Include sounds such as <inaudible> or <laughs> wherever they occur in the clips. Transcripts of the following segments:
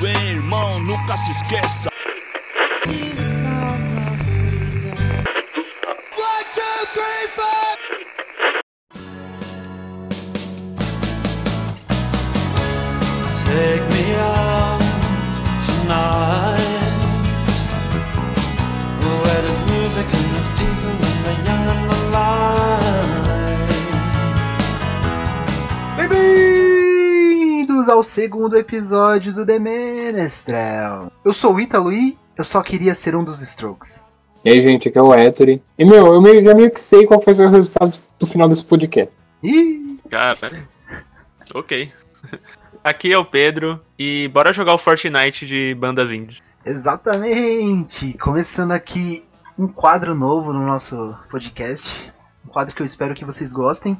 Bem, irmão, nunca se esqueça. Segundo episódio do The Menestrel. Eu sou o Ítalo e eu só queria ser um dos Strokes. E aí, gente, aqui é o Ettore. E, meu, eu meio, já meio que sei qual vai ser o resultado do final desse podcast. Ih, Cara, ok. <laughs> Aqui é o Pedro e bora jogar o Fortnite de bandas indies. exatamente! Começando aqui um quadro novo no nosso podcast. Um quadro que eu espero que vocês gostem.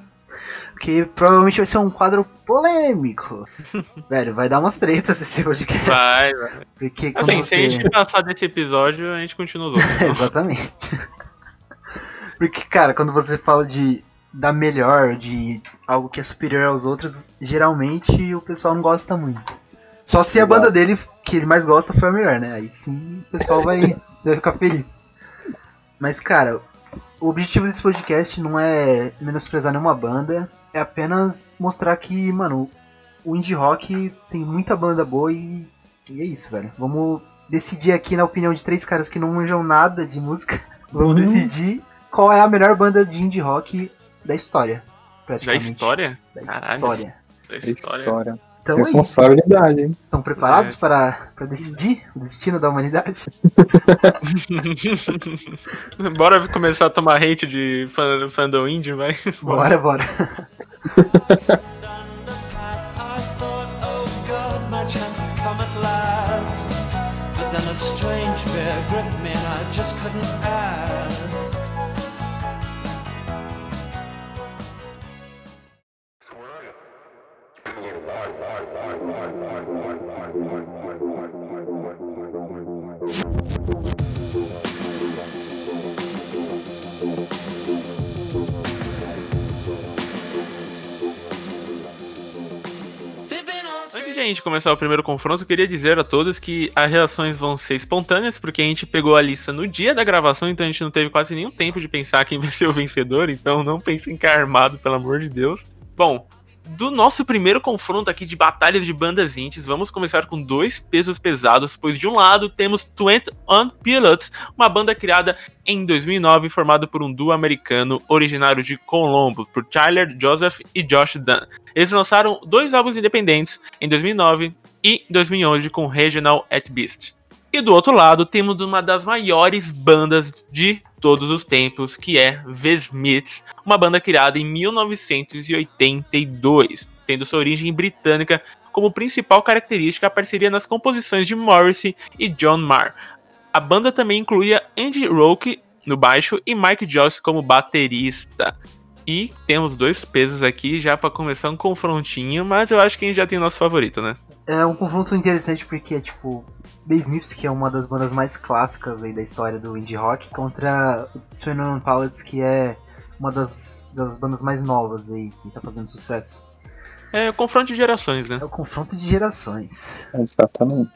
Que provavelmente vai ser um quadro polêmico. <laughs> Velho, vai dar umas tretas esse podcast. Vai, vai. Porque quando Assim, se a você... gente passar desse episódio, a gente continua os outros. <laughs> Exatamente. Porque, cara, quando você fala de da melhor, de algo que é superior aos outros, geralmente o pessoal não gosta muito. Só se a banda dele, que ele mais gosta, foi a melhor, né? Aí sim o pessoal vai, <laughs> vai ficar feliz. Mas, cara, o objetivo desse podcast não é menosprezar nenhuma banda, é apenas mostrar que, mano, o indie rock tem muita banda boa e, e é isso, velho. Vamos decidir aqui, na opinião de três caras que não manjam nada de música, <laughs> vamos Uhum. decidir qual é a melhor banda de indie rock da história. Da Praticamente. história? Da Caralho. história. Da história. Então é. Responsabilidade, hein? Estão preparados É. para, para decidir o destino da humanidade? <laughs> <laughs> bora começar a tomar hate de fan- fandom indie, vai? Bora, bora. underpass I thought, oh god, my chance has come at last <laughs> But then a strange fear gripped me and I just couldn't ask Antes de a gente começar o primeiro confronto, eu queria dizer a todos que as reações vão ser espontâneas, porque a gente pegou a lista no dia da gravação, então a gente não teve quase nenhum tempo de pensar quem vai ser o vencedor, então não pensem que é armado, pelo amor de Deus. Bom, do nosso primeiro confronto aqui de batalhas de bandas indies, vamos começar com dois pesos pesados, pois de um lado temos Twenty On Pilots, uma banda criada em 2009, formada por um duo americano originário de Columbus, por Tyler Joseph e Josh Dunn. Eles lançaram dois álbuns independentes em 2009 e 2011 com Regional at Beast. E do outro lado temos uma das maiores bandas de todos os tempos, que é The Smiths, uma banda criada em 1982, tendo sua origem britânica como principal característica a parceria nas composições de Morrissey e John Marr. A banda também incluía Andy Rourke no baixo e Mike Joss como baterista. E temos dois pesos aqui já pra começar um confrontinho, mas eu acho que a gente já tem o nosso favorito, né? É um confronto interessante porque é tipo The Smiths, que é uma das bandas mais clássicas aí da história do indie rock, contra o Twin On Pilots, que é uma das, das bandas mais novas aí, que tá fazendo sucesso. É confronto de gerações, né? É o confronto de gerações. Exatamente.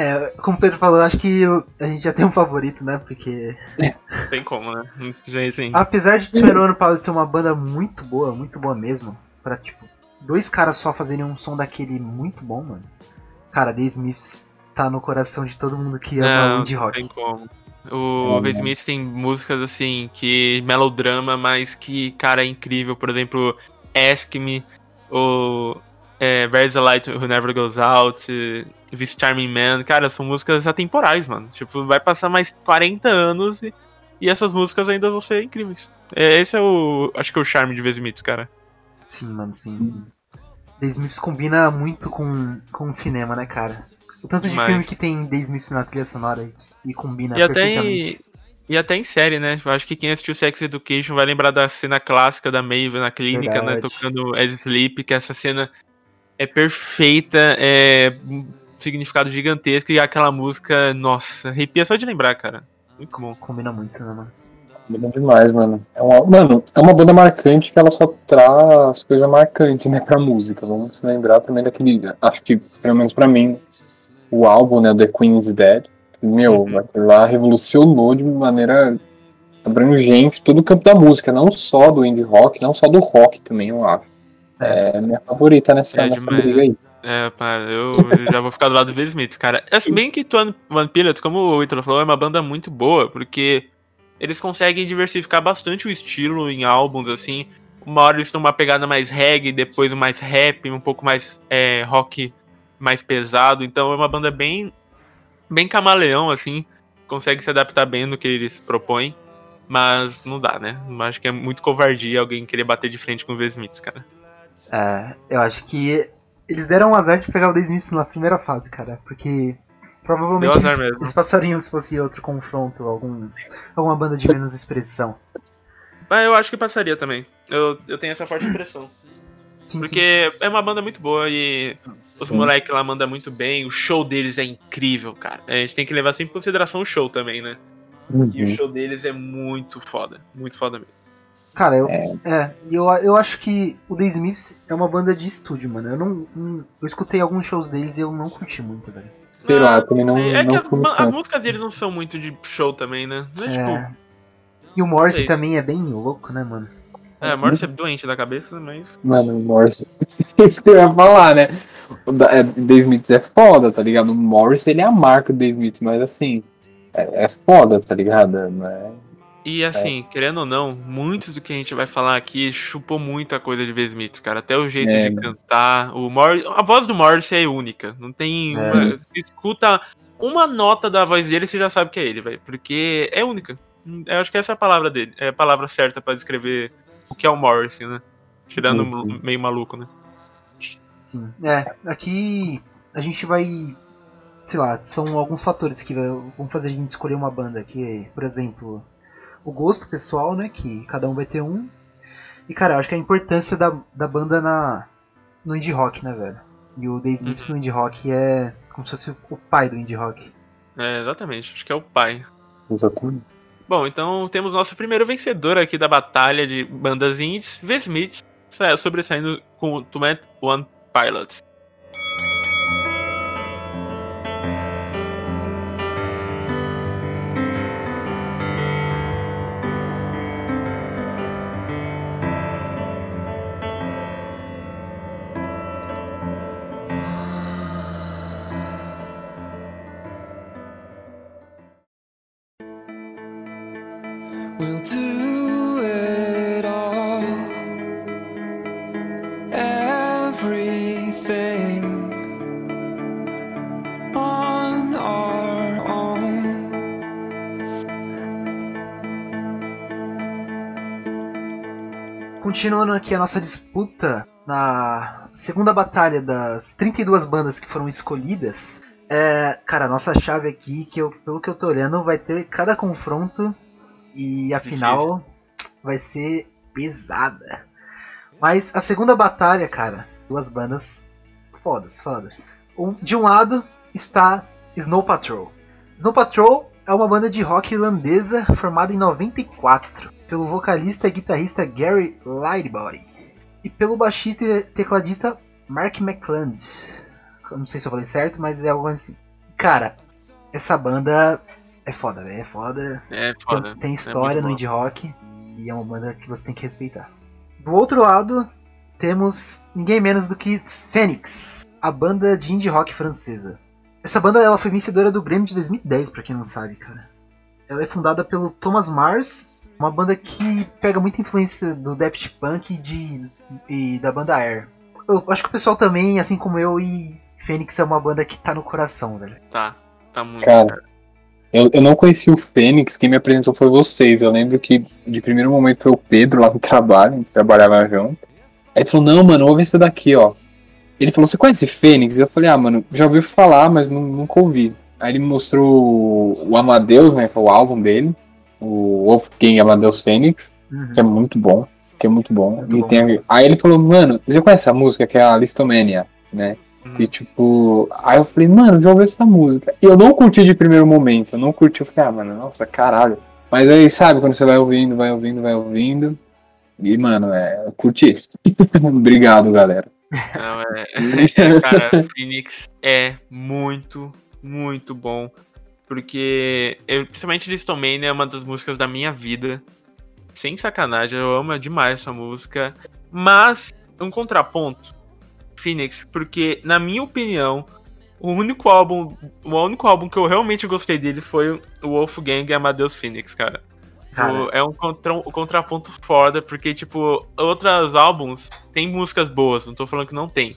É, como o Pedro falou, acho que a gente já tem um favorito, né? Porque Não <laughs> tem como, né? Já assim. apesar de Twin On Pilots ser uma banda muito boa, muito boa mesmo, pra tipo, dois caras só fazerem um som daquele muito bom, mano. Cara, The Smiths tá no coração de todo mundo que ama o Não, indie não rock. tem como. O É, The? Smiths tem músicas assim, que melodrama, mas que, cara, é incrível. Por exemplo, Ask Me, ou é, Where's the Light Who Never Goes Out, This Charming Man. Cara, são músicas atemporais, mano. Tipo, vai passar mais 40 anos e, e essas músicas ainda vão ser incríveis. É, esse é o. Acho que é o charme de The Smiths, cara. Sim, mano, sim, sim. The Smiths combina muito com, com o cinema, né, cara? O tanto de Demais. filme que tem The Smiths na trilha sonora e, e combina E até, perfeitamente. em, e até em série, né? Eu acho que quem assistiu Sex Education vai lembrar da cena clássica da Maeve na clínica, né? Verdade. Tocando As Sleep, que essa cena é perfeita, é significado gigantesco e aquela música, nossa, arrepia só de lembrar, cara. Muito bom. Combina muito, né, mano? Bom demais, mano. É uma, mano, é uma banda marcante que ela só traz coisa marcante, né, pra música. Vamos se lembrar também daquele. Acho que, pelo menos pra mim, o álbum, né, The Queen's Dead. Meu, Uhum. lá revolucionou de maneira abrangente todo o campo da música, não só do indie rock, não só do rock também, eu acho. É minha favorita nessa, É nessa briga aí. É, pá, eu já vou ficar do lado do Will Smith, cara. Se bem que One, Pilots, como o Ítalo falou, é uma banda muito boa, porque eles conseguem diversificar bastante o estilo em álbuns, assim. Uma hora eles estão uma pegada mais reggae, depois mais rap, um pouco mais é, rock mais pesado. Então é uma banda bem, bem camaleão, assim. Consegue se adaptar bem no que eles propõem. Mas não dá, né? Acho que é muito covardia alguém querer bater de frente com o Will Smith, cara. É, eu acho que eles deram um azar de pegar o The Smiths na primeira fase, cara. Porque provavelmente eles, eles passariam se fosse outro confronto, algum, alguma banda de menos expressão. Mas eu acho que passaria também. Eu, eu tenho essa forte impressão. Sim, Porque é uma banda muito boa e os Sim. moleques lá mandam muito bem. O show deles é incrível, cara. A gente tem que levar sempre em consideração o show também, né? E o Uhum. show deles é muito foda. Muito foda mesmo. Cara, eu, É. é, eu, eu acho que o The Smiths é uma banda de estúdio, mano. Eu não, não- eu escutei alguns shows deles e eu não curti muito, velho. Sei Ah, lá, eu também não, é que não as, fui as músicas deles não são muito de show também, né? Não é, É. tipo. E o Morse também é bem louco, né, mano? É, Morse é doente da cabeça, mas. Mano, o Morris. <laughs> Isso que eu ia falar, né? O da- é, The Smiths é foda, tá ligado? O Morris, ele é a marca do The Smiths, mas assim. É, é foda, tá ligado? Não é- E assim, querendo ou não, muitos do que a gente vai falar aqui chupou muita coisa de Vesmith, cara. Até o jeito É, de cantar. O Mor a voz do Morrissey é única. Não tem. É. uma- você escuta uma nota da voz dele, você já sabe que é ele, velho. Porque é única. Eu acho que essa é a palavra dele. É a palavra certa pra descrever o que é o Morrissey, né? Tirando Uhum. meio maluco, né? Sim. É, aqui a gente vai. Sei lá, são alguns fatores que vão fazer a gente escolher uma banda. Que, por exemplo, o gosto pessoal, né? Que cada um vai ter um. E, cara, eu acho que a importância da, da banda na, no indie rock, né, velho? E o The Smiths no indie rock é como se fosse o pai do indie rock. É, exatamente. Acho que é o pai. Exatamente. Bom, então temos nosso primeiro vencedor aqui da batalha de bandas indies, Vesmith, sobressaindo com o Tomat One Pilots. Continuando aqui a nossa disputa na segunda batalha das 32 bandas que foram escolhidas. É, cara, a nossa chave aqui, que eu, pelo que eu tô olhando, vai ter cada confronto e a final vai ser pesada. Mas a segunda batalha, cara, duas bandas fodas, fodas. Um- de um lado está Snow Patrol. Snow Patrol é uma banda de rock irlandesa formada em 94 pelo vocalista e guitarrista Gary Lightbody e pelo baixista e tecladista Mark McClelland. Eu não sei se eu falei certo, mas é algo assim. Cara, essa banda é foda, velho, é foda. É Tem, foda. tem É história muito no indie rock e é uma banda que você tem que respeitar. Do outro lado, temos ninguém menos do que Phoenix, a banda de indie rock francesa. Essa banda ela foi vencedora do Grammy de 2010, pra quem não sabe, cara. Ela é fundada pelo Thomas Mars, uma banda que pega muita influência do Daft Punk e, de, e da banda Air. Eu acho que o pessoal também, assim como eu e Phoenix, é uma banda que tá no coração, velho. Tá, tá muito. Cara, cara. Eu, eu não conheci o Fênix, quem me apresentou foi vocês. Eu lembro que de primeiro momento foi o Pedro lá no trabalho, a gente trabalhava junto. Aí ele falou, não, mano, ouve esse daqui, ó. Ele falou, você conhece Fênix? Eu falei, ah, mano, já ouvi falar, mas nu- nunca ouvi. Aí ele me mostrou o Amadeus, né, é o álbum dele, o Wolfgang Amadeus Fênix, Uhum. que é muito bom, que é muito bom. Muito E bom. tem- aí ele falou, mano, você conhece essa música que é a Listomania, né? Uhum. E tipo, aí eu falei, mano, já ouvi essa música. E eu não curti de primeiro momento, eu não curti, eu falei, ah, mano, nossa, caralho. Mas aí, sabe, quando você vai ouvindo, vai ouvindo, vai ouvindo. E, mano, é. eu Curti isso. <laughs> Obrigado, galera. Não, é, <laughs> é, cara, Phoenix é muito, muito bom. Porque, eu, principalmente Listomania é uma das músicas da minha vida. Sem sacanagem, eu amo demais essa música. Mas, um contraponto, Phoenix, porque, na minha opinião, o único álbum, o único álbum que eu realmente gostei dele foi o Wolfgang e Amadeus Phoenix, cara. Cara. O- é um, contra, um contraponto foda, porque, tipo, outros álbuns tem músicas boas, não tô falando que não tem.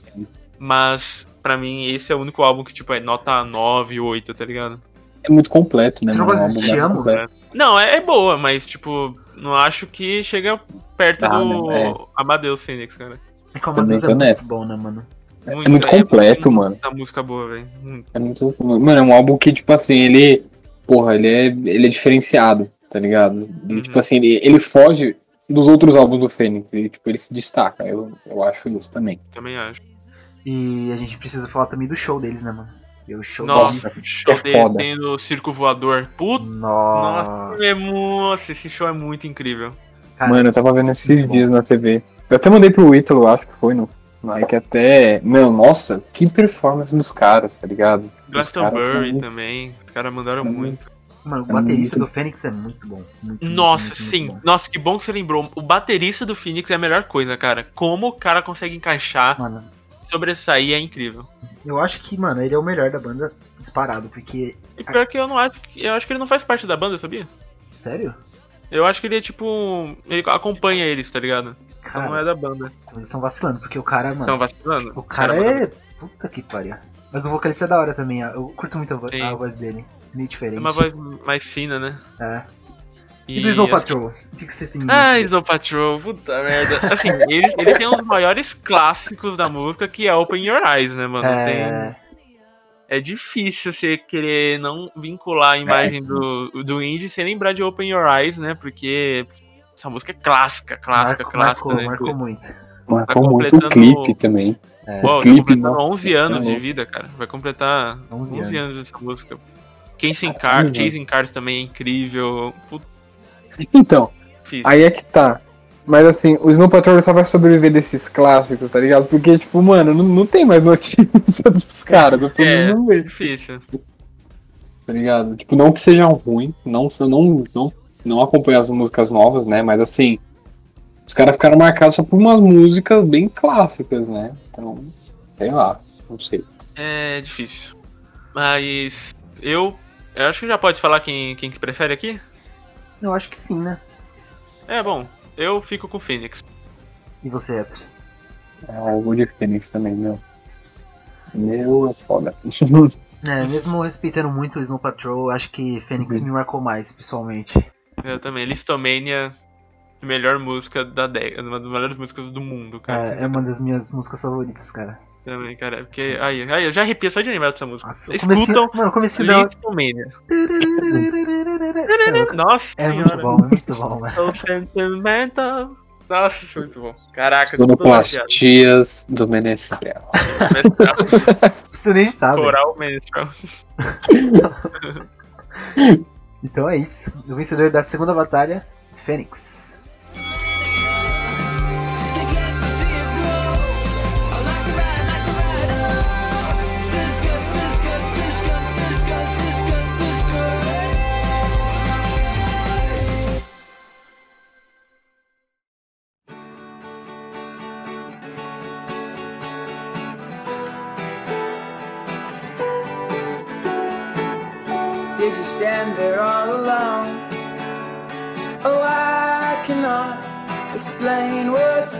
Mas, pra mim, esse é o único álbum que, tipo, é nota 9, 8, tá ligado? É muito completo, né? Você não mano? gosta É um de Te muito Amo? completo. Não, é, é boa, mas, tipo, não acho que chega perto Ah, do não, é. Amadeus Phoenix, cara. É que o Também Amadeus tô é muito bom, né, mano? É muito completo, mano. Muita música boa, velho. Muito. É muito. Mano, é um álbum que, tipo assim, ele. Porra, ele é, ele é diferenciado, tá ligado? E, Uhum. tipo assim, ele, ele foge dos outros álbuns do Fênix. E, tipo, ele se destaca. Eu, eu acho isso também. Também acho. E a gente precisa falar também do show deles, né, mano? Que o show Nossa, show é dele foda. tem no Circo Voador. Puta, Nossa. é, nossa, esse show é muito incrível. Cara, Mano, eu tava vendo esses muito bom. dias na TV. Eu até mandei pro Ítalo, acho que foi, no. Que até. Meu, nossa, que performance dos caras, tá ligado? Glastonbury também. Os caras mandaram Uhum. muito. Mano, o É baterista muito- do Fênix é muito bom. Muito, Nossa, muito, muito sim. bom. Nossa, que bom que você lembrou. O baterista do Phoenix é a melhor coisa, cara. Como o cara consegue encaixar, Mano, sobressair é incrível. eu acho que, mano, ele é o melhor da banda disparado, porque. E pior que eu não acho. que- Eu acho que ele não faz parte da banda, sabia? Sério? Eu acho que ele é tipo. Ele acompanha eles, tá ligado? Então não é Cara, da banda. então eles estão vacilando, porque o cara, mano. Estão vacilando? o cara é. Puta que pariu. Mas o vocalista é da hora também, eu curto muito a, vo- Sim. a voz dele. Meio diferente. É uma voz mais fina, né? É. E, do Snow Patrol? O que, vocês têm Ah? Snow Patrol, puta merda. Assim, ele, ele tem um dos maiores clássicos da música, que é Open Your Eyes, né, mano? Tem, É. é difícil você querer não vincular a imagem do, do indie sem lembrar de Open Your Eyes, né? Porque essa música é clássica, clássica, marcou, clássica, marcou, né? marcou muito. Marcou muito o completando- clipe também. É. Pô, tá clipe, completando nossa, 11 anos tá de vida, cara. Vai completar 11 11, anos. anos essa música. Chasing, Car Caralho, Chasing Cars também é incrível. Puta, Então, difícil. aí é que tá. Mas assim, o Snow Patrol só vai sobreviver desses clássicos, tá ligado? Porque, tipo, mano, não, não tem mais notícia <laughs> dos caras. Eu É. não vejo, difícil. tá ligado? Tipo, não que sejam ruim, não, não, não, não acompanho as músicas novas, né? Mas assim, os caras ficaram marcados só por umas músicas bem clássicas, né? Então, sei lá, não sei. É difícil. Mas eu, eu acho que já pode falar quem, quem que prefere aqui? Eu acho que sim, né? É, bom, eu fico com o Phoenix. E você, Héctor? Ah, eu vou de Phoenix também, meu. Meu, é foda. <laughs> É, mesmo respeitando muito o Snow Patrol, acho que Fênix Uhum. me marcou mais, pessoalmente. Eu também. Listomania, melhor música da década, uma das melhores músicas do mundo, cara. É, é uma das minhas músicas favoritas, cara. Também, cara. Porque, aí, aí, eu já arrepio só de lembrar dessa música. Nossa, Escutam mano, é louco. Nossa É muito senhora. bom, é muito bom, mano. So sentimental. Nossa, isso é muito bom. Caraca, Sonoplastias do Menestrel. Menstrual. Precisa <laughs> nem velho. Coral menstrual. <laughs> Então é isso. O vencedor da segunda batalha, Fênix.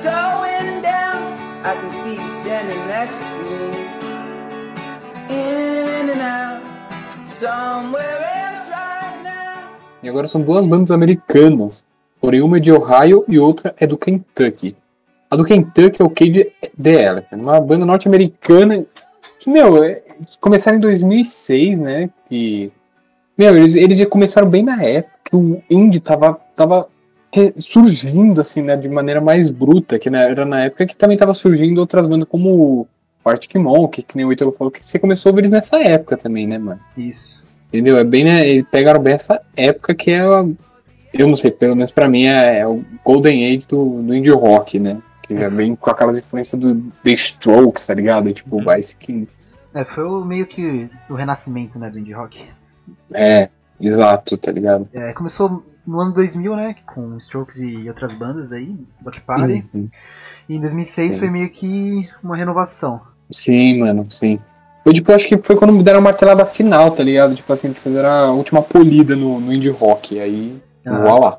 Going down. I can see you standing next to me. In and out, somewhere else right now. E agora são duas bandas americanas. Porém, uma é de Ohio e outra é do Kentucky. A do Kentucky é o Cage the Elephant, uma banda norte-americana que, meu, é- começaram em 2006, né? Que, meu, eles, eles já começaram bem na época que o indie tava, tava surgindo, assim, né? De maneira mais bruta, que né, era na época que também tava surgindo outras bandas como o Arctic Monk, que nem o Ítalo falou, que você começou a ouvir eles nessa época também, né, mano? Isso. Entendeu? É bem, né? Eles pegaram bem essa época que é eu não sei, pelo menos pra mim é, é o Golden Age do, do indie rock, né? Que já vem com aquelas influências do The Strokes, tá ligado? E, tipo, o Ice King. É, foi o, meio que o renascimento, né, do indie rock. É, exato, tá ligado? É, começou no ano 2000, né, com Strokes e outras bandas aí, Block Party. Uhum. E em 2006 Sim. foi meio que uma renovação. Sim, mano, sim. Eu, tipo, acho que foi quando me deram a martelada final, tá ligado? Tipo assim, fizeram a última polida no, no indie rock. Aí, Ah. voilá.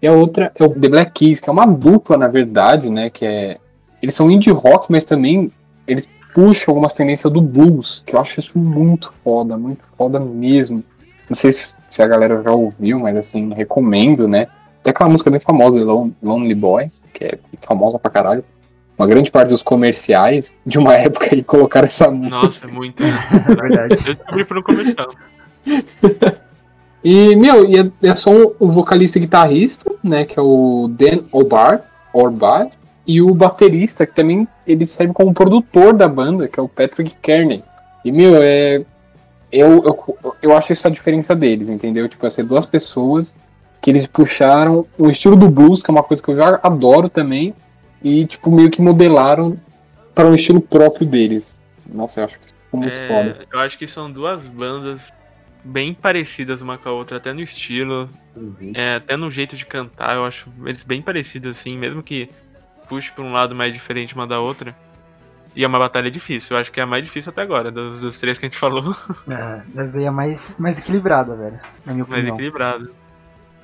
E a outra é o The Black Keys, que é uma dupla, na verdade, né? Que é. Eles são indie rock, mas também eles puxam algumas tendências do blues, que eu acho isso muito foda, muito foda mesmo. Não sei se, se a galera já ouviu, mas assim, recomendo, né? Tem aquela música bem famosa, Lon- Lonely Boy, que é famosa pra caralho. Uma grande parte dos comerciais de uma <laughs> época aí colocaram essa música. Nossa, é muito. É verdade. Eu descobri por um comercial. E, meu, e é, é só o vocalista e guitarrista, né, que é o Dan Obar, Orbar, e o baterista, que também ele serve como produtor da banda, que é o Patrick Kearney. E, meu, é. Eu, eu, eu acho essa a diferença deles, entendeu? Tipo, assim, duas pessoas que eles puxaram o estilo do blues, que é uma coisa que eu já adoro também, e, tipo, meio que modelaram para um estilo próprio deles. Nossa, eu acho que ficou muito É, foda. eu acho que são duas bandas bem parecidas uma com a outra, até no estilo, é, até no jeito de cantar, eu acho eles bem parecidos assim, mesmo que puxe pra um lado mais diferente uma da outra. E é uma batalha difícil, eu acho que é a mais difícil até agora, dos, dos três que a gente falou, <laughs> É, essa daí é mais, mais equilibrada, velho. Na minha mais opinião. equilibrado.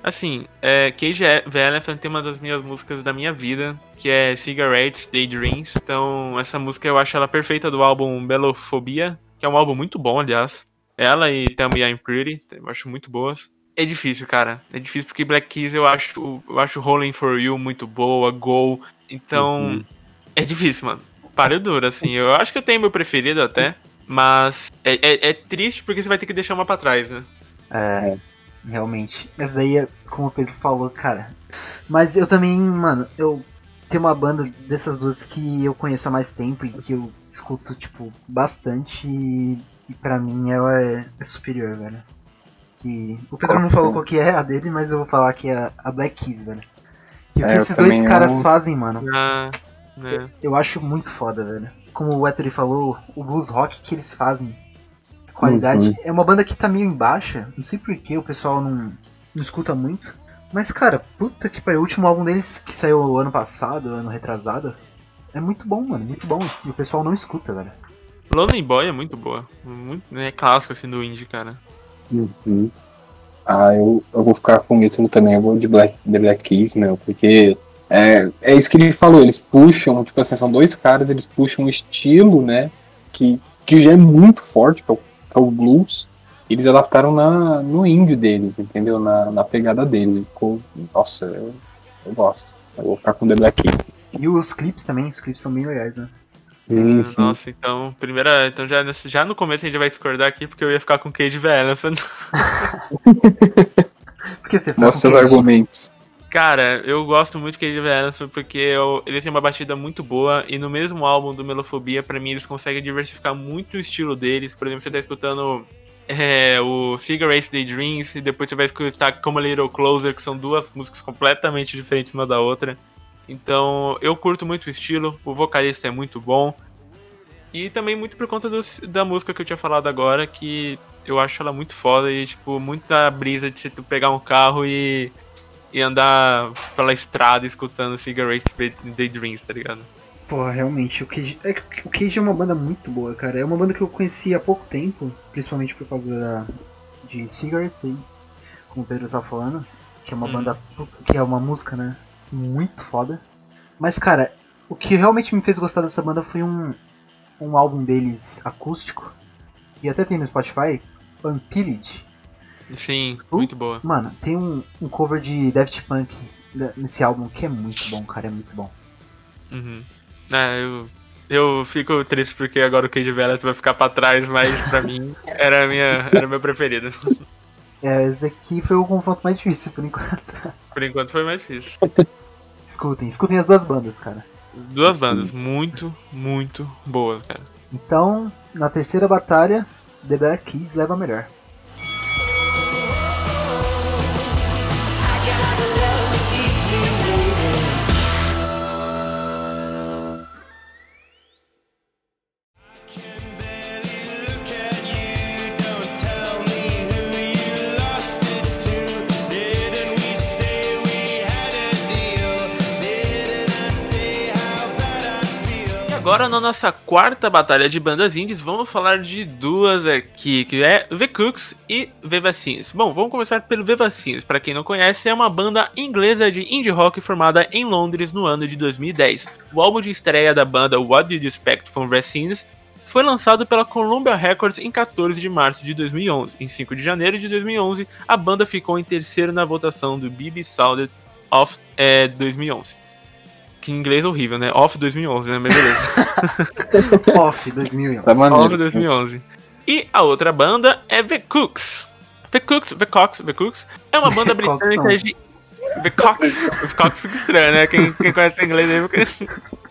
Assim, é, Cage the Elephant tem uma das minhas músicas da minha vida, que é Cigarettes, Daydreams. Então, essa música eu acho ela perfeita do álbum Belofobia, que é um álbum muito bom, aliás. Ela e Tell Me I'm Pretty, eu acho muito boas. É difícil, cara. É difícil porque Black Keys eu acho, eu acho Rolling For You muito boa, Go. Então, Uhum. é difícil, mano. Páreo duro, assim. Eu acho que eu tenho meu preferido até, mas é, é, é triste porque você vai ter que deixar uma pra trás, né? É, realmente. Essa daí é, como o Pedro falou, cara. Mas eu também, mano, eu tenho uma banda dessas duas que eu conheço há mais tempo e que eu escuto, tipo, bastante e, e pra mim ela é, é superior, velho. Que, o Pedro não falou qual que é a dele, mas eu vou falar que é a Black Keys, velho. Que o que É, eu esses dois caras amo. fazem, mano, Ah, né? eu acho muito foda, velho. Como o Ether falou, o blues rock que eles fazem, a qualidade, Uhum. é uma banda que tá meio em baixa. Não sei porquê, o pessoal não, não escuta muito. Mas, cara, puta que pariu, o último álbum deles que saiu ano passado, ano retrasado, é muito bom, mano, muito bom. E o pessoal não escuta, velho. Lonely Boy é muito boa. Muito, é clássico assim do indie, cara. Uhum. Ah, eu, eu vou ficar com o Ítalo também, eu vou de Black, The Black Keys, meu, porque é, é isso que ele falou, eles puxam, tipo assim, são dois caras, eles puxam um estilo, né, que, que já é muito forte, que é o, que é o blues, e eles adaptaram na, no indie deles, entendeu? Na, na pegada deles, e ficou, nossa, eu, eu gosto, eu vou ficar com The Black Keys. E os clipes também, os clipes são bem legais, né? Sim, Ah, sim. Nossa, então, primeira. Então já, nesse- já no começo a gente vai discordar aqui, porque eu ia ficar com Cage the Elephant. Porque você Mostra os argumentos. Cara, eu gosto muito Cage the Elephant porque eu, ele tem uma batida muito boa e no mesmo álbum do Melofobia, pra mim, eles conseguem diversificar muito o estilo deles. Por exemplo, você tá escutando é, o Cigarettes Daydreams e depois você vai escutar Come a Little Closer, que são duas músicas completamente diferentes uma da outra. Então, eu curto muito o estilo, o vocalista é muito bom. E também muito por conta do- da música que eu tinha falado agora, que eu acho ela muito foda e, tipo, muita brisa de você pegar um carro e, e andar pela estrada escutando Cigarettes Daydreams, tá ligado? Porra, realmente, o Cage, é o Cage é uma banda muito boa, cara. É uma banda que eu conheci há pouco tempo, principalmente por causa da, de Cigarettes aí, como o Pedro tá falando, que é uma Uhum. banda, que é uma música, né, muito foda. Mas, cara, o que realmente me fez gostar dessa banda foi um, um álbum deles acústico, que até tem no Spotify, Unpilled. Sim, Uh. muito boa. Mano, tem um, um cover de Daft Punk nesse álbum que é muito bom, cara, é muito bom. Uhum. É, eu, eu fico triste porque agora o Cage Velvet vai ficar pra trás, mas pra mim <laughs> era, a minha, era o meu preferido. É, esse daqui foi o confronto mais difícil por enquanto. <laughs> Por enquanto foi mais difícil. Escutem, escutem as duas bandas, cara. Duas Sim. bandas muito, muito boas, cara. Então, na terceira batalha, The Black Keys leva a melhor. Agora na nossa quarta batalha de bandas indies, vamos falar de duas aqui, que é The Cooks e The Vaccines. Bom, vamos começar pelo The Vaccines. Para quem não conhece, é uma banda inglesa de indie rock formada em Londres no ano de 2010. O álbum de estreia da banda What Did You Expect from Vaccines foi lançado pela Columbia Records em 14 de março de 2011. Em 5 de janeiro de 2011, a banda ficou em terceiro na votação do BB Sounded of é, 2011. Que em inglês é horrível, né? Off 2011, né? Mas beleza. <laughs> Off 2011. Tá maneiro. Off 2011. E a outra banda é The Cooks. The Cooks, The Cooks, The Cooks é uma banda <laughs> britânica de. The Cooks. The Cooks fica estranho, né? Quem, quem conhece inglês aí. fica- <laughs>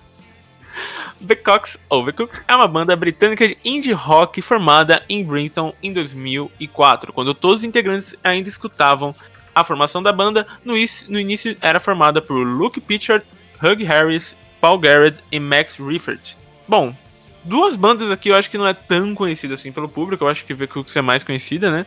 The Cooks, ou The Cooks, é uma banda britânica de indie rock formada em Brinton em 2004, quando todos os integrantes ainda escutavam. A formação da banda no, is- no início era formada por Luke Pitchard, Hugh Harris, Paul Garrett e Max Riffert. Bom, duas bandas aqui eu acho que não é tão conhecida assim pelo público, eu acho que Cooks é mais conhecida, né?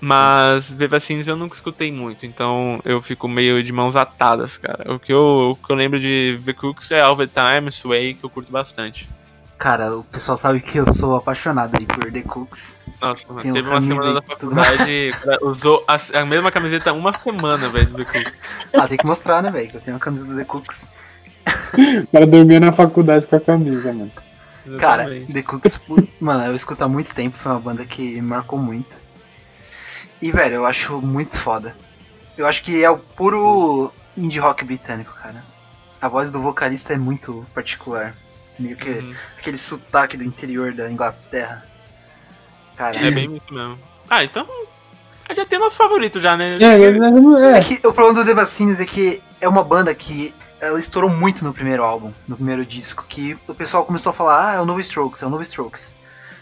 Mas The Vaccines eu nunca escutei muito, então eu fico meio de mãos atadas, cara. O que eu, o que eu lembro de Cooks é All the Time, Sway, que eu curto bastante. Cara, o pessoal sabe que eu sou apaixonado aí por The Cooks. Nossa, mano, Tem teve uma semana da faculdade, cara usou a, a mesma camiseta uma semana, velho, do The Cooks. Ah, tem que mostrar, né, velho? Que eu tenho uma camisa do The Cooks. O cara dormia na faculdade com a camisa, mano. Cara, Exatamente. The Cooks, mano, eu escuto há muito tempo, foi uma banda que me marcou muito. E, velho, eu acho muito foda. Eu acho que é o puro indie rock britânico, cara. A voz do vocalista é muito particular. Meio que Uhum. aquele sotaque do interior da Inglaterra. Cara, É bem isso mesmo. Ah, então. Já tem nosso favorito já, né? É, é, É é. que o problema do The Vaccines é que é uma banda que ela estourou muito no primeiro álbum, no primeiro disco, que o pessoal começou a falar, ah, é o novo Strokes, é o novo Strokes.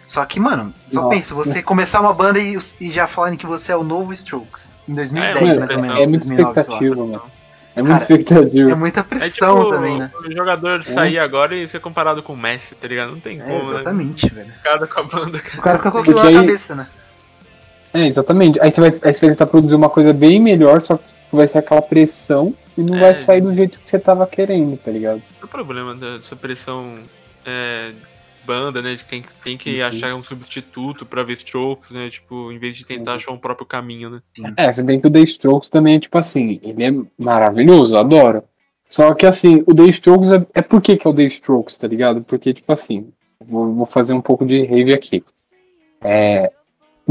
Só que, mano, só Nossa. pensa, você começar uma banda e, e já falarem que você é o novo Strokes, em 2010, É, mais ou menos, É muita 2009, sei lá. expectativa, mano. É muita Cara, expectativa. É muita É pressão tipo também, né? o jogador sair agora e ser comparado com o Messi, tá ligado? Não tem É, como, né? exatamente, velho. Cada com a banda, cara. O cara fica com aquilo na aí- cabeça, né? É, exatamente. Aí você vai, aí você vai tentar produzir uma coisa bem melhor, só que vai ser aquela pressão e não É. vai sair do jeito que você tava querendo, tá ligado? O problema dessa pressão é, banda, né? De quem tem que Uhum. achar um substituto pra ver Strokes, né? Tipo, em vez de tentar Uhum. achar um próprio caminho, né? É, se bem que o The Strokes também é tipo assim, ele é maravilhoso, eu adoro. Só que assim, o The Strokes é, é por que, que é o The Strokes, tá ligado? Porque, tipo assim, vou, vou fazer um pouco de rave aqui. É,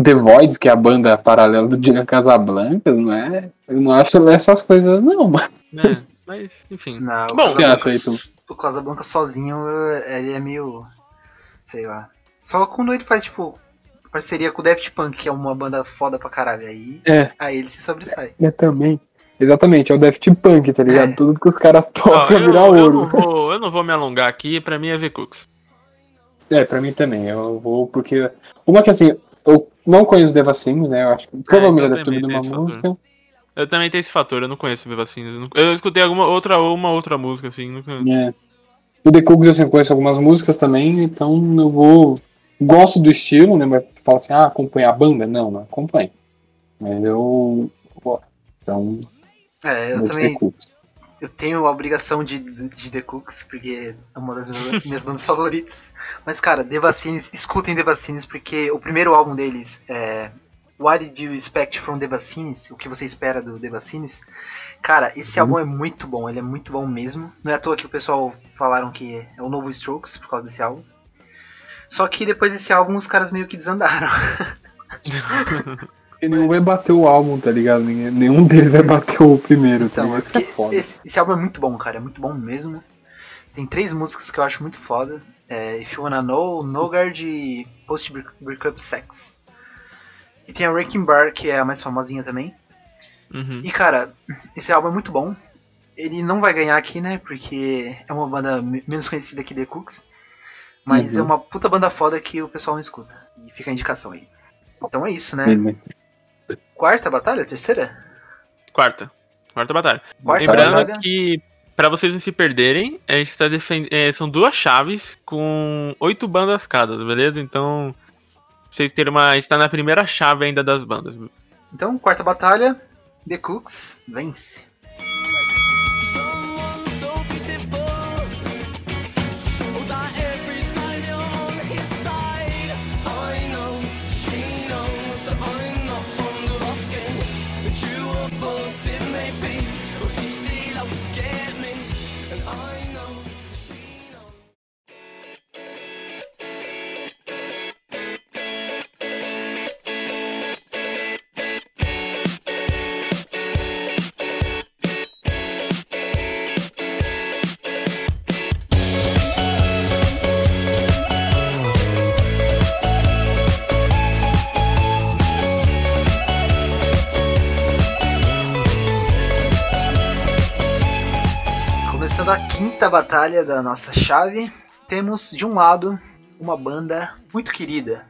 The Voids, que é a banda paralela do Dina Casablanca, não é? Eu não acho essas coisas, não, mano. É, mas, enfim. Não, o Bom, aí, tu? O Casablanca sozinho, ele é meio. Sei lá. Só quando ele faz, tipo, parceria com o Daft Punk, que é uma banda foda pra caralho. Aí, É, aí ele se sobressai. é também. Exatamente, é o Daft Punk, tá ligado? É. Tudo que os caras tocam eu, virar eu ouro. não vou, eu não vou me alongar aqui, pra mim é The Cooks. É, pra mim também. Eu vou porque. Uma que assim, eu não conheço The Vaccines, né? Eu acho que provavelmente deve ter também ouvido tem uma esse fator. música. Eu também tenho esse fator, eu não conheço The Vaccines. Eu, não- eu escutei alguma outra, uma outra música, assim, nunca. É. O The Cooks, assim, eu conheço algumas músicas também, então eu vou. Gosto do estilo, né? Mas fala assim, ah, acompanha a banda? Não, não acompanho. Mas eu. Então, É, eu também. Eu tenho a obrigação de, de The Cooks, porque é uma das minhas, <laughs> minhas bandas favoritas. Mas, cara, The Vaccines, escutem The Vaccines, porque o primeiro álbum deles é. What Did You Expect from The Vaccines? O que você espera do The Vaccines? Cara, esse Uhum. álbum é muito bom, ele é muito bom mesmo. Não é à toa que o pessoal falaram que é o novo Strokes por causa desse álbum. Só que depois desse álbum os caras meio que desandaram. Porque nenhum vai bater o álbum, tá ligado? Nenhum deles vai bater o primeiro, tá Então, ligado? é é foda. esse, esse álbum é muito bom, cara. É muito bom mesmo. Tem três músicas que eu acho muito foda. É If You Wanna Know, No Guard e Post Breakup Sex. E tem a Wrecking Bar, que é a mais famosinha também. Uhum. E cara, esse álbum é muito bom. Ele não vai ganhar aqui, né? Porque é uma banda me- menos conhecida que The Cooks. Mas Uhum. é uma puta banda foda que o pessoal não escuta. E fica a indicação aí. Então é isso, né? Uhum. Quarta batalha? Terceira? Quarta. Quarta batalha. Quarta Lembrando batalha. que, pra vocês não se perderem, a gente tá defendendo. são duas chaves com oito bandas cada, beleza? Então, vocês terem uma. está na primeira chave ainda das bandas. Então, quarta batalha. The Cooks vence. Batalha da nossa chave, temos de um lado uma banda muito querida,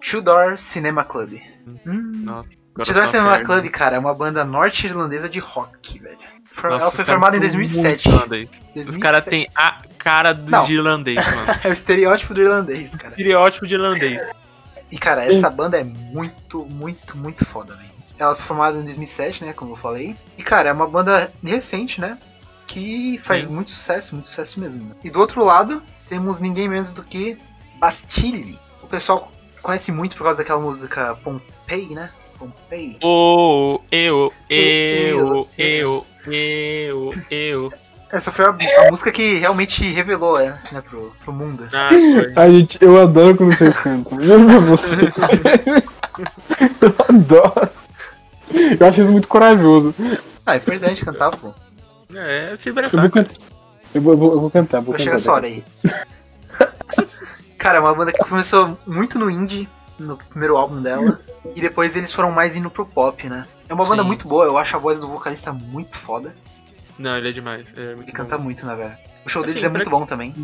Tudor Cinema Club. Hum, Nossa, Tudor Cinema. Club, cara, é uma banda norte-irlandesa de rock, velho. Nossa, Ela foi formada em são 2007. muito irlandês. Os 2007. caras têm a cara do Não. de irlandês, <laughs> mano. É o estereótipo do irlandês, cara. Estereótipo de irlandês. E cara, essa banda é muito, muito, muito foda, velho. Ela foi formada em 2007, né, como eu falei. E cara, é uma banda recente, né, que faz Sim. muito sucesso, muito sucesso mesmo. né? E do outro lado, temos ninguém menos do que Bastille. O pessoal conhece muito por causa daquela música Pompei, né? Pompei. Oh, eu, Eu, eu, eu, eu, eu. Essa foi a, a música que realmente revelou, é, né, pro, pro mundo. Ah. <laughs> A gente, eu adoro quando vocês cantam. Juro pra você. eu adoro. Eu acho isso muito corajoso. Ah, é importante cantar, pô. É, se Eu vou. Eu vou, eu vou, eu vou cantar, vou Vai cantar. chegar essa hora aí. Cara, é uma banda que começou muito no indie, no primeiro álbum dela, e depois eles foram mais indo pro pop, né? É uma banda Sim. muito boa, eu acho a voz do vocalista muito foda. Não, ele é demais. É muito Ele bom. canta muito, né, velho? O show Assim, deles é muito bom também.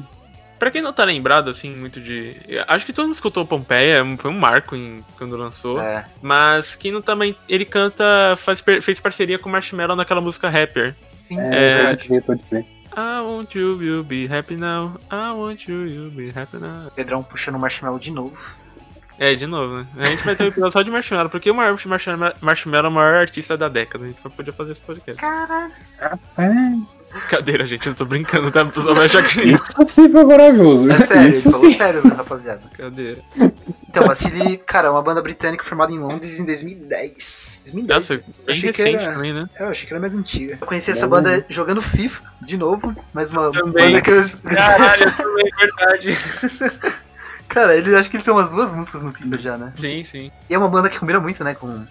Pra quem não tá lembrado, assim, muito de. Acho que todo mundo escutou Pompeia, foi um marco em... quando lançou. É. Mas quem não também. Ele canta. Faz, fez parceria com o Marshmello naquela música Rapper. Sim, É, é. I want you, you be happy now. I want you, you be happy now. Pedrão puxando o marshmallow de novo. É, de novo, né? A gente vai ter um episódio só de Marshmello, porque o Mar- Marshmello, Marshmello é o maior artista da década. A gente podia fazer esse podcast. Caralho. Cadeira, gente, eu tô brincando, tá? O pessoal vai achar que é isso. Isso sim foi corajoso. É sério, Isso falou sim. sério, rapaziada. Cadeira. Então, Bastille, cara, é uma banda britânica formada em Londres em 2010. 2010. Nossa, eu bem achei que recente era... também, né? É, eu achei que era mais antiga. Eu conheci essa banda jogando FIFA, de novo, mais uma Também. banda que eu... Caralho, <laughs> também é verdade. Cara, eles acho que eles têm umas duas músicas no FIFA já, né? Sim, sim. E é uma banda que combina muito, né, com,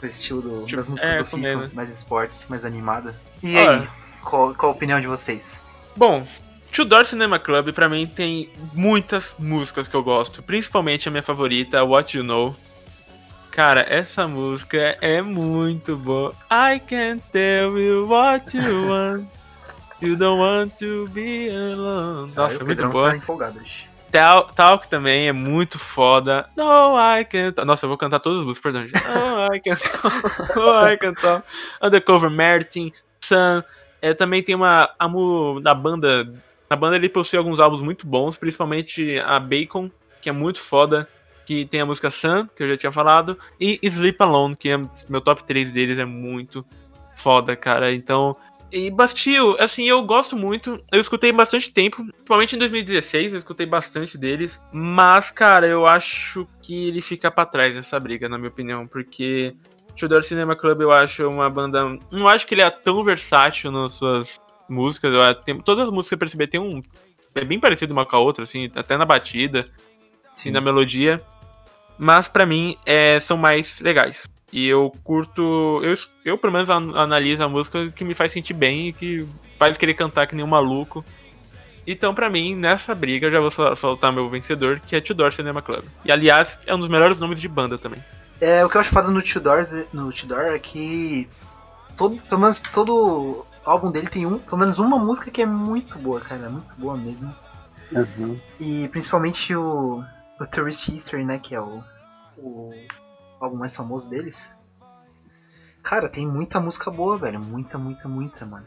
com o estilo do- Tipo, das músicas é, do FIFA, combina. mais esportes, mais animada. E Olha. aí, qual, qual a opinião de vocês? Bom, Tudor Cinema Club pra mim tem muitas músicas que eu gosto, principalmente a minha favorita, What You Know. Cara, essa música é muito boa. I can tell you what you <laughs> want. You don't want to be alone. Nossa, Ah, é muito boa. tá empolgado hoje. Tal, Talk também é muito foda. No, I can talk. Nossa, eu vou cantar todas as músicas, perdão, gente. No, I can talk. No, I can talk. Undercover Martin, Sun. É, também tem uma. A mu, da banda. A banda ele possui alguns álbuns muito bons, principalmente a Bacon, que é muito foda. Que tem a música Sun, que eu já tinha falado. E Sleep Alone, que é meu top 3 deles, é muito foda, cara. Então. E Bastille, assim, eu gosto muito. Eu escutei bastante tempo, principalmente em 2016, eu escutei bastante deles. Mas, cara, eu acho que ele fica pra trás nessa briga, na minha opinião, porque Tudor Cinema Club eu acho uma banda. Não acho que ele é tão versátil nas suas músicas. Eu tem- todas as músicas que eu percebi tem um. É bem parecido uma com a outra, assim, até na batida, assim, na melodia. Mas pra mim é, são mais legais. E eu curto. Eu, eu pelo menos an- analiso a música que me faz sentir bem e que faz querer cantar que nem um maluco. Então, pra mim, nessa briga, eu já vou sol- soltar meu vencedor, que é Tudor Cinema Club. E aliás, é um dos melhores nomes de banda também. É, o que eu acho foda no Tudor, no Tudor é que todo, pelo menos todo álbum dele tem um, pelo menos uma música que é muito boa, cara, muito boa mesmo. Uhum. E principalmente o, o Tourist History, né, que é o, o álbum mais famoso deles. Cara, tem muita música boa, velho, muita, muita, muita, mano.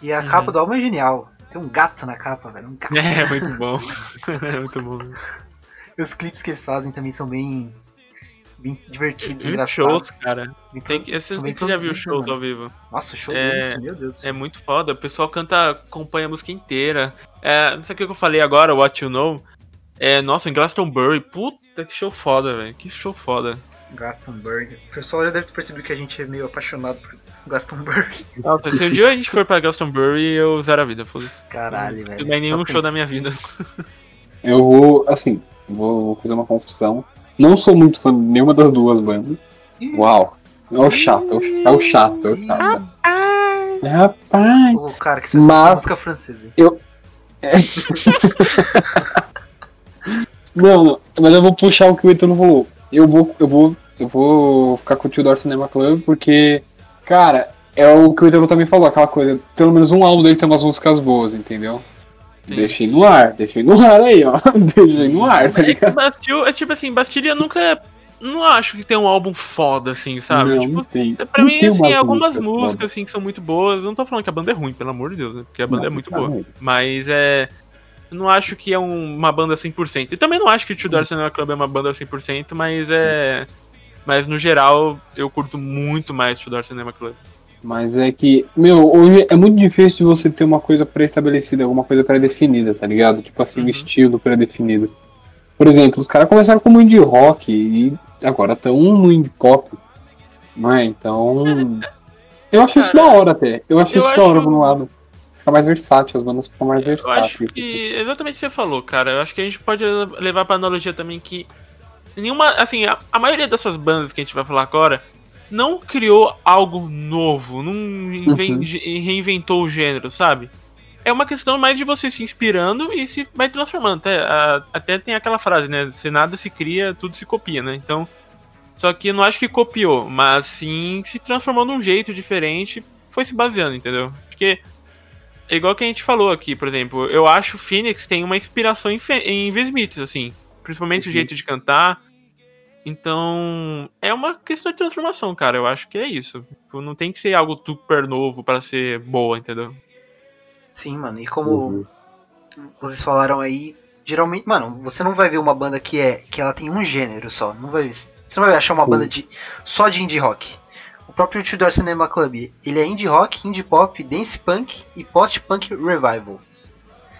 E a Uhum. capa do álbum é genial. Tem um gato na capa, velho, um gato. <laughs> É, muito bom. <laughs> é muito bom. E os clipes que eles fazem também são bem, bem divertidos, E os engraçados. shows, cara. Bem Tem que, vocês bem já viu shows né, ao vivo. mano? Nossa, o show É- deles, meu Deus do céu. É muito foda. O pessoal canta, acompanha a música inteira. É, não sei o que eu falei agora, What You Know. É, nossa, em Glastonbury. Puta, que show foda, velho. Que show foda. Glastonbury. O pessoal já deve ter percebido que a gente é meio apaixonado por, Glastonbury. <laughs> Nossa, se um dia a gente for pra Glastonbury, eu zero a vida, foda-se. Caralho, velho. Não tem nenhum show da minha vida. <laughs> Eu vou, assim, vou fazer uma confusão. Não sou muito fã de nenhuma das duas bandas. Uau. É o chato, é o, é chato, é o chato. Rapaz. O cara que fez Mas- música francesa. Não, <laughs> não, mas eu vou puxar o que o Heitor falou. Eu vou, eu vou, eu vou ficar com o Tudor Cinema Club porque, cara, é o que o Heitor também falou, aquela coisa, pelo menos um álbum dele tem umas músicas boas, entendeu? Sim. Deixei no ar, deixei no ar aí, ó. <laughs> Deixei no ar, tá É ligado? Bastille, é tipo assim, Bastilha nunca. é- Não acho que tem um álbum foda, assim, sabe? Não, tipo, não tem. pra Não mim, tem assim, uma algumas música músicas, foda. assim, que são muito boas. Eu não tô falando que a banda é ruim, pelo amor de Deus, né? Porque a banda Não, é muito boa. ruim. Mas é. Não acho que é um- uma banda 100%. E também não acho que o Tudor Cinema Club é uma banda 100%, mas é. Mas no geral, eu curto muito mais Tudor Cinema Club. Mas é que, meu, hoje é muito difícil de você ter uma coisa pré-estabelecida, alguma coisa pré-definida, tá ligado? Tipo assim, Uhum. um estilo pré-definido. Por exemplo, os caras começaram como indie rock e agora estão no indie pop. Não é? Então. <laughs> Eu acho isso da hora até. Eu acho eu isso da hora acho- por um lado. Fica mais versátil, as bandas ficam mais Eu acho versáteis. que exatamente o que você falou, cara. Eu acho que a gente pode levar pra analogia também que nenhuma, assim, a, a maioria dessas bandas que a gente vai falar agora não criou algo novo, não inven- reinventou o gênero, sabe? É uma questão mais de você se inspirando e se vai transformando. Até, a- até tem aquela frase, né? Se nada se cria, tudo se copia, né? Então, só que eu não acho que copiou, mas sim se transformou num jeito diferente, foi se baseando, entendeu? Porque é igual que a gente falou aqui, por exemplo, eu acho o Phoenix tem uma inspiração em, em Vesmiths, assim. Principalmente o Uhum. jeito de cantar. Então, é uma questão de transformação, cara. Eu acho que é isso. Tipo, Não tem que ser algo super novo pra ser boa, entendeu? Sim, mano. E como Uhum. vocês falaram aí, geralmente, mano, você não vai ver uma banda que é que ela tem um gênero só. Não vai, você não vai achar uma Sim. banda de só de indie rock. O próprio Tudor Cinema Club, ele é indie rock, indie pop, dance punk e post-punk revival.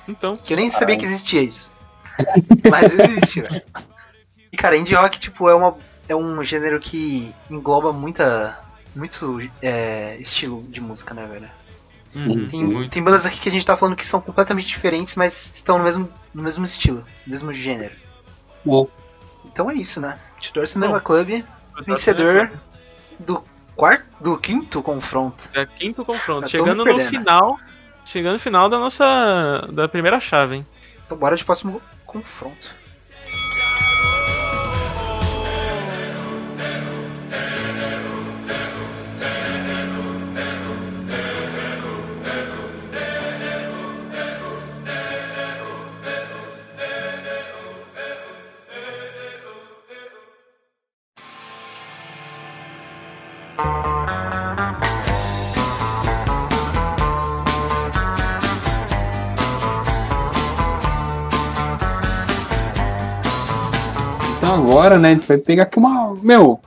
Então, Que eu nem sabia que existia isso. <laughs> Mas existe, velho. E cara, indie rock, tipo, é, uma, é um gênero que engloba muita. Muito é, estilo de música, né, velho? uhum, Tem, muito. tem bandas aqui que a gente tá falando que são completamente diferentes, mas estão no mesmo, no mesmo estilo, no mesmo gênero. Bom. Então é isso, né? Tudor Cinema Bom. Club, vencedor do quarto, do quinto confronto. É quinto confronto. Chegando no perdendo. final. Chegando no final da nossa. da primeira chave, hein? Então bora de próximo confronto. Agora, né, a gente vai pegar aqui uma. Meu,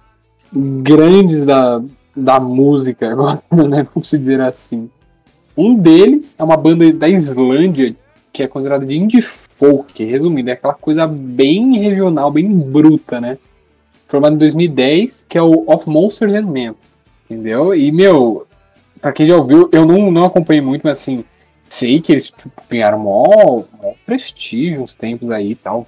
grandes da, da música agora, <laughs> né? Vamos dizer assim. Um deles é uma banda da Islândia que é considerada de indie folk, resumindo, é aquela coisa bem regional, bem bruta, né? Formado em 2010, que é o Of Monsters and Men, entendeu? E, meu, pra quem já ouviu, eu não, não acompanhei muito, mas assim, sei que eles tipo, ganharam mó prestígio uns tempos aí e tal,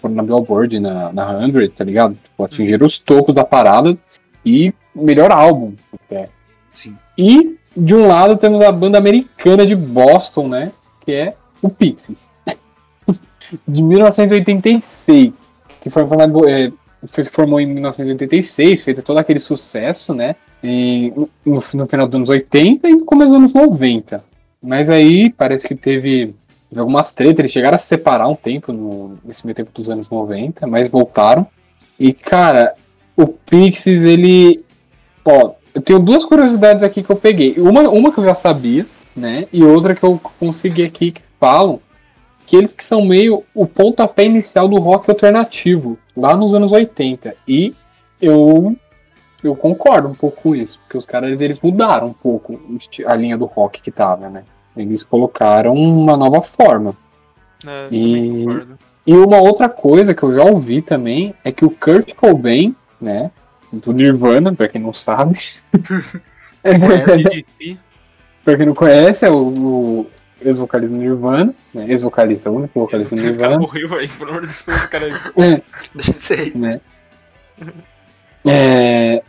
foram na Billboard, na, na 100, tá ligado? Tipo, atingiram os tocos da parada e melhor álbum até. Sim. E de um lado temos a banda americana de Boston, né? Que é o Pixies. <laughs> de 1986. Que foi formado, é, se formou em 1986, fez todo aquele sucesso, né? No, no final dos anos 80 e no começo dos anos 90. Mas aí parece que teve algumas tretas, eles chegaram a se separar um tempo no- nesse meio tempo dos anos 90, mas voltaram. E cara, o Pixies, ele. Ó, eu tenho duas curiosidades aqui que eu peguei. Uma, uma que eu já sabia, né? E outra que eu consegui aqui que falam que eles que são meio o pontapé inicial do rock alternativo, lá nos anos 80. E eu eu concordo um pouco com isso, porque os caras eles mudaram um pouco a linha do rock que tava, né? Eles colocaram uma nova forma. É, E-. E uma outra coisa que eu já ouvi também é que o Kurt Cobain, né, do Nirvana, pra quem não sabe? <laughs> CDC. <laughs> pra quem não conhece, é o, o ex-vocalista do Nirvana, né? Ex-vocalista, o único vocalista do O cara Nirvana. morreu aí, pelo amor de Deus, cara. <laughs> É, Deixa de ser isso. né? É,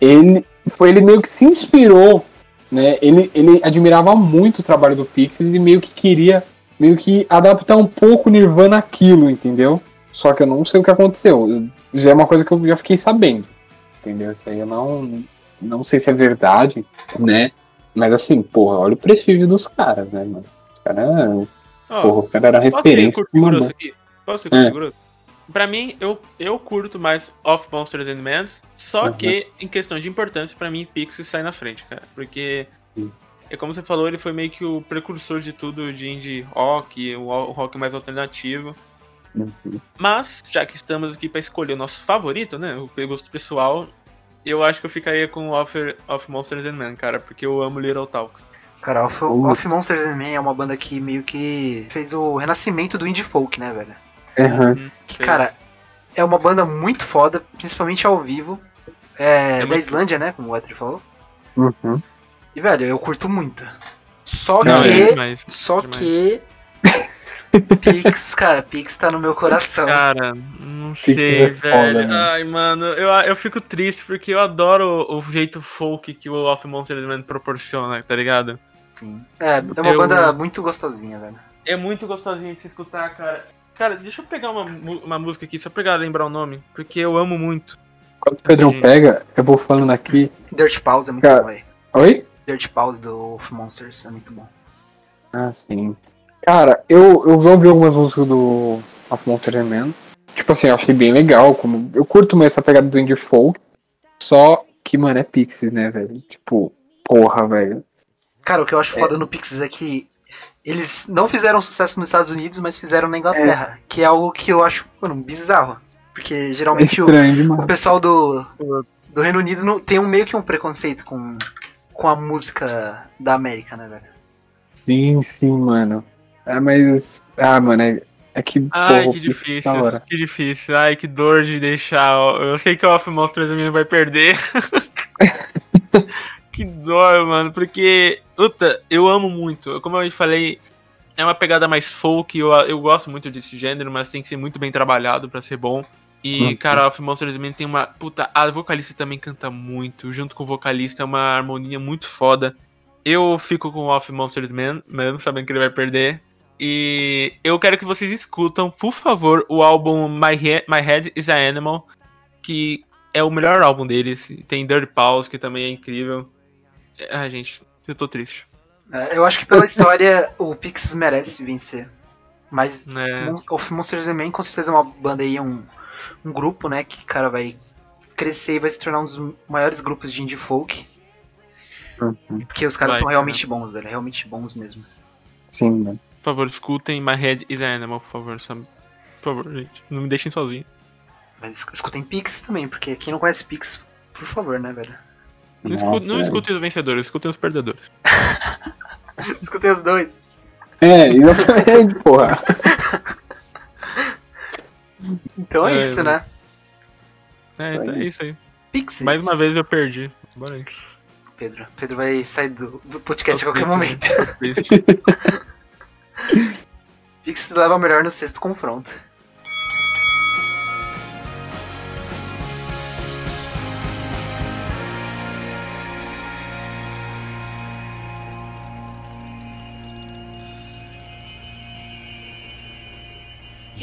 ele foi ele meio que se inspirou, né? Ele, ele admirava muito o trabalho do Pixies e meio que queria meio que adaptar um pouco o Nirvana àquilo, entendeu? Só que eu não sei o que aconteceu. Isso é uma coisa que eu já fiquei sabendo, entendeu? Isso aí eu não não sei se é verdade, né? Mas assim, porra, olha o prestígio dos caras, né, mano? Os caras, Ó, porra, o cara era Posso referência. grosso Mamão. aqui? Posso ser curto É. grosso? Pra mim, eu, eu curto mais Of Monsters and Men, só Uhum. que, em questão de importância, pra mim, Pixies sai na frente, cara. Porque, Sim. é como você falou, ele foi meio que o precursor de tudo de indie rock, o rock mais alternativo. Uhum. Mas, já que estamos aqui pra escolher o nosso favorito, né, o gosto pessoal, eu acho que eu ficaria com Of, of Monsters and Men, cara, porque eu amo Little Talks. Cara, Off. Off Monsters and Men é uma banda que meio que fez o renascimento do indie folk, né, velho? Fez. cara, é uma banda muito foda, principalmente ao vivo. É, É da muito- Islândia, né, como o Etri falou. Uhum. E, velho, eu curto muito. Só Não, que... é demais. Só demais. que... <laughs> Pix, cara, Pix tá no meu coração. Cara, não que sei, é foda, velho. né? Ai, mano, eu, eu fico triste porque eu adoro o, o jeito folk que o Off Monsters Man proporciona, tá ligado? Sim. É, é uma Eu- banda muito gostosinha, velho. É muito gostosinho de se escutar, cara. Cara, deixa eu pegar uma, uma música aqui, só pegar lembrar o nome, porque eu amo muito. Quando o Pedrão Sim. pega, eu vou falando aqui. Dirt Pause é muito Cara. bom, velho. Oi? Dirt Pause do Off Monsters é muito bom. Ah, sim. Cara, eu, eu ouvi algumas músicas do Of Monster and Men. Tipo assim, eu achei bem legal. Como, eu curto mais essa pegada do indie folk. Só que, mano, é Pixies, né, velho? Tipo, porra, velho. Cara, o que eu acho foda no Pixies é que eles não fizeram sucesso nos Estados Unidos, mas fizeram na Inglaterra. Que é algo que eu acho, mano, bizarro. Porque É geralmente o, estranho o demais. pessoal do, do Reino Unido não, tem um, meio que um preconceito com, com a música da América, né, velho? Sim, sim, mano. Ah, mas. Ah, mano, é, é que. Ai, porra, que o difícil, que difícil. Ai, que dor de deixar. Eu sei que o Off Monsters vai perder. <laughs> <laughs> que dor, mano, porque, puta, eu amo muito. Como eu falei, é uma pegada mais folk, eu, eu gosto muito desse gênero, mas tem que ser muito bem trabalhado pra ser bom. E, Uhum. cara, Off Monsters Man tem uma. Puta, a vocalista também canta muito. Junto com o vocalista é uma harmonia muito foda. Eu fico com o Off Monsters Man, mesmo sabendo que ele vai perder. E eu quero que vocês escutam, por favor, o álbum My, He My Head is a Animal, que é o melhor álbum deles. Tem Dirty Pause, que também é incrível. Ah, gente, eu tô triste. É, eu acho que pela história o Pixies merece vencer. Mas né? Mon- Of Monsters and Men com certeza é uma banda aí, um, um grupo, né, que, cara, vai crescer e vai se tornar um dos maiores grupos de indie folk. Uhum. Porque os caras Vai, são realmente bons, velho, realmente bons mesmo. Sim, mano. Por favor, escutem My Head is a Animal, por favor, sabe? Por favor, gente. Não me deixem sozinho. Mas esc- escutem Pixies também, porque quem não conhece Pixies, por favor, né, velho? Não, Nossa, escutem, não escutem os vencedores, escutem os perdedores. <laughs> escutem os dois. É, exatamente, <laughs> porra. Então é, É, isso, né? É, então é isso aí. Pixies. Mais uma vez eu perdi. Bora aí. Pedro. Pedro vai sair do, do podcast a qualquer <laughs> triste, momento. Pixies leva o melhor no sexto confronto.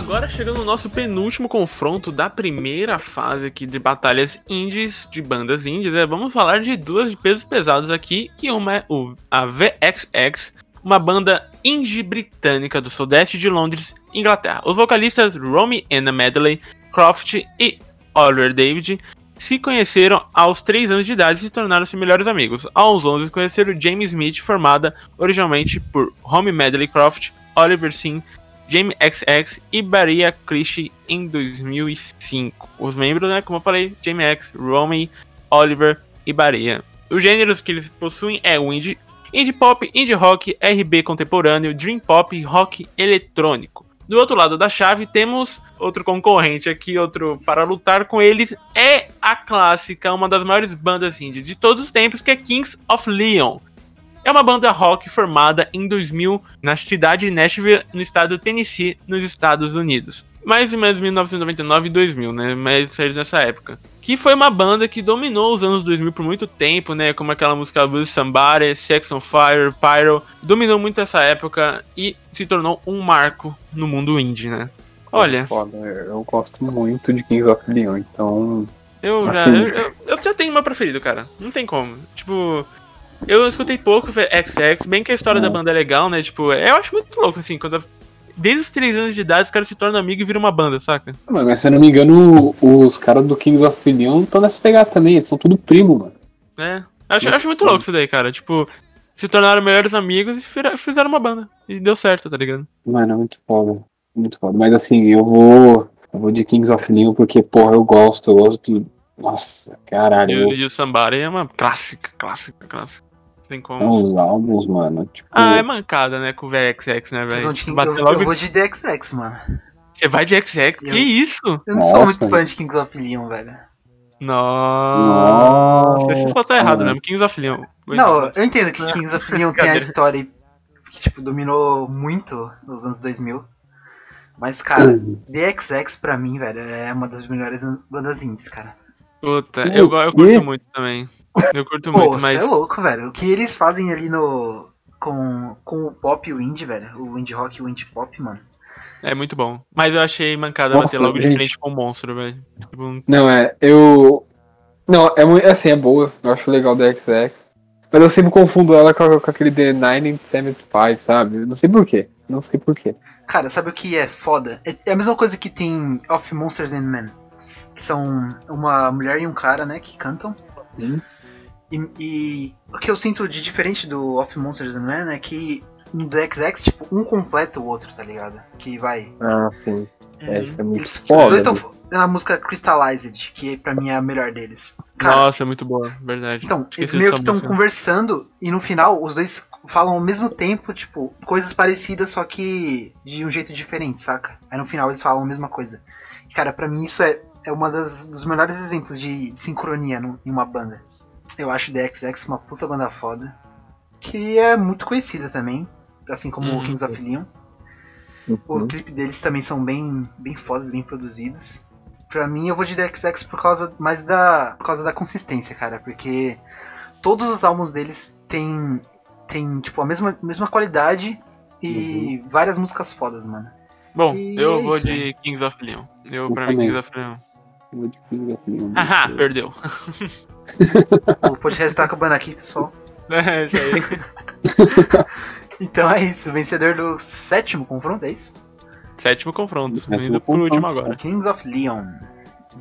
Agora chegando no nosso penúltimo confronto da primeira fase aqui de batalhas indies, de bandas indies, é, vamos falar de duas de pesos pesados aqui, que uma é o, a VXX, uma banda indie britânica do sudeste de Londres, Inglaterra. Os vocalistas Romy Anna Medley, Croft e Oliver David se conheceram aos 3 anos de idade e se tornaram-se melhores amigos. Aos 11 conheceram James Smith, formada originalmente por Romy Medley Croft, Oliver Sim, Jamie XX e Baria Christie em 2005. Os membros, né, como eu falei, Jamie X, Romy, Oliver e Baria. Os gêneros que eles possuem é o indie, indie pop, indie rock, RB contemporâneo, dream pop e rock eletrônico. Do outro lado da chave temos outro concorrente aqui, outro para lutar com eles, é a clássica, uma das maiores bandas indie de todos os tempos, que é Kings of Leon. É uma banda rock formada em 2000 na cidade de Nashville, no estado do Tennessee, nos Estados Unidos. Mais ou menos 1999 e 2000, né? Mais séries nessa época. Que foi uma banda que dominou os anos 2000 por muito tempo, né? Como aquela música Blues Somebody, Sex on Fire, Pyro. Dominou muito essa época e se tornou um marco no mundo indie, né? Olha. Foda, eu gosto muito de Kings of Leon, então. Eu já, Assim. eu, eu- eu já tenho meu preferido, cara. Não tem como. Tipo, eu escutei pouco XX, bem que a história Hum. da banda é legal, né? Tipo, eu acho muito louco, assim, quando. Desde os 3 anos de idade, os caras se tornam amigos e viram uma banda, saca? Mano, mas se eu não me engano, os caras do Kings of Leon estão nessa pegada também, eles são tudo primo, mano. É. Acho, acho muito louco isso daí, cara. Tipo, se tornaram melhores amigos e fizeram uma banda. E deu certo, tá ligado? Mano, é muito foda. Muito foda. Mas assim, eu vou. Eu vou de Kings of Leon porque, porra, eu gosto, eu gosto de. Nossa, caralho. E, o- Sambari é uma clássica, clássica, clássica. Não tem como. Os álbuns, mano. Tipo, Ah, é mancada, né, com o VXX, né, velho? eu, logo. eu vou de DXX, mano. Você vai de XX? Eu- Que isso? Eu não sou Nossa. muito fã de Kings of Leon, velho. Nossa. Tá Nossa, errado mano. mesmo. Kings of Leon. Não, eu entendo que Kings of Leon <laughs> tem a história que, tipo, dominou muito nos anos 2000. Mas, cara, DXX pra mim, velho, é uma das melhores bandas indies, cara. Puta, O eu, eu curto muito também. Eu curto Pô, muito, você mas. é louco, velho. O que eles fazem ali no. Com, com o pop e o indie, velho. O indie rock e o indie pop, mano. É muito bom. Mas eu achei mancada Nossa, bater logo de gente. frente com o monstro, velho. Tipo, Não, é. Eu. Não, é muito. Assim, é boa. Eu acho legal da XX. Mas eu sempre confundo ela com, com aquele The Nine Five, sabe? Eu Não sei porquê. Não sei porquê. Cara, sabe o que é foda? É é a mesma coisa que tem Of Monsters and Men. Que são uma mulher e um cara, né, que cantam. Sim. E, e o que eu sinto de diferente do Of Monsters and Men é que no DXX, tipo, um completa o outro, tá ligado? Que vai. Ah, sim. É, uhum. isso é muito Eles, os dois estão na música Crystallized, que pra mim é a melhor deles. Cara, Nossa, é muito boa, verdade. Então, Esqueci eles meio que estão conversando e no final os dois falam ao mesmo tempo, tipo, coisas parecidas, só que de um jeito diferente, saca? Aí no final eles falam a mesma coisa. E, cara, pra mim isso é, é uma das dos melhores exemplos de, de sincronia no- em uma banda. Eu acho The XX uma puta banda foda. Que é muito conhecida também, assim como Uhum. o Kings of Leon. O Uhum. clipe deles também são bem, bem fodas, bem produzidos. Pra mim, eu vou de XX por causa mais da, por causa da consistência, cara. Porque todos os álbuns deles têm, têm tipo, a mesma, mesma qualidade e várias músicas fodas, mano. Bom, E eu é vou isso, de Kings of Leon. Eu, Eu pra mim, também. Kings of Leon. Eu vou de Kings of Leon. <laughs> Haha, perdeu. <laughs> <laughs> O podcast tá acabando aqui, pessoal. <laughs> É, isso aí. <laughs> Então é isso, vencedor do sétimo confronto, é isso? Sétimo confronto. Sétimo Indo pro último agora. Kings of Leon.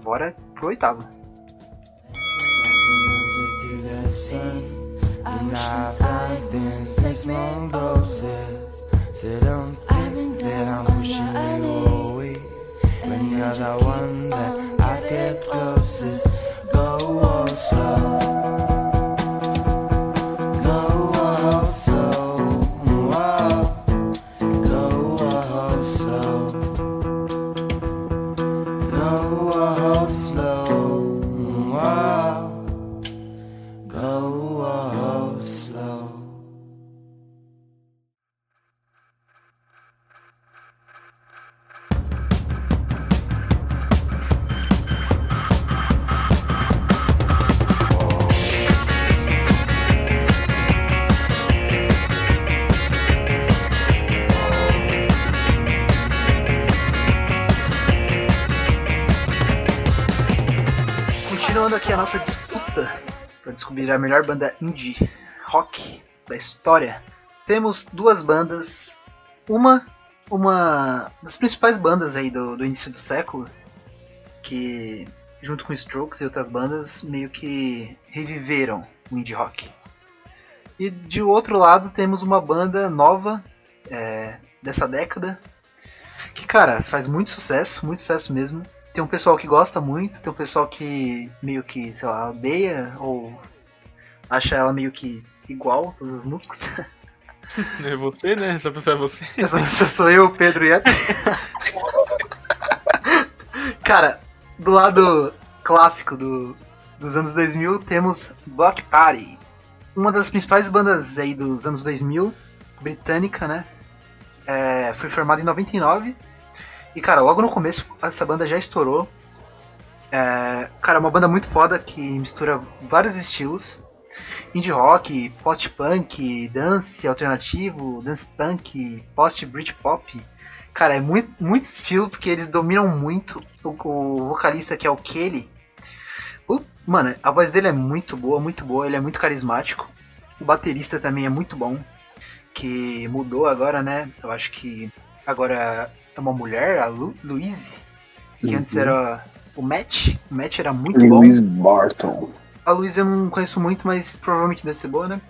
Bora pro oitavo. to the sun. And I've go on slow. Nossa disputa para descobrir a melhor banda indie rock da história. Temos duas bandas, uma uma das principais bandas aí do, do início do século, que junto com Strokes e outras bandas meio que reviveram o indie rock. E de outro lado temos uma banda nova é, dessa década que cara faz muito sucesso, muito sucesso mesmo. Tem um pessoal que gosta muito, tem um pessoal que meio que, sei lá, odeia ou acha ela meio que igual, todas as músicas. <laughs> É você, né? Essa pessoa é você. Essa pessoa sou eu, Pedro e Cara, do lado clássico do, dos anos 2000 temos Block Party. Uma das principais bandas aí dos anos 2000, britânica, né? É, foi formada em 99. E, cara, logo no começo essa banda já estourou. É, cara, uma banda muito foda que mistura vários estilos indie rock, post-punk, dance alternativo, dance punk, post-britpop. Cara, é muito, muito estilo porque eles dominam muito. O, o vocalista que é o Kelly. O, mano, a voz dele é muito boa, muito boa, ele é muito carismático. O baterista também é muito bom. Que mudou agora, né? Eu acho que agora é uma mulher, a Lu, Louise. Que Uhum. antes era o Matt. O Matt era muito bom. Louis Barton. A Luísa eu não conheço muito, mas provavelmente deve ser boa, né?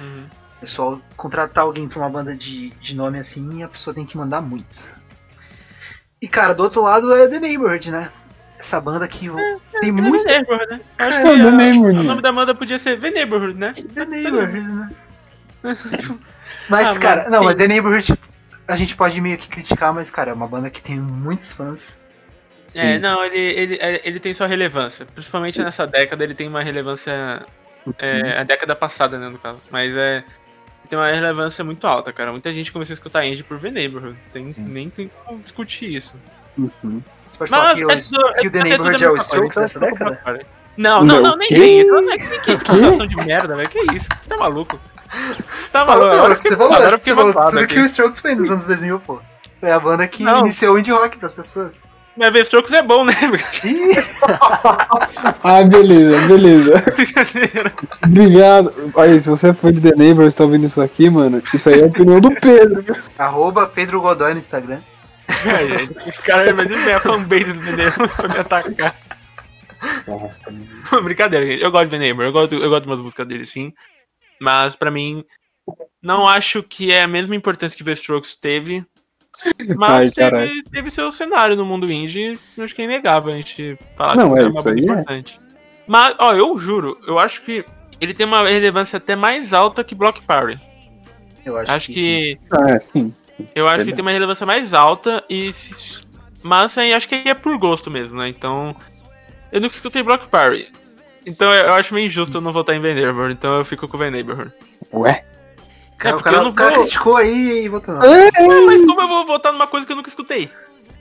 Uhum. Pessoal, contratar alguém pra uma banda de, de nome assim, a pessoa tem que mandar muito. E cara, do outro lado é The Neighborhood, né? Essa banda que tem The muita. Neighborhood, né? Acho Cara, que The Neighborhood. o nome da banda podia ser The Neighborhood, né? The Neighborhood, né? <laughs> Mas, Ah, mas cara, não, tem- mas The Neighborhood a gente pode meio que criticar, mas, cara, é uma banda que tem muitos fãs. É, Sim. não, ele, ele, é, ele tem sua relevância. Principalmente nessa década, ele tem uma relevância. É, a década passada, né, no caso. Mas é. ele Tem uma relevância muito alta, cara. Muita gente começou a escutar indie por The Neighborhood. Tem, nem tem como discutir isso. Uhum. Você pode falar que, o, tudo- que o The é Neighborhood é o Strokes dessa então década? Não, não, Não, não, nem. Então não é que que discussão de merda, velho. Que isso? Tá maluco? Tá Você falou, maluco? Agora você falou, agora você fiquei falou tudo aqui. que o Strokes foi nos anos 2000, pô. Foi a banda que Não. iniciou o indie rock pras pessoas. Mas ver Strokes é bom, né? <laughs> <laughs> Ah, beleza, beleza. Brincadeira. Obrigado. Aí, se você for de The Neighbors e tá ouvindo isso aqui, mano, isso aí é a opinião do Pedro. viu? arroba Pedro Godoy no Instagram. É, gente. O cara imagina a fanbase do The Neighbor pra me atacar. Nossa. Brincadeira, gente. Eu gosto de The Neighbor. Eu gosto, eu gosto de umas músicas dele, sim. Mas pra mim, não acho que é a mesma importância que The Strokes teve. Mas Ai, teve, teve seu cenário no mundo indie. Acho que é inegável a gente falar Não, que é, uma isso banda aí é. importante. Mas, ó, eu juro, eu acho que ele tem uma relevância até mais alta que Block Party. Eu acho, Acho, que, que. Ah, é, sim. Eu acho que tem uma relevância mais alta e. Mas aí acho que é por gosto mesmo, né? Então. Eu nunca escutei Block Party. Então eu acho meio injusto eu não votar em Neighborhood, então eu fico com The Neighborhood. Ué? Cara, É, o cara, eu não o cara vou- criticou aí e votou não. Mas como eu vou votar numa coisa que eu nunca escutei?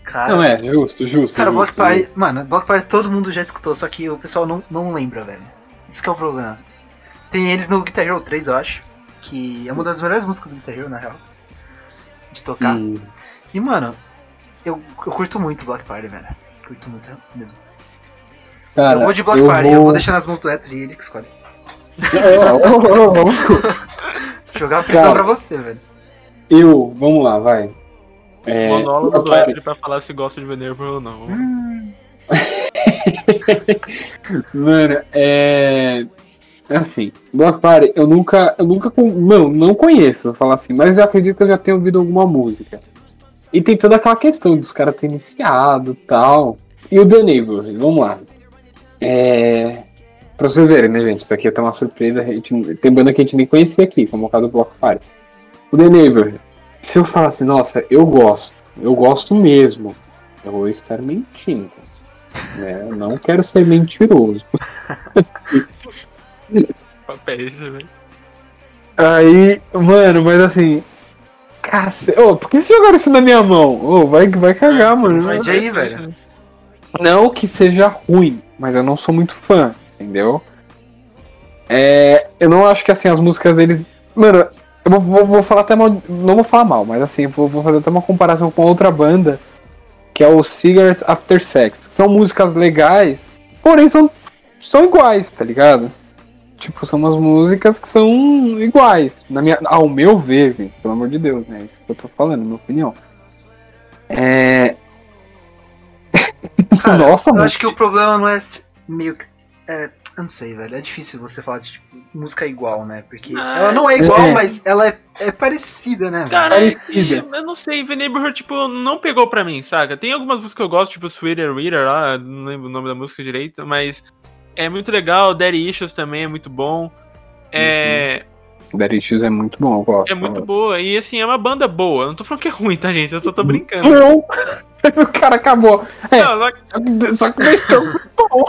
Cara, Não, é, justo, justo. cara, justo, Block Party, mano, Block Party todo mundo já escutou, só que o pessoal não, não lembra, velho. Isso que é o problema. Tem eles no Guitar Hero 3, eu acho, que é uma das melhores músicas do Guitar Hero, na real. De tocar. Hum. E, mano, eu, eu curto muito Block Party, velho. Curto muito mesmo. Cara, eu vou de Block eu Party, eu vou deixar nas mãos do Ether e ele que escolhe. <laughs> É. Jogar a pressão Cara. pra você, velho. Eu, vamos lá, vai. É, Monólogo do. Edry pra falar se gosta de Neighborhood ou não. <laughs> Mano, é. Assim, Block Party, eu nunca. Eu nunca. Não, não conheço, vou falar assim, mas eu acredito que eu já tenho ouvido alguma música. E tem toda aquela questão dos caras terem iniciado e tal. E o The Neighborhood, vamos lá. É. Pra vocês verem, né, gente? Isso aqui é até uma surpresa. A gente, tem banda que a gente nem conhecia aqui, como o caso do Block Party. O The Neighborhood. Se eu falar assim, nossa, eu gosto, eu gosto mesmo, eu vou estar mentindo. Né? Eu não quero ser mentiroso. <laughs> Velho. Aí, mano, mas assim. Cacete. Ô, por que vocês jogaram isso na minha mão? Ô, vai, vai cagar, mano. Vai aí, velho. Não que seja ruim, mas eu não sou muito fã, entendeu? É, eu não acho que assim as músicas dele. Mano, eu vou, vou- vou falar até mal. Não vou falar mal, mas assim, vou, vou fazer até uma comparação com outra banda, que é o Cigarettes After Sex. São músicas legais, porém são são iguais, tá ligado? Tipo, são umas músicas que são iguais. Na minha, ao meu ver, pelo amor de Deus, né? Isso que eu tô falando, minha opinião. É. <laughs> Cara, Nossa, eu mano. acho que o problema não é meio que. É, eu não sei, velho. É difícil você falar de tipo, música igual, né? Porque Ah, ela não é igual, é. mas ela é, é parecida, né? Cara, Parecida. e- eu não sei, The Neighborhood, tipo, não pegou pra mim, saca? Tem algumas músicas que eu gosto, tipo Sweeter Reader lá, não lembro o nome da música direito, mas é muito legal, Daddy Issues também é muito bom. É, Daddy Issues é muito bom, eu gosto. é muito boa, e assim, é uma banda boa. Eu não tô falando que é ruim, tá, gente? Eu só tô brincando. Não! <laughs> o cara acabou. É, Não, só que- só o The Strokes é bom.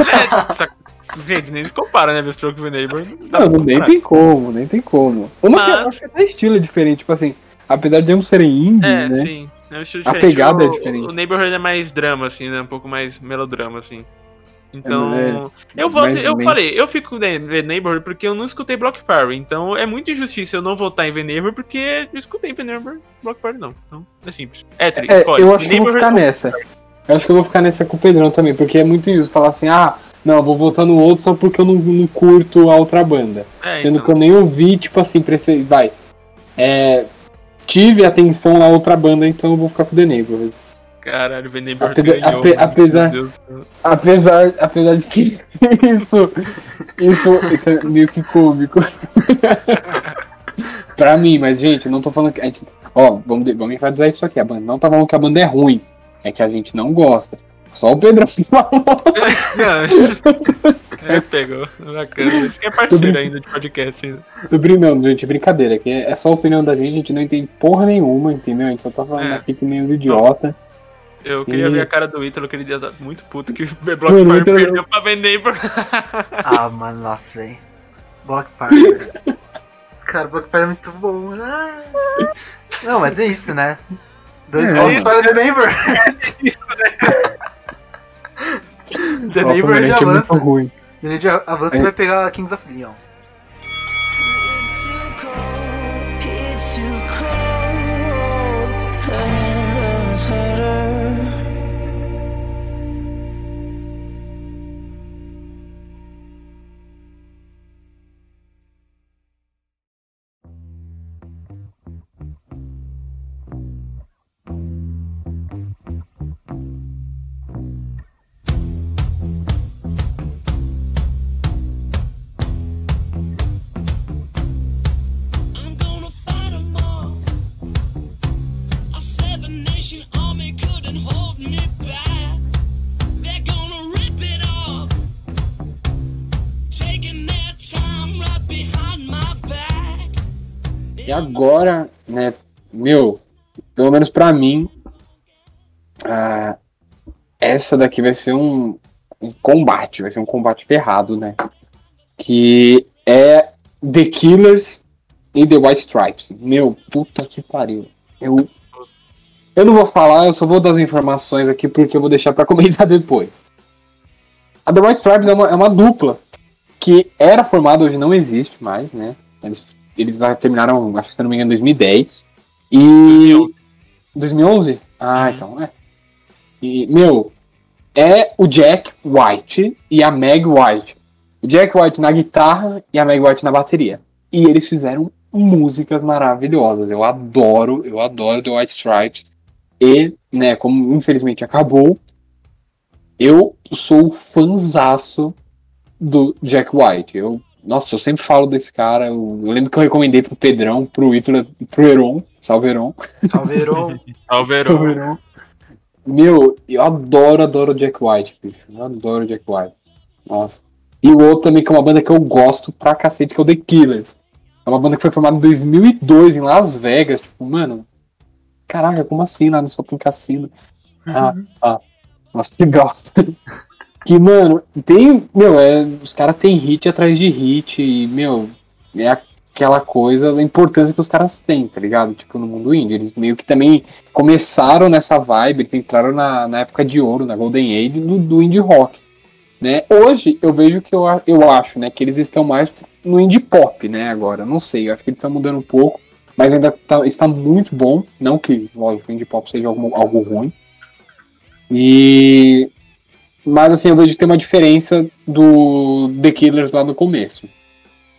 é, só- gente, nem se compara, né? The Stroke e The Neighbor. Não, Não, nem tem como, nem tem como. Uma que eu Mas- acho que até estilo é diferente, tipo assim, apesar de ambos serem indie, É, né? sim. É um estilo A diferente. pegada é o, diferente. O Neighborhood é mais drama, assim, né? Um pouco mais melodrama, assim. Então. É, eu voto, eu bem- falei, eu fico com The The Neighborhood porque eu não escutei Block Party. Então é muito injustiça eu não votar em The Neighborhood porque eu escutei The Neighborhood Block Party, não. Então é simples. É, Tri, É, escolhe. eu acho que eu vou ficar Neighborhood- nessa. Eu acho que eu vou ficar nessa com o Pedrão também, porque é muito injusto falar assim, ah, não, eu vou votar no outro só porque eu não, não curto a outra banda. É, Sendo então. que eu nem ouvi, tipo assim, prece... vai. É, tive atenção na outra banda, então eu vou ficar com o The Neighborhood. Caralho, The Neighborhood Apesar- ganhou. ape- apesar-. Apesar, apesar de que isso, isso, isso é meio que cômico. <laughs> pra mim, mas gente, eu não tô falando que. A gente, ó, vamos, vamos enfatizar isso aqui. A banda não tá falando que a banda é ruim. É que a gente não gosta. Só o Pedro <laughs> falou. É, pegou. Bacana. Esse que é parceiro ainda de podcast. ainda. Tô brincando, gente, brincadeira. Que é só a opinião da gente, a gente não entende porra nenhuma, entendeu? A gente só tá falando É. aqui que nem um idiota. Eu queria E- ver a cara do Ítalo, que ele ia estar muito puto que o Mano, Block o Party Ítalo- perdeu pra The Neighbor. Ah, mano, nossa, velho. Block Party. Cara, Block Party é muito bom. Ah. Não, mas é isso, né? Dois É votos isso. para The Neighbor. The Neighbor mano, já gente é muito avança. ruim. The Neighbor já avança e É. vai pegar Kings of Leon. Agora, né, meu, pelo menos pra mim, ah, essa daqui vai ser um, um combate, vai ser um combate ferrado, né? Que é The Killers e The White Stripes. Meu, puta que pariu. Eu, eu não vou falar, eu só vou dar as informações aqui porque eu vou deixar pra <laughs> comentar depois. A The White Stripes é uma, é uma dupla que era formada, hoje não existe mais, né? Eles eles terminaram, acho que se não me engano, em 2010. E. 2011. 2011? Ah, Uhum. então, é. E, meu, é o Jack White e a Meg White. O Jack White na guitarra e a Meg White na bateria. E eles fizeram músicas maravilhosas. Eu adoro, eu adoro The White Stripes. E, né, como infelizmente acabou, eu sou fanzaço do Jack White. Eu, nossa, eu sempre falo desse cara. Eu, eu lembro que eu recomendei pro Pedrão, pro Ítalo, pro Heron, salve Heron. Salveirou. <laughs> Alverão. Salve, Heron. Meu, eu adoro, adoro o Jack White, bicho. Eu adoro o Jack White. Nossa. E o outro também, que é uma banda que eu gosto pra cacete, que é o The Killers. É uma banda que foi formada em 2002 em Las Vegas. Tipo, mano, caraca, como assim lá no Solto Cassino? Ah, ah. Nossa, que gosta. <laughs> Que, mano, tem. Meu, é, os caras têm hit atrás de hit. E, meu, é aquela coisa da importância que os caras têm, tá ligado? Tipo, no mundo indie. Eles meio que também começaram nessa vibe, entraram na, na época de ouro, na Golden Age do, do indie rock. Né? Hoje eu vejo que eu, eu acho né, que eles estão mais no indie pop, né? Agora, não sei, eu acho que eles estão mudando um pouco, mas ainda tá- está muito bom. Não que, lógico, o indie pop seja algo, algo ruim. E Mas assim, eu vejo que tem uma diferença do The Killers lá no começo.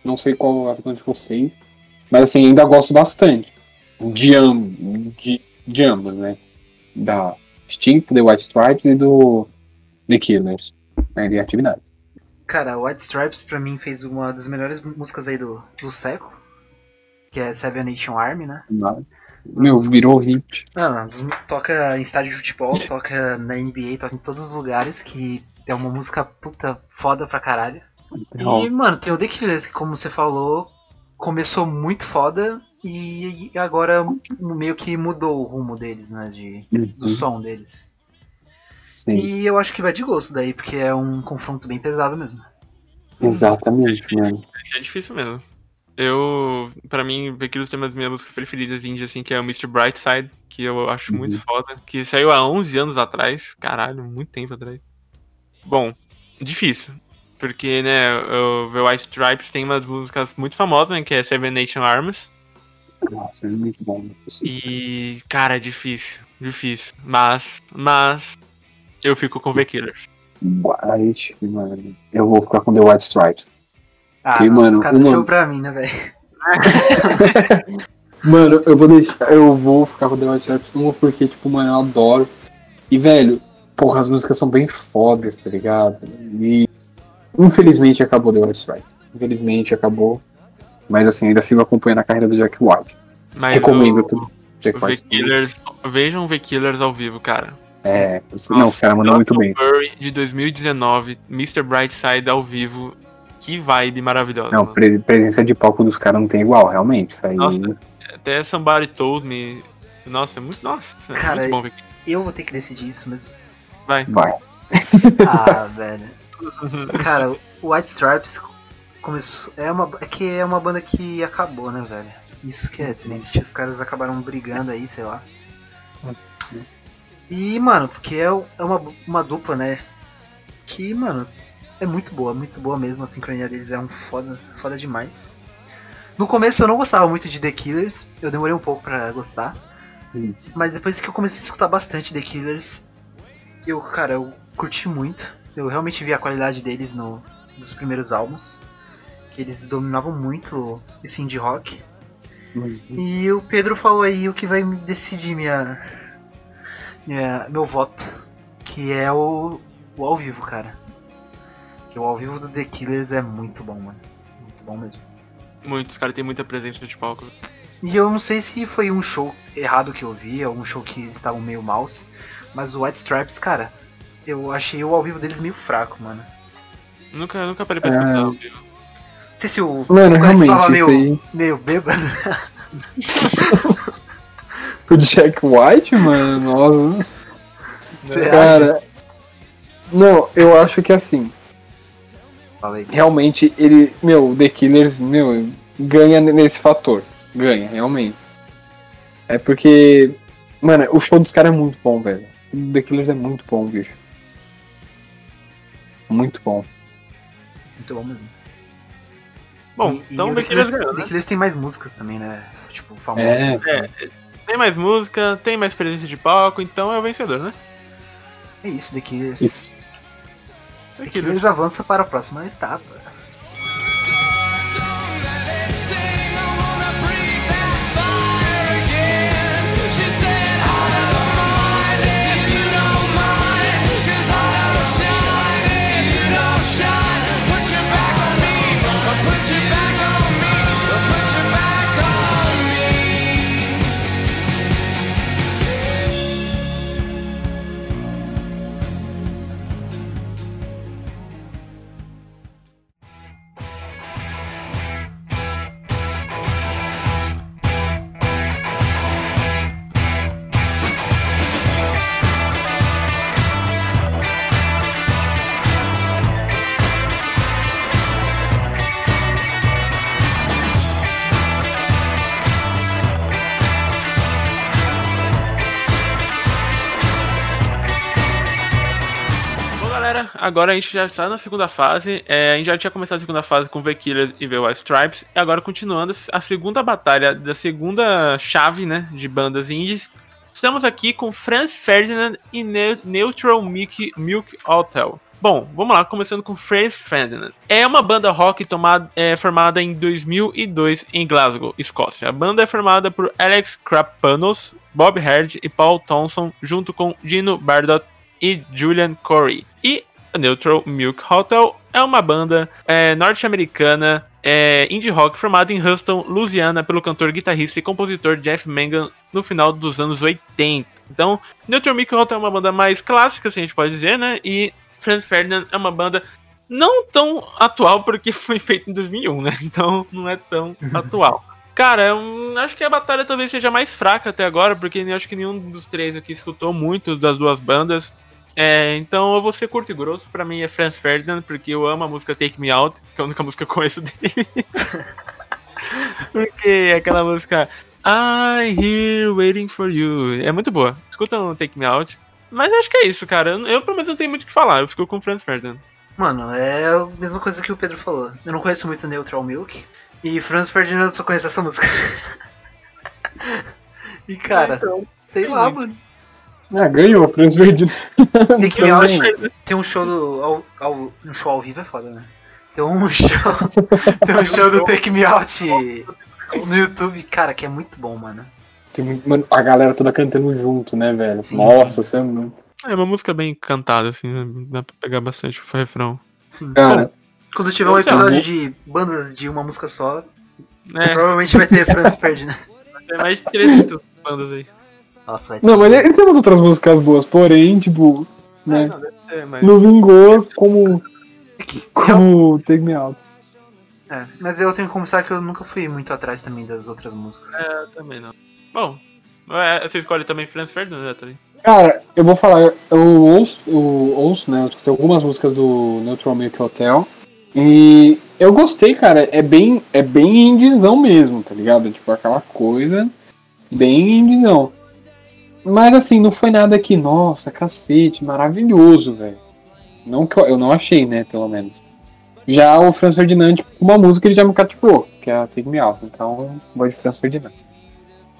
Não sei qual a visão de vocês, mas assim, ainda gosto bastante. De, am de, de ambos, né? Da Sting, The White Stripes e do The Killers. Né, de atividade. Cara, White Stripes pra mim fez uma das melhores músicas aí do, do século. Que é Seven Nation Army, né? Meu, virou hit. Mano, toca em estádio de futebol, <laughs> toca na NBA, toca em todos os lugares, que é uma música puta foda pra caralho. E, mano, tem o The Killers, que como você falou, começou muito foda e agora meio que mudou o rumo deles, né? De, do Uhum. som deles. Sim, E eu acho que vai de gosto daí, porque é um confronto bem pesado mesmo. exatamente, mano. É difícil mesmo. Eu, pra mim, Killers tem uma das minhas músicas preferidas indie, assim, que é o Mr. Brightside, que eu acho Uhum. muito foda, que saiu há 11 anos atrás, caralho, muito tempo atrás. Bom, difícil, porque, né, o The White Stripes tem umas músicas muito famosas, né, que é Seven Nation Arms, Nossa, é muito bom. e, cara, difícil, difícil, mas, mas, eu fico com The Killers. White, mano. Eu vou ficar com The White Stripes. Ah, E, nossa, mano, os caras uma- deixou pra mim, né, velho? <laughs> Mano, eu vou deixar. Eu vou ficar com The White Stripes uma porque, tipo, mano, eu adoro. E, velho, porra, as músicas são bem fodas, tá ligado? E infelizmente acabou The White Stripes. Infelizmente acabou. Mas assim, ainda sigo acompanhando a carreira do Jack White. Mas Recomendo o, tudo. Jack o White. Killers, vejam The Killers ao vivo, cara. É, não, os caras mandam muito bem. Furry de 2019, Mr. Brightside ao vivo. Que vibe maravilhosa. Não, pre- presença de palco dos caras não tem igual, realmente. Isso aí. Nossa. Até Somebody Told Me. Nossa, é muito. Nossa, é Cara, muito bom ver aqui. Eu vou ter que decidir isso mesmo. Vai. Vai. <laughs> Ah, velho. Cara, o White Stripes começou. É, uma, é que é uma banda que acabou, né, velho? Isso que é triste. Os caras acabaram brigando aí, sei lá. E, mano, porque é, é uma, uma dupla, né? Que, mano, é muito boa, muito boa mesmo. A sincronia deles é um foda, foda demais. No começo eu não gostava muito de The Killers, eu demorei um pouco pra gostar. Hum. Mas depois que eu comecei a escutar bastante The Killers, eu, cara, eu curti muito. Eu realmente vi a qualidade deles no, nos primeiros álbuns. Que eles dominavam muito esse indie rock. E o Pedro falou aí o que vai me decidir minha, minha- meu voto. Que é o, o ao vivo, cara. Que o ao vivo do The Killers é muito bom, mano. Muito bom mesmo. Muitos caras têm muita presença de palco. E eu não sei se foi um show errado que eu vi, algum show que eles estavam meio maus. Mas o White Stripes, cara, eu achei o ao vivo deles meio fraco, mano. Nunca, nunca parei pra escutar É. ao vivo. Não sei se o Mano, realmente, tava isso meio, aí. meio bêbado. <laughs> O Jack White, mano, nossa. Você acha? Cara. Não, eu acho que assim. Fala aí. realmente ele, meu, o The Killers, meu, ganha nesse fator. Ganha, realmente. É porque, mano, o show dos caras é muito bom, velho. O The Killers é muito bom, bicho. Muito bom. Muito bom mesmo. Bom, E- e então o The The Killers Killers, ganhou, The né? Killers tem mais músicas também, né? Tipo, famosas. É, assim. Tem mais música, tem mais presença de palco, então é o vencedor, né? É isso, The Killers. Isso. Killers avança para a próxima etapa. Agora a gente já está na segunda fase. É, a gente já tinha começado a segunda fase com The Killers e The White Stripes. E agora, continuando a segunda batalha da segunda chave, né, de bandas indies, Estamos aqui com Franz Ferdinand e Ne- Neutral Milk, Milk Hotel. Bom, vamos lá, começando com Franz Ferdinand. É uma banda rock tomada, é, formada em 2002 em Glasgow, Escócia. A banda é formada por Alex Krapanos, Bob Herd e Paul Thompson, junto com Dino Bardot e Julian Corey. A Neutral Milk Hotel é uma banda é, norte-americana é, indie rock formada em Houston, Louisiana, pelo cantor, guitarrista e compositor Jeff Mangan no final dos anos 80. Então, Neutral Milk Hotel é uma banda mais clássica, assim a gente pode dizer, né? E Franz Ferdinand é uma banda não tão atual porque <laughs> foi feita em 2001, né? Então não é tão atual. Cara, eu acho que a batalha talvez seja mais fraca até agora, porque eu acho que nenhum dos três aqui escutou muito das duas bandas. É, então eu vou ser curto e grosso. Pra mim é Franz Ferdinand, porque eu amo a música Take Me Out, que é a única música que eu conheço dele. <laughs> porque é aquela música I'm here waiting for you. É muito boa. Escuta no Take Me Out. Mas acho que é isso, cara. Eu, eu, pelo menos não tenho muito o que falar. Eu fico com o Franz Ferdinand. Mano, é a mesma coisa que o Pedro falou. Eu não conheço muito Neutral Milk. E Franz Ferdinand eu só conheço essa música. <laughs> e cara, sei lá, mano. Ah, ganhou, Franz Ferdinand. Tem que me out, tem um show do. Ao, ao, um show ao vivo é foda, né? Tem um show. <laughs> tem um show do Take Me Out no YouTube, cara, que é muito bom, mano. Tem mano, a galera toda cantando junto, né, velho? Sim, Nossa, você é muito. É uma música bem cantada, assim, né? Dá pra pegar bastante o refrão. Sim. Cara, Quando tiver um episódio de bandas de uma música só, É, provavelmente vai ter Franz Ferdinand. tem mais de 300 bandas aí. Nossa, não, mas ele tem umas outras músicas boas, porém, tipo, né? Não, deve ter, mas... Não vingou como, É como Take Me Out. É, mas eu tenho que confessar que eu nunca fui muito atrás também das outras músicas. É, eu também não. Bom, é, você escolhe também Franz Ferdinand, Nathalie? Cara, eu vou falar, eu ouço, eu ouço, né? Eu escutei algumas músicas do Neutral Milk Hotel. E eu gostei, cara. É bem, é bem indizão mesmo, tá ligado? Tipo, aquela coisa bem indizão. Mas assim, não foi nada que, nossa, cacete, maravilhoso, velho. Não que eu, eu não achei, né, pelo menos. Já o Franz Ferdinand, tipo, uma música ele já me cativou, que é a Take Me Out. Então, vou de Franz Ferdinand.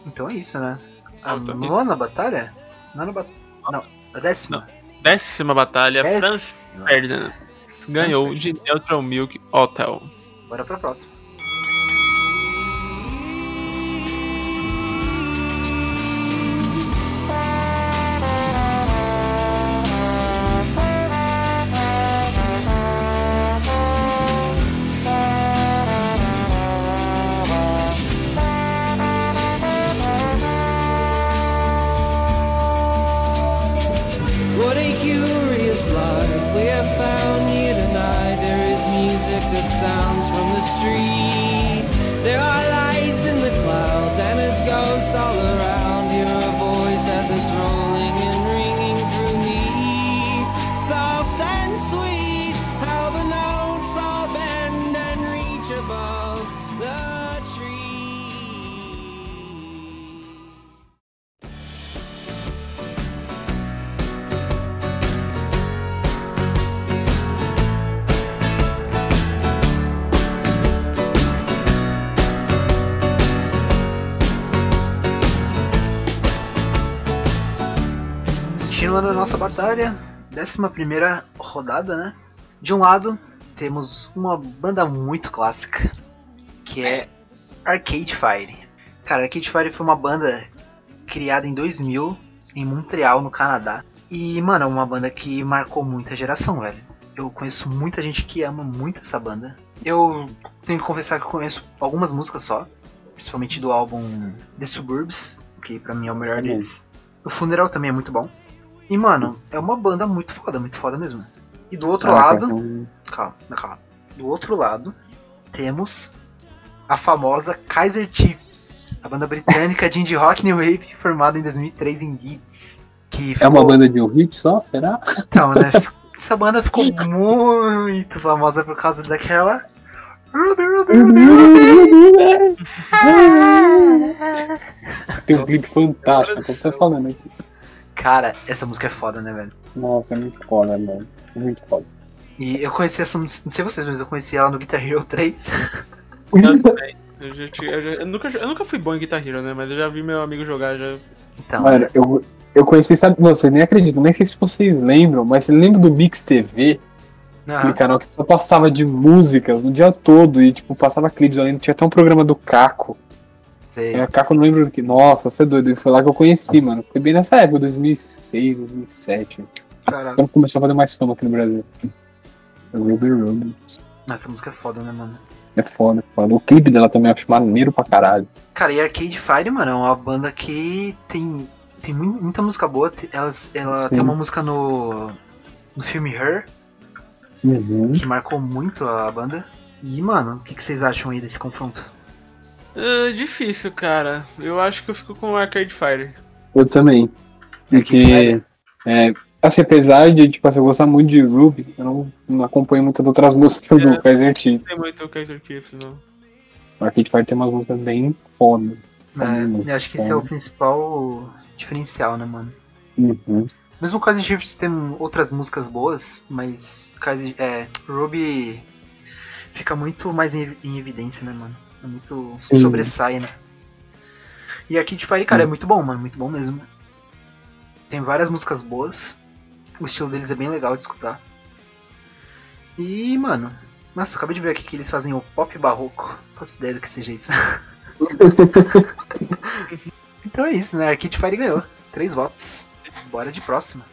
Então é isso, né? A Ah, tá. nona batalha? Nona batalha. Não, a décima. Décima batalha, Franz Décima. Ferdinand. Ganhou de Neutral Milk Hotel. Bora pra próxima. Décima primeira rodada, né? De um lado, temos uma banda muito clássica, que é Arcade Fire. Cara, Arcade Fire foi uma banda criada em 2000 em Montreal, no Canadá. E, mano, é uma banda que marcou muita geração, velho. Eu conheço muita gente que ama muito essa banda. Eu tenho que confessar que eu conheço algumas músicas só, principalmente do álbum The Suburbs, que pra mim é o melhor deles. O Funeral também é muito bom. E, mano, é uma banda muito foda, muito foda mesmo. E do outro Ah, lado. cara, Calma, calma. Do outro lado, temos a famosa Kaiser Chiefs, a banda britânica de indie rock new wave formada em 2003 em Leeds. Que É uma ficou- banda de um hit só? Será? Então, né? <laughs> Essa banda ficou muito famosa por causa daquela. Ruby, Ruby, Ruby, Ruby. Tem um clipe fantástico, eu tô até falando aqui. Cara, essa música é foda, né, velho? Nossa, é muito foda, mano. Muito foda. E eu conheci essa música, não sei vocês, mas eu conheci ela no Guitar Hero 3. Eu <laughs> também. Eu, já eu já- eu nunca, eu nunca fui bom em Guitar Hero, né? Mas eu já vi meu amigo jogar, já Então, Mano, eu, eu conheci, sabe, você nem acredita, nem sei se vocês lembram, mas você lembra do Mix TV? aham, Aquele canal que só passava de músicas no dia todo e, tipo, passava clipes. Lembro, tinha até um programa do Caco. Sei. É, Caco não lembro que. Nossa, você é doido. Foi lá que eu conheci, mano. Foi bem nessa época, 2006, 2007. Caralho. Quando começou a fazer mais fama aqui no Brasil. Ruby Ruby. Essa música é foda, né, mano? É foda, é foda. O clipe dela também eu acho maneiro pra caralho. Cara, e Arcade Fire, mano, é uma banda que tem, tem mui- muita música boa. Elas, ela Sim. tem uma música no, no filme Her, Uhum. que marcou muito a banda. E, mano, o que, que vocês acham aí desse confronto? Ah, difícil, cara. Eu acho que eu fico com o Arcade Fire. Eu também. Porque, é, assim, apesar de, tipo, assim, eu gostar muito de Ruby, eu não, não acompanho muitas outras músicas do É. Kaiser Chiefs. Não tem muito o Kaiser Chiefs, não. O Arcade Fire tem umas músicas bem foda. É, eu acho que esse é o principal diferencial, né, mano? Uhum. Mesmo o Kaiser Chiefs tem outras músicas boas, mas Kaiser, é, Ruby fica muito mais em, em evidência, né, mano? É muito Sim. sobressai, né? E Arcade Fire, Sim. cara, é muito bom, mano, muito bom mesmo. Tem várias músicas boas. O estilo deles é bem legal de escutar. E, mano, nossa, eu acabei de ver aqui que eles fazem o pop barroco. Faço ideia do que seja isso. <laughs> então é isso, né? Arcade Fire ganhou. Três votos. Bora de próxima.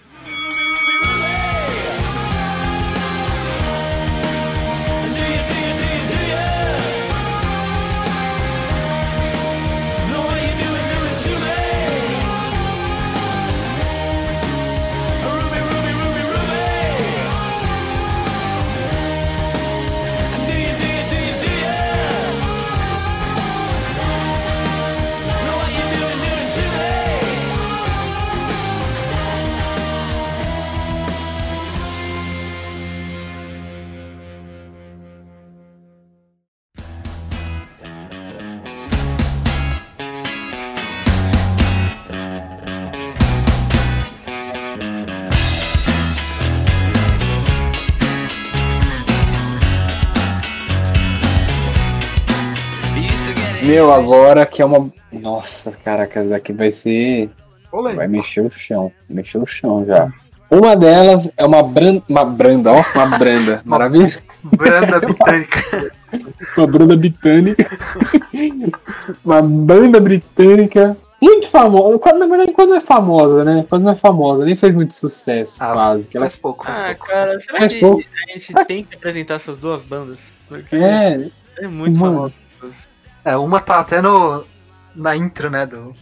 Meu, agora que é uma. Nossa, caraca, essa daqui vai ser. Vai mexer o chão. Mexer o chão já. Uma delas é uma, bran... uma branda, ó, uma branda. <laughs> Maravilha. Branda <laughs> britânica. Uma branda britânica. <laughs> uma banda britânica. Muito famosa. Quando- Na verdade, quando é famosa, né? Quando não é famosa, nem fez muito sucesso, Ah, quase. Ela... Faz pouco, faz Ah, pouco. cara, será Faz que pouco. a gente tem que apresentar essas duas bandas? Porque É, é muito Mano. É, uma tá até no. na intro, né, do,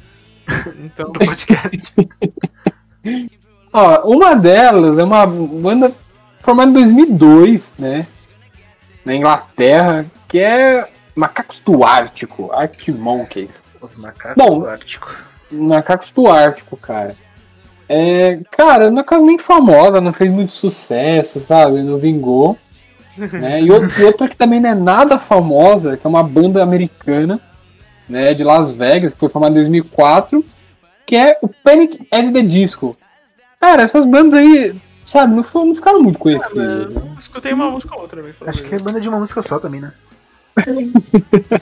<laughs> Então, do podcast. <laughs> Ó, uma delas é uma banda formada em 2002, né? Na Inglaterra, que é Macacos do Ártico, Arctic Monkeys. Os macacos Bom. do Ártico. Macacos do Ártico, cara. É, cara, não é quase nem famosa, não fez muito sucesso, sabe? Não vingou. Né? E, outra, e outra que também não é nada famosa, que é uma banda americana, né, de Las Vegas, que foi formada em 2004, que é o Panic at the Disco. Cara, essas bandas aí, sabe, não, foram- não ficaram muito conhecidas. né? eu escutei uma música ou outra, né? Acho que é banda de uma música só também, né? <laughs>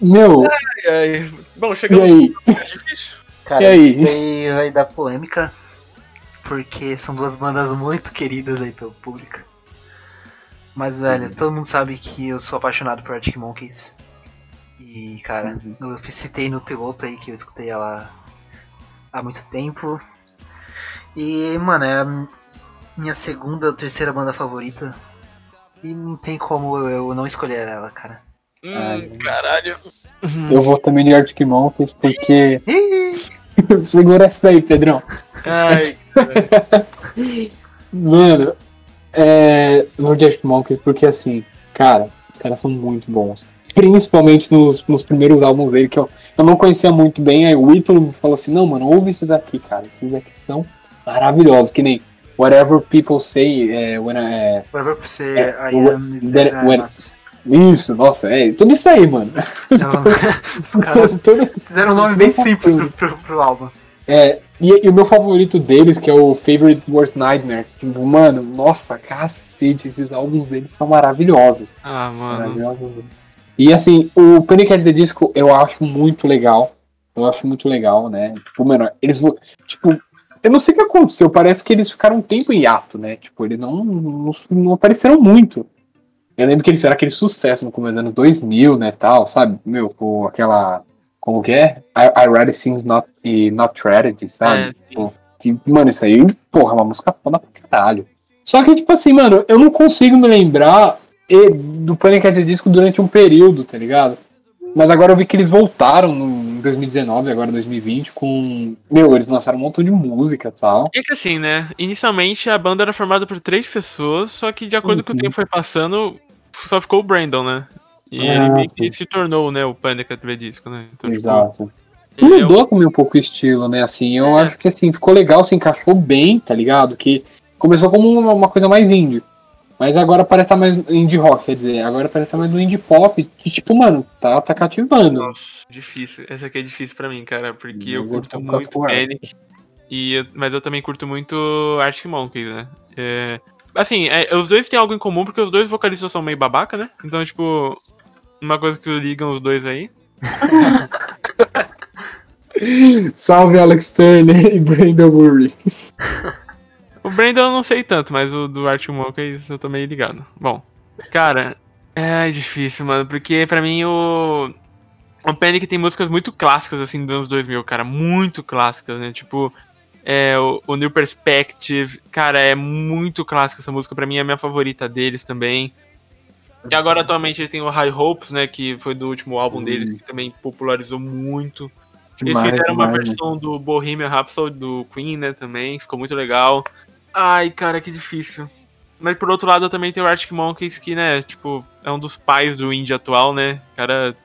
Meu, Ai, ai. Bom, e chegamos aí? no é difícil. Cara, E aí? isso aí vai dar polêmica. Porque são duas bandas muito queridas aí pelo público. Mas, velho, todo mundo sabe que eu sou apaixonado por Arctic Monkeys. E, cara, eu citei no piloto aí que eu escutei ela há muito tempo. E, mano, é a minha segunda ou terceira banda favorita. E não tem como eu não escolher ela, cara. Hum, caralho. Eu vou também de Arctic Monkeys, porque... Ih, <laughs> Segura essa daí, Pedrão. Ai, Mano, é. Arctic Monkeys porque assim, cara, os caras são muito bons. Principalmente nos, nos primeiros álbuns dele, que eu, eu não conhecia muito bem. Aí o Ítalo falou assim: não, mano, ouve esses daqui, cara. Esses daqui são maravilhosos. Que nem Whatever People Say. É, when I- é, Whatever por ser É, I am that- that when- isso, nossa, é tudo isso aí, mano. <laughs> Os caras <laughs> fizeram um nome bem simples pro, pro, pro álbum. É, e, e o meu favorito deles, que é o Favorite Worst Nightmare. Tipo, mano, nossa, cacete, esses álbuns dele são maravilhosos. ah, mano. Maravilhosos. E assim, o Panic! at the Disco eu acho muito legal. Eu acho muito legal, né? Tipo, mano, eles vão. Tipo, eu não sei o que aconteceu. Parece que eles ficaram um tempo em hiato, né? Tipo, eles não, não, não apareceram muito. Eu lembro que eles fizeram aquele sucesso no começo dos anos 2000, né? Tal, sabe? Meu, com aquela. Como que é? I, I Things Not, e Not Tragedy, sabe? É. Tipo, que, mano, isso aí, porra, é uma música foda pra caralho. Só que, tipo assim, mano, eu não consigo me lembrar do Panic! at the Disco durante um período, tá ligado? Mas agora eu vi que eles voltaram em 2019, agora 2020, com. Meu, eles lançaram um montão de música e tal. É que assim, né? Inicialmente a banda era formada por três pessoas, só que de acordo com o Uhum. tempo foi passando, só ficou o Brandon, né? E Ah, ele meio que sim. se tornou, né, o Panic! at the Disco, né? Então, tipo, Exato. ele é o- Mudou também um pouco o estilo, né? Assim, eu É. acho que assim, ficou legal, se encaixou bem, tá ligado? Que começou como uma, coisa mais indie. Mas agora parece estar mais indie rock, quer dizer, agora parece estar mais no indie pop, que tipo, mano, tá, tá cativando. Nossa, difícil. Essa aqui é difícil pra mim, cara, porque eu Mas eu curto muito Panic. E eu- mas eu também curto muito Arctic Monkeys, né? É, assim, é, os dois têm algo em comum porque os dois vocalistas são meio babaca, né? Então, tipo, uma coisa que ligam os dois aí. <laughs> Salve Alex Turner e Brandon Murray. O Brandon eu não sei tanto, mas o do Arctic Monkeys eu tô meio ligado. Bom, cara, é difícil, mano, porque pra mim o. O Panic tem músicas muito clássicas, assim, dos anos 2000, cara, muito clássicas, né? Tipo, é, o, o New Perspective, cara, é muito clássica essa música, pra mim é a minha favorita deles também. E agora atualmente ele tem o High Hopes, né, que foi do último álbum deles, que também popularizou muito. Eles Demais, fizeram uma demais, né? versão do Bohemian Rhapsody do Queen, né, também, ficou muito legal. Ai, cara, que difícil. Mas por outro lado, eu também tenho o Arctic Monkeys, que, né, tipo, é um dos pais do indie atual, né? O cara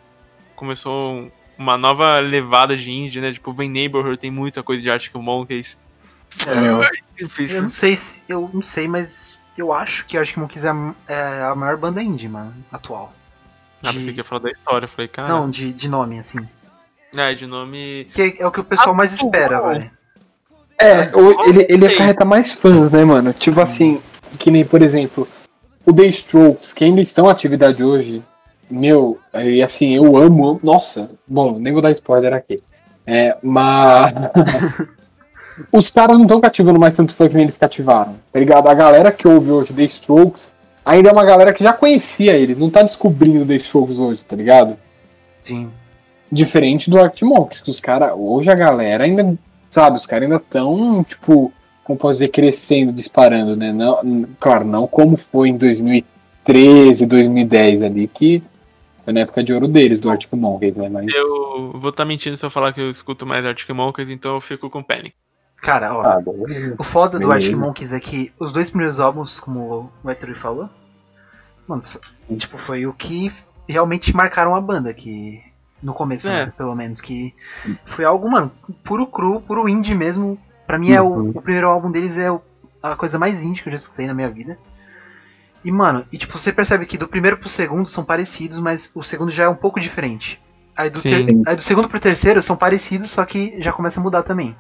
começou uma nova levada de indie, né? Tipo, Vem Neighborhood tem muita coisa de Arctic Monkeys. É, <laughs> Ai, Eu difícil. não sei se. Eu não sei, mas eu acho que Arctic Monkeys é, a- é a maior banda indie, mano, atual. Ah, pensei que ia falar da história. Eu falei, cara. Não, de, de nome, assim. É, de nome. Que é o que o pessoal mais espera, Atual. velho. É, o- ele, ele acarreta mais fãs, né, mano? Tipo assim, que nem, por exemplo, o The Strokes, que ainda estão em atividade hoje, meu, e assim, eu amo, nossa, bom, nem vou dar spoiler aqui. É, mas. <laughs> Os caras não estão cativando mais tanto fã que nem eles cativaram, tá ligado? A galera que ouve hoje The Strokes ainda é uma galera que já conhecia eles, não tá descobrindo The Strokes hoje, tá ligado? Sim. Diferente do Arctic Monkeys, que os caras, hoje a galera ainda, sabe, os caras ainda estão, tipo, como posso dizer, crescendo, disparando, né? Não, claro, não como foi em 2013, 2010 ali, que foi na época de ouro deles, do Arctic Monkeys, né? Mas, Eu vou estar mentindo se eu falar que eu escuto mais Arctic Monkeys, então eu fico com Panic. Cara, ó. ah. O foda do. Arctic Monkeys é que os dois primeiros álbuns, como o Hétero falou, mano, só- tipo, foi o que realmente marcaram a banda, que no começo, É. né, pelo menos, que foi algo, mano, puro cru, puro indie mesmo. Pra mim é Uhum. o, o primeiro álbum deles é o- a coisa mais indie que eu já escutei na minha vida. E, mano, e tipo, você percebe que do primeiro pro segundo são parecidos, mas o segundo já é um pouco diferente. Aí do, ter- aí do segundo pro terceiro são parecidos, só que já começa a mudar também.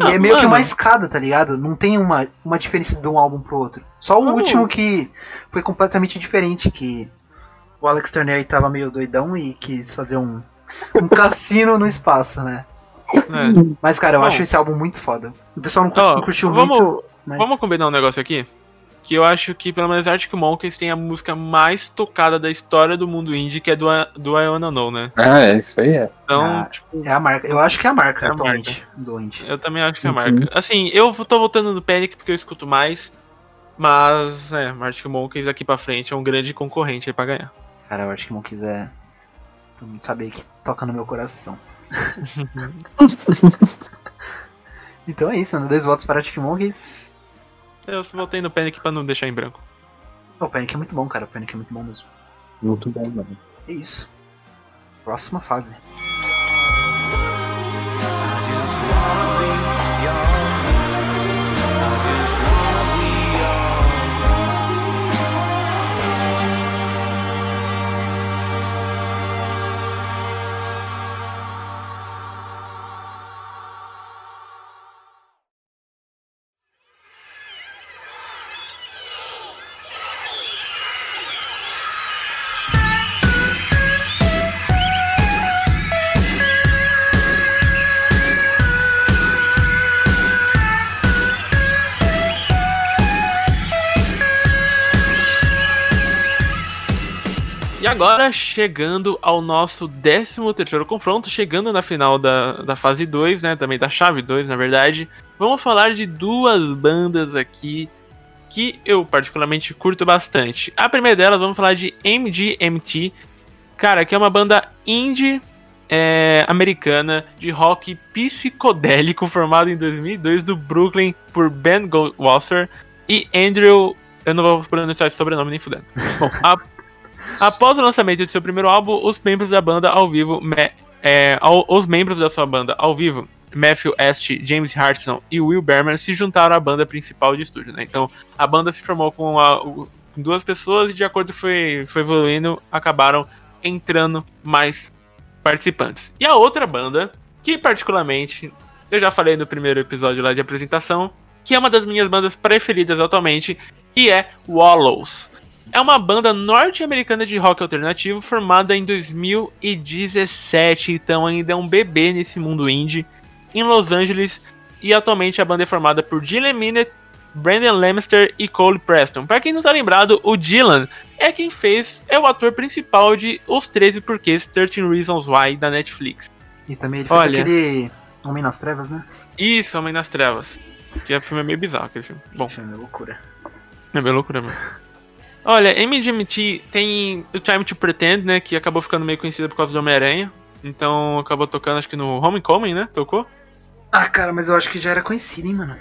E Ah, é meio que mano. uma escada, tá ligado? Não tem uma, uma diferença de um álbum pro outro. Só o Não. último que foi completamente diferente, que o Alex Turner tava meio doidão e quis fazer um, um <laughs> cassino no espaço, né? É. Mas, cara, eu Bom. acho esse álbum muito foda. O pessoal não, Ó, não curtiu vamos, muito, mas... Vamos combinar um negócio aqui? Que eu acho que pelo menos Arctic Monkeys tem a música mais tocada da história do mundo indie, que é do, do I Wanna Know, né? Ah, é, isso aí é. Então, Ah, tipo, É a marca. Eu acho que é a marca É a atualmente do indie. eu também acho que é a Uhum. marca. Assim, eu tô voltando no Panic porque eu escuto mais, mas, é, Arctic Monkeys aqui pra frente é um grande concorrente aí pra ganhar. Cara, acho que não quiser. Todo mundo saber que toca no meu coração. <laughs> então é isso, né? Dois votos para Arctic Monkeys. Eu só voltei no Panic pra não deixar em branco. O Panic é muito bom, cara. O Panic é muito bom mesmo. Muito bom, mano. É isso. Próxima fase. Agora, chegando ao nosso 13 terceiro confronto, chegando na final da, da fase 2, né? Também da chave 2, na verdade. Vamos falar de duas bandas aqui que eu particularmente curto bastante. A primeira delas, vamos falar de MGMT, cara, que é uma banda indie é, americana de rock psicodélico formada em 2002 do Brooklyn por Ben Goldwasser e Andrew. Eu não vou pronunciar esse sobrenome nem fudendo. <laughs> Bom, a- após o lançamento de seu primeiro álbum, os membros da banda ao vivo, me- é, ao- os membros da sua banda ao vivo, Matthew Est, James Hartson e Will Berman se juntaram à banda principal de estúdio. Né? Então, a banda se formou com, a- com duas pessoas e, de acordo foi, foi evoluindo, acabaram entrando mais participantes. E a outra banda, que particularmente eu já falei no primeiro episódio lá de apresentação, que é uma das minhas bandas preferidas atualmente, e é Wallows. É uma banda norte-americana de rock alternativo formada em 2017, então ainda é um bebê nesse mundo indie, em Los Angeles, e atualmente a banda é formada por Dylan Minute, Brandon Lemister e Cole Preston. Para quem não tá lembrado, o Dylan é quem fez, é o ator principal de Os 13 Porquês, 13 Reasons Why, da Netflix. E também ele fez Olha. aquele Homem nas Trevas, né? Isso, Homem nas Trevas. Que é filme meio bizarro aquele filme. Bom, Filme, loucura. é bem loucura mesmo. Olha, MGMT tem o Time to Pretend, né? Que acabou ficando meio conhecida por causa do Homem-Aranha. Então acabou tocando, acho que no Homecoming, né? Tocou? Ah, cara, mas eu acho que já era conhecido, hein, mano.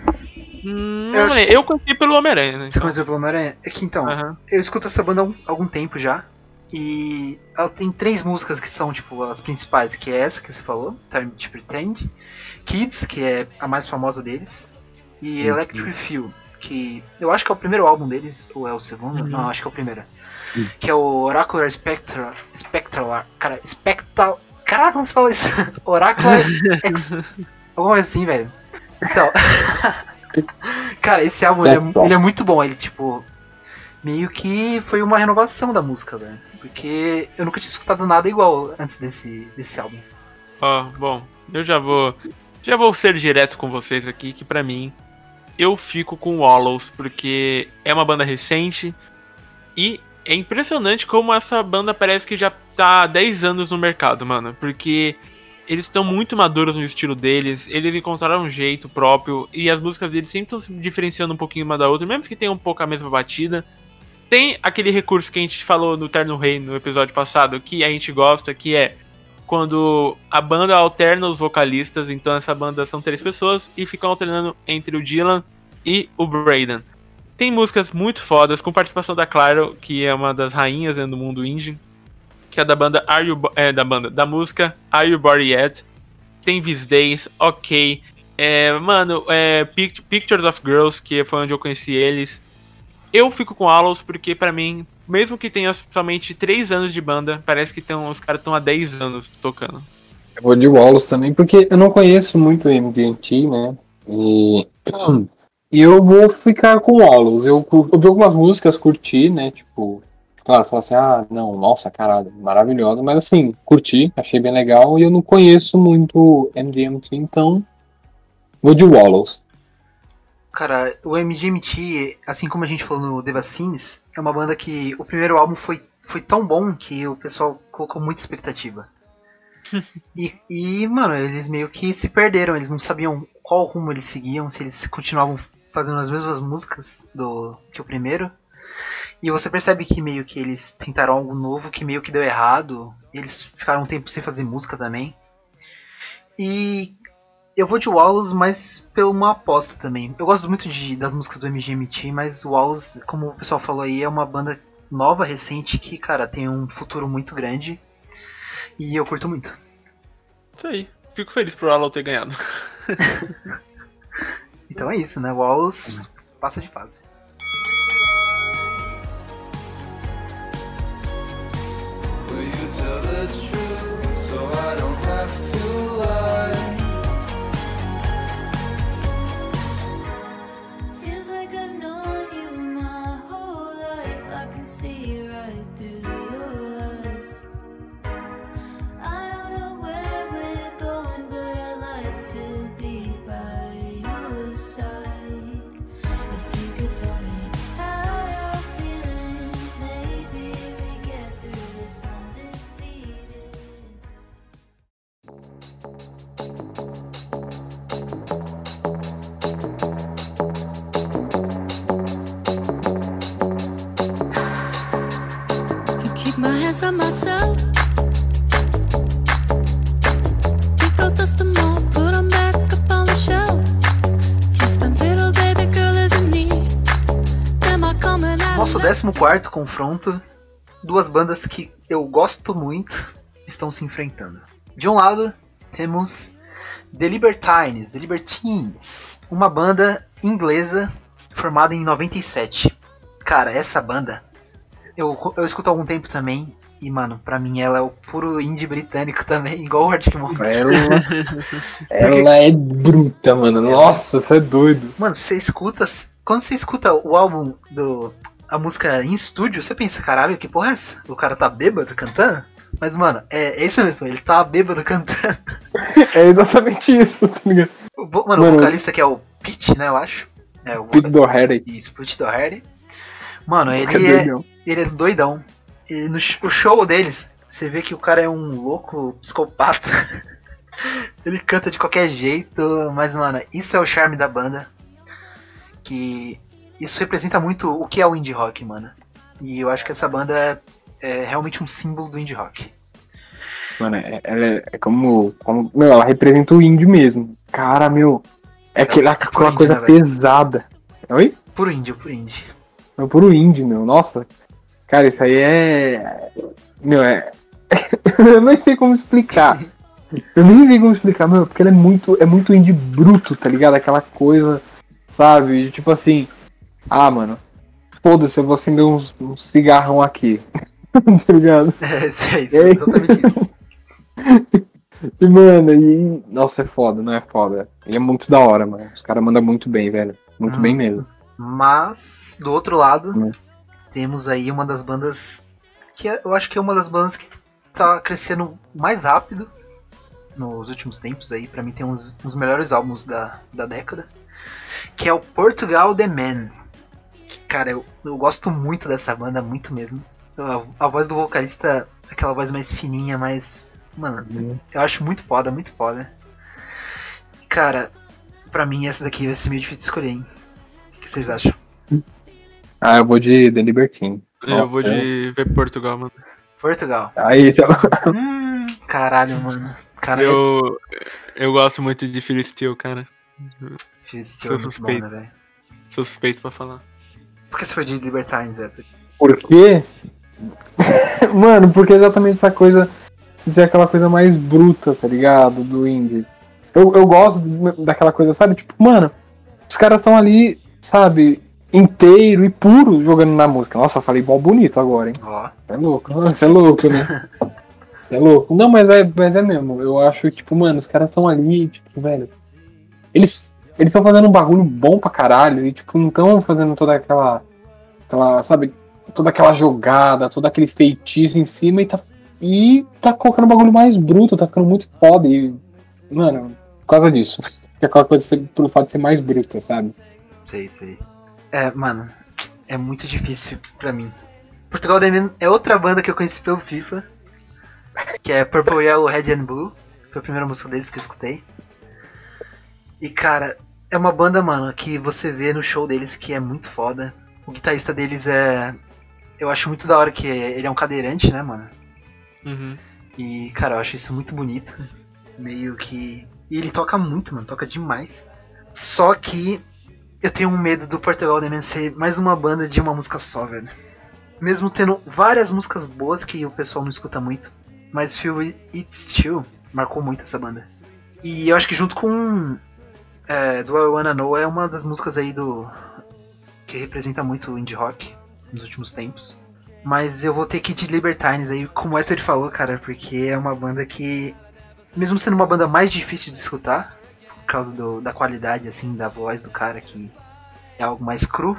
Hum, Eu lembro. eu conheci pelo Homem-Aranha, né? Você então. conheceu pelo Homem-Aranha? É que então, Aham. eu escuto essa banda há um- algum tempo já. E ela tem três músicas que são, tipo, as principais, que é essa que você falou, Time to Pretend, Kids, que é a mais famosa deles, e Uhum. Electric Feel, que eu acho que é o primeiro álbum deles, ou é o segundo? Uhum. Não, acho que é o primeiro. Uhum. Que é o Oracular Spectral. Spectral. Cara, Spectral. Caralho, como se fala isso? <laughs> Oracular Ex. <laughs> Alguma coisa assim, velho. Então. <laughs> cara, esse álbum ele é, ele é muito bom. Ele, tipo. Meio que foi uma renovação da música, velho. Porque eu nunca tinha escutado nada igual antes desse, desse álbum. Ó, bom, eu já vou. Já vou ser direto com vocês aqui, que pra mim, eu fico com Wallows, porque é uma banda recente e é impressionante como essa banda parece que já tá há 10 anos no mercado, mano. Porque eles estão muito maduros no estilo deles, eles encontraram um jeito próprio e as músicas deles sempre estão se diferenciando um pouquinho uma da outra, mesmo que tenham um pouco a mesma batida. Tem aquele recurso que a gente falou no Terno Rei no episódio passado, que a gente gosta, que é quando a banda alterna os vocalistas, então essa banda são três pessoas e ficam alternando entre o Dylan e o Braden. Tem músicas muito fodas, com participação da Claro, que é uma das rainhas né, do mundo indie, que é da banda Are You Bo- é, da banda da música Are You Bored Yet? Tem These Days, Ok, é, mano, é, Pict- Pictures of Girls, que foi onde eu conheci eles. Eu fico com Allos porque pra mim, mesmo que tenha somente 3 anos de banda, parece que tem, os caras estão há 10 anos tocando. Eu vou de Wallace também, porque eu não conheço muito o né? E <clears throat> eu vou ficar com Wallace. Eu ouvi algumas músicas, curti, né? Tipo, claro, falar assim, ah, não, nossa, caralho, maravilhosa. Mas assim, curti, achei bem legal. E eu não conheço muito MDMT, então vou de Wallace. Cara, o MGMT, assim como a gente falou no The Vaccines, é uma banda que o primeiro álbum foi, foi tão bom que o pessoal colocou muita expectativa. <laughs> e, e, mano, eles meio que se perderam, eles não sabiam qual rumo eles seguiam, se eles continuavam fazendo as mesmas músicas do que o primeiro. E você percebe que meio que eles tentaram algo novo que meio que deu errado. Eles ficaram um tempo sem fazer música também. E eu vou de Wallace, mas pela uma aposta também. Eu gosto muito de, das músicas do MGMT, mas o Wallace, como o pessoal falou aí, é uma banda nova, recente, que, cara, tem um futuro muito grande. E eu curto muito. Isso aí. Fico feliz por Allo ter ganhado. <laughs> Então é isso, né? Wallace passa de fase. Will you tell the truth so I don't have to lie? Happiness of myself. Pick out dust them off, put 'em back up on the shelf. Kiss my little baby girl is in need. Am I coming out? Nosso 14 confronto, duas bandas que eu gosto muito estão se enfrentando. De um lado, temos The Libertines, The Libertines, uma banda inglesa formada em 97. Cara, essa banda eu, eu escuto há algum tempo também. E, mano, pra mim ela é o puro indie britânico também, <laughs> igual o Arctic Monkeys. Ela, <laughs> ela é bruta, mano. Nossa, você é doido. Mano, você escuta. Quando você escuta o álbum do. A música em estúdio, você pensa, caralho, que porra é essa? O cara tá bêbado cantando? Mas, mano, é, é isso mesmo, ele tá bêbado cantando. <laughs> É exatamente isso, tá ligado? O, mano, Mano. o vocalista que é o Pete, né, eu acho. É, o Pete Doherty. Isso, Pete Doherty. Mano, ele Cadê é, ele? é doidão. E no o show deles, você vê que o cara é um louco psicopata. <laughs> ele canta de qualquer jeito, mas, mano, isso é o charme da banda. Que isso representa muito o que é o indie rock, mano. E eu acho que essa banda é, é realmente um símbolo do indie rock. Mano, é- ela é, é como, como. Meu, ela representa o indie mesmo. Cara, meu. É aquela, aquela indie, coisa né, pesada. Oi? Puro indie, puro indie. É puro indie, meu. Nossa. Cara, isso aí é. Meu, é. <laughs> eu nem sei como explicar. Eu nem sei como explicar, meu, porque ela é muito, é muito indie bruto, tá ligado? Aquela coisa, sabe? Tipo assim. Ah, mano. Foda-se, eu vou acender um, um cigarrão aqui. <laughs> tá ligado? É, isso é isso, é exatamente isso. <laughs> E, mano, e. Nossa, é foda, não é foda. Ele é muito da hora, mano. Os caras mandam muito bem, velho. Muito Hum. bem mesmo. Mas, do outro lado, Hum. temos aí uma das bandas que é- eu acho que é uma das bandas que tá crescendo mais rápido nos últimos tempos aí. Pra mim tem uns, uns melhores álbuns da, da década. Que é o Portugal The Man. Que, cara, eu, eu gosto muito dessa banda, muito mesmo. A, a voz do vocalista, aquela voz mais fininha, mais. Mano, eu acho muito foda, muito foda. Cara, pra mim essa daqui vai ser meio difícil de escolher, hein? O que vocês acham? Ah, eu vou de The Libertine. Eu vou de ver Portugal, mano. Portugal. Aí, tá. Hum, caralho, mano. Cara, eu Eu, eu gosto muito de Phil Steel, cara. fiz esse sou muito bom, suspeito. né, velho? Sou suspeito pra falar. Por que você foi de Libertines, Zé? Por quê? <laughs> Mano, porque é exatamente essa coisa de ser aquela coisa mais bruta, tá ligado? Do indie. Eu, eu gosto daquela coisa, sabe? Tipo, mano, os caras estão ali, sabe, inteiro e puro jogando na música. Nossa, eu falei bom bonito agora, hein? Ó, Você é louco, você é louco, né? É louco. Não, mas é, mas é mesmo. Eu acho, tipo, mano, os caras estão ali, tipo, velho. Eles eles estão fazendo um bagulho bom pra caralho e, tipo, não estão fazendo toda aquela. aquela, sabe, toda aquela jogada, todo aquele feitiço em cima e tá. E tá colocando um bagulho mais bruto, tá ficando muito foda. E, mano, por causa disso. <laughs> Que é aquela coisa ser, pelo fato de ser mais bruta, sabe? Sei, sei. É, mano, é muito difícil pra mim. Portugal Man é outra banda que eu conheci pelo FIFA. Que é Purple Yellow Red and Blue. Foi a primeira música deles que eu escutei. E cara, é uma banda, mano, que você vê no show deles que é muito foda. O guitarrista deles é. Eu acho muito da hora que ele é um cadeirante, né, mano? Uhum. E, cara, eu acho isso muito bonito. Meio que. E ele toca muito, mano, toca demais. Só que eu tenho um medo do Portugal The Man ser mais uma banda de uma música só, velho. Mesmo tendo várias músicas boas que o pessoal não escuta muito. Mas Feel It's Still marcou muito essa banda. E eu acho que junto com é, Do I Wanna Know é uma das músicas aí do. que representa muito o indie rock nos últimos tempos. Mas eu vou ter que ir de Libertines aí, como o Héctor falou, cara, porque é uma banda que, mesmo sendo uma banda mais difícil de escutar, causa do- da qualidade, assim, da voz do cara, que é algo mais cru,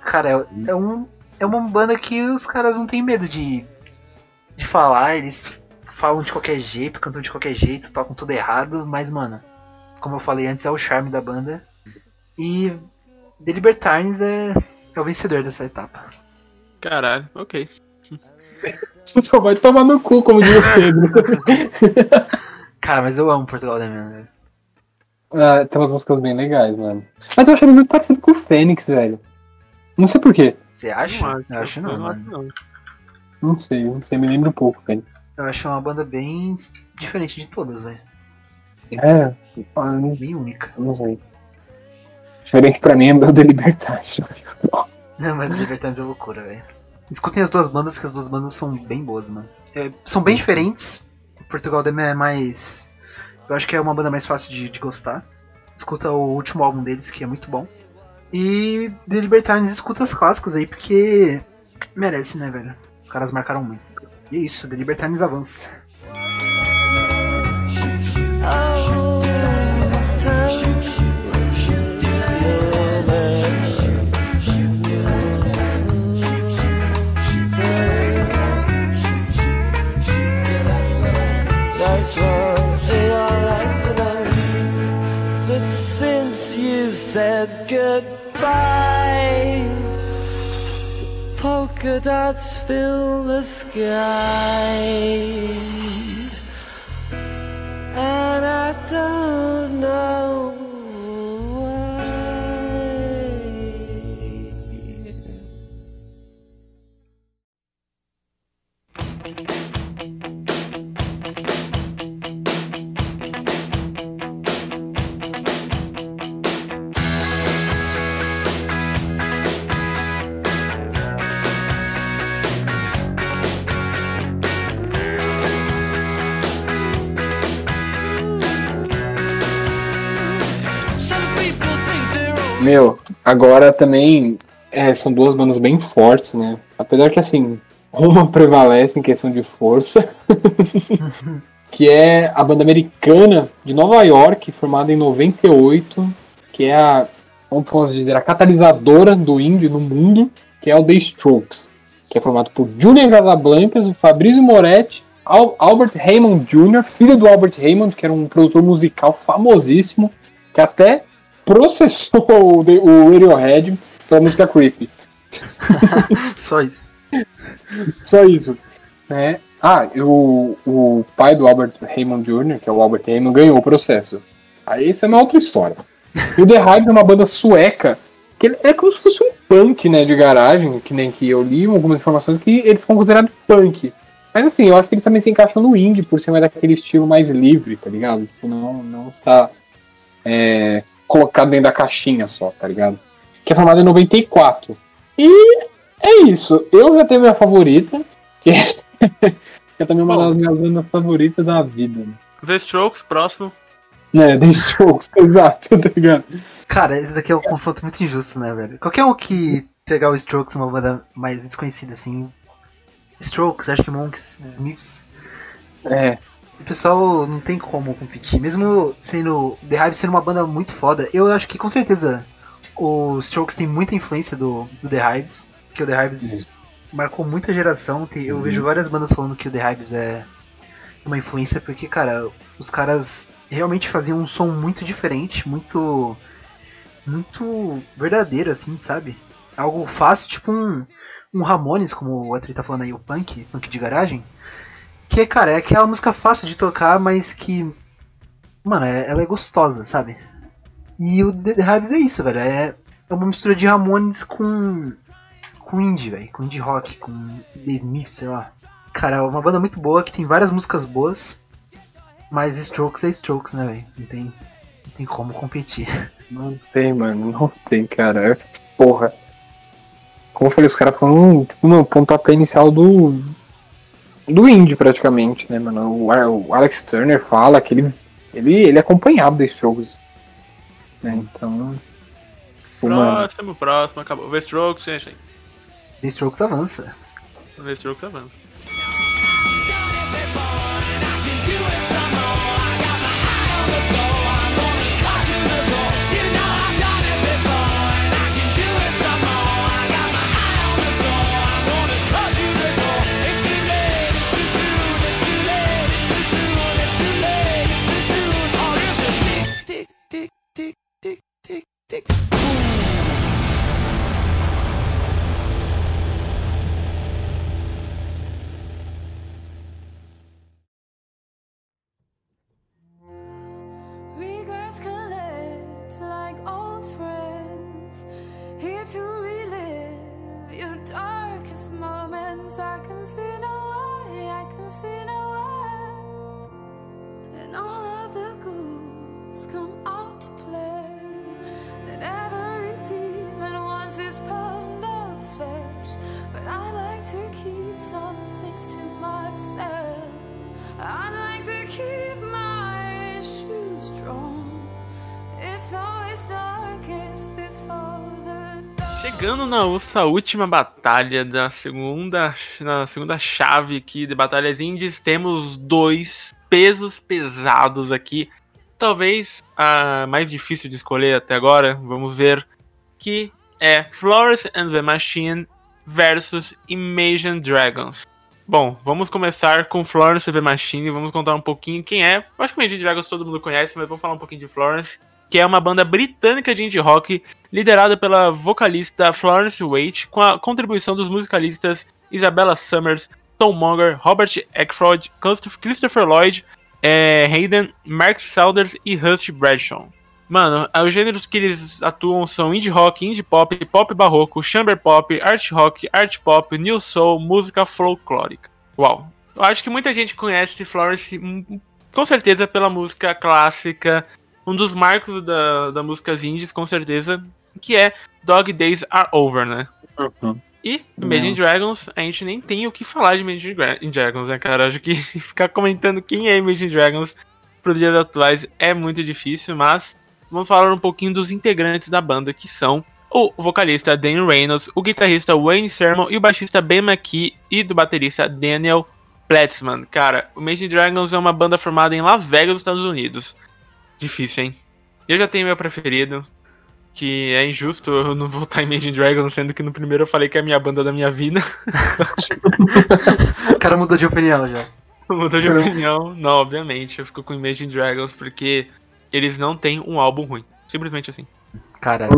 cara, é, é um, é uma banda que os caras não têm medo de, de falar, eles falam de qualquer jeito, cantam de qualquer jeito, tocam tudo errado, mas, mano, como eu falei antes, é o charme da banda. E The Libertines é, é o vencedor dessa etapa. Caralho, ok. Só <laughs> vai tomar no cu, como diz o Pedro. <laughs> Cara, mas eu amo Portugal The Man, velho. Ah, tem umas músicas bem legais, mano. Mas eu achei ele muito parecido com o Fênix, velho. Não sei porquê. Você acha? Não acho, eu acho não, eu mano. não. Não sei, não sei, me lembro um pouco, velho. Eu acho uma banda bem diferente de todas, velho. É, ah, não, Bem única. não sei. Diferente pra mim é o The Libertation. <laughs> Não, mas Libertines é loucura, velho. Escutem as duas bandas, que as duas bandas são bem boas, mano. É, são bem diferentes. Portugal Dem é mais. Eu acho que é uma banda mais fácil de, de gostar. Escuta o último álbum deles, que é muito bom. E The Libertines escuta os clássicos aí, porque merece, né, velho? Os caras marcaram muito. E é isso, The Libertines avança. Polka dots fill the skies. And I don't Meu, agora também é, são duas bandas bem fortes, né? Apesar que assim, uma <laughs> prevalece em questão de força, <laughs> que é a banda americana de Nova York, formada em 98, que é a, posso dizer, a catalisadora do indie no mundo, que é o The Strokes, que é formado por Julian Casablancas, o Fabrizio Moretti, Al- Albert Raymond Jr., filho do Albert Raymond, que era um produtor musical famosíssimo, que até processou <laughs> o, o Radiohead pela música Creepy. <laughs> Só isso. Só isso. né? Ah, o, o pai do Albert Raymond Jr., que é o Albert Raymond, ganhou o processo. Aí isso é uma outra história. E o The Hives é uma banda sueca, que é como se fosse um punk, né, de garagem, que nem que eu li algumas informações que eles são considerados punk. Mas assim, eu acho que eles também se encaixam no indie, por mais daquele estilo mais livre, tá ligado? Tipo, não, não está é, colocado dentro da caixinha só, tá ligado? Que é formado em 94. E é isso. Eu já tenho minha favorita, que é, <laughs> que é também uma Bom. das minhas bandas favoritas da vida. Né, The Strokes, próximo. né The Strokes, <laughs> exato, tá ligado? Cara, esse daqui é um confronto muito injusto, né, velho? Qualquer um que pegar o Strokes, uma banda mais desconhecida, assim. Strokes, Arctic Monkeys, The Smiths. É, O pessoal não tem como competir. Mesmo sendo. The Hive sendo uma banda muito foda, eu acho que com certeza o Strokes tem muita influência do, do The Hives. Que o The Hives marcou muita geração. Tem- eu vejo várias bandas falando que o The Hives é uma influência, porque, cara, os caras realmente faziam um som muito diferente, muito. muito verdadeiro, assim, sabe? Algo fácil, tipo um. Um Ramones, como o Atri tá falando aí, o punk, punk de garagem. Que, cara, é aquela música fácil de tocar, mas que. Mano, é- ela é gostosa, sabe? E o The Hives é isso, velho. É, é uma mistura de Ramones com. com indie, velho. Com indie rock, com The Smith, sei lá. Cara, é uma banda muito boa que tem várias músicas boas. Mas Strokes é Strokes, né, velho? Não tem, não tem como competir. <laughs> não tem, mano, não tem, cara. É- Porra. Como eu falei, os caras foram, tipo, no pontapé inicial do. Do indie, praticamente, né, mano? O, o Alex Turner fala que ele, ele, ele acompanhava The Strokes. Né, então. Mano, Próximo, próximo, acabou. The Strokes, gente. The Strokes avança. The Strokes avança. stick. Regrets collect like old friends. Here to relive your darkest moments. I can see no way, I can see no way. And all of the ghouls come some things to myself. I like to keep my issues strong. It's always darkest before the dawn. Chegando na nossa última batalha da segunda, na segunda chave aqui de batalhas indies, temos dois pesos pesados aqui. Talvez a mais difícil de escolher até agora, vamos ver, que é Florence and the Machine versus Imagine Dragons. Bom, vamos começar com Florence the Machine, vamos contar um pouquinho quem é. Acho que Imagine Dragons todo mundo conhece, mas vou falar um pouquinho de Florence, que é uma banda britânica de indie rock liderada pela vocalista Florence Waite, com a contribuição dos musicalistas Isabella Summers, Tom Monger, Robert Eckford, Christopher Lloyd, é, Hayden, Mark Saunders e Hust Bradshaw. Mano, os gêneros que eles atuam são indie rock, indie pop, pop barroco, chamber pop, art rock, art pop, new soul, música folclórica. Uau. Eu acho que muita gente conhece Florence hum, com certeza pela música clássica, um dos marcos da, da músicas indies, com certeza, que é Dog Days Are Over, né? Uhum. E Imagine Dragons, a gente nem tem o que falar de Imagine Dra- Dragons, né, cara? Acho que <laughs> ficar comentando quem é Imagine Dragons pro dias atuais é muito difícil, mas vamos falar um pouquinho dos integrantes da banda, que são o vocalista Dan Reynolds, o guitarrista Wayne Sermon e o baixista Ben McKee e do baterista Daniel Platzman. Cara, o Imagine Dragons é uma banda formada em Las Vegas, Estados Unidos. Difícil, hein? Eu já tenho meu preferido, que é injusto eu não votar em Imagine Dragons, sendo que no primeiro eu falei que é a minha banda da minha vida. <laughs> O cara mudou de opinião já. <laughs> Mudou de opinião. Não, obviamente. Eu fico com Imagine Dragons porque eles não têm um álbum ruim. Simplesmente assim. Cara,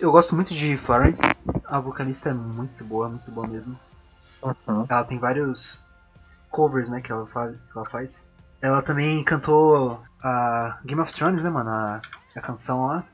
eu gosto muito de Florence. A vocalista é muito boa, muito boa mesmo. uhum. Ela tem vários covers, né, que ela, fa que ela faz. Ela também cantou a Game of Thrones, né, mano? A, a canção lá.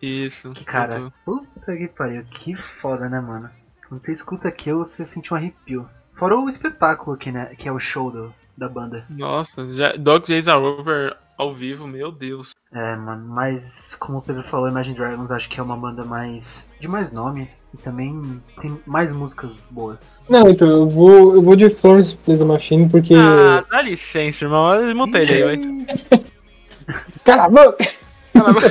Isso. Que cara, muito- puta que pariu, que foda, né, mano? Quando você escuta aquilo, você sente um arrepio. Fora o espetáculo que, né, que é o show do, da banda. Nossa, já... Dogs Days Are Over ao vivo, meu Deus. É, mano, mas como o Pedro falou, Imagine Dragons acho que é uma banda mais. de mais nome. E também tem mais músicas boas. Não, então, eu vou, eu vou de Florence Plays the Machine porque. Ah, dá licença, irmão. Eu Desmonta ele aí, <laughs> vai. Cala a boca! Cala a boca.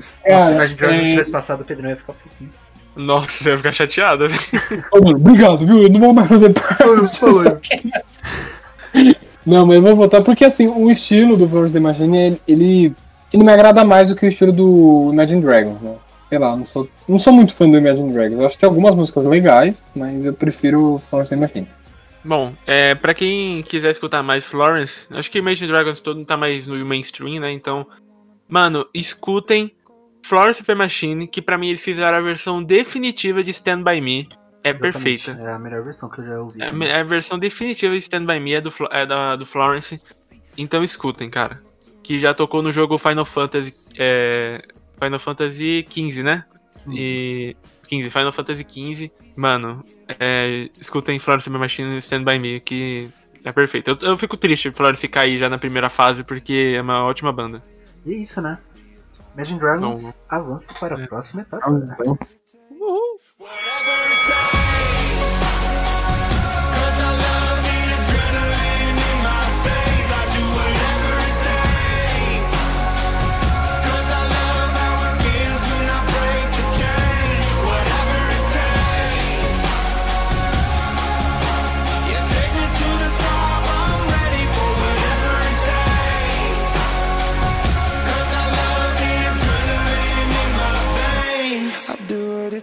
Se <laughs> Cara, Imagine Dragons é- tivesse passado, o Pedro ia ficar putinho. Nossa, eu ia ficar chateado, velho. Ô, mano, obrigado, viu? Eu não vou mais fazer parte. Não, mas eu vou votar porque assim, o estilo do Florence the Machine, ele, ele, ele me agrada mais do que o estilo do Imagine Dragons, né? Sei lá, não sou, não sou muito fã do Imagine Dragons. Eu acho que tem algumas músicas legais, mas eu prefiro Florence the Machine. Bom, é, pra quem quiser escutar mais Florence, acho que Imagine Dragons todo tá mais no mainstream, né? Então, mano, escutem Florence the Machine, que pra mim eles fizeram a versão definitiva de Stand By Me. É Exatamente, perfeita. É a melhor versão que eu já ouvi. É a a versão definitiva de Stand By Me é do, é da, do Florence. Então escutem, cara. Que já tocou no jogo Final Fantasy. É, Final Fantasy XV, né? E. 15, Final Fantasy XV. Mano, é, escutem Florence the Machine e Stand By Me, que é perfeito. Eu, eu fico triste Florence cair já na primeira fase, porque é uma ótima banda. E é isso, né? Imagine Dragons avança para a É. próxima etapa. né? I'll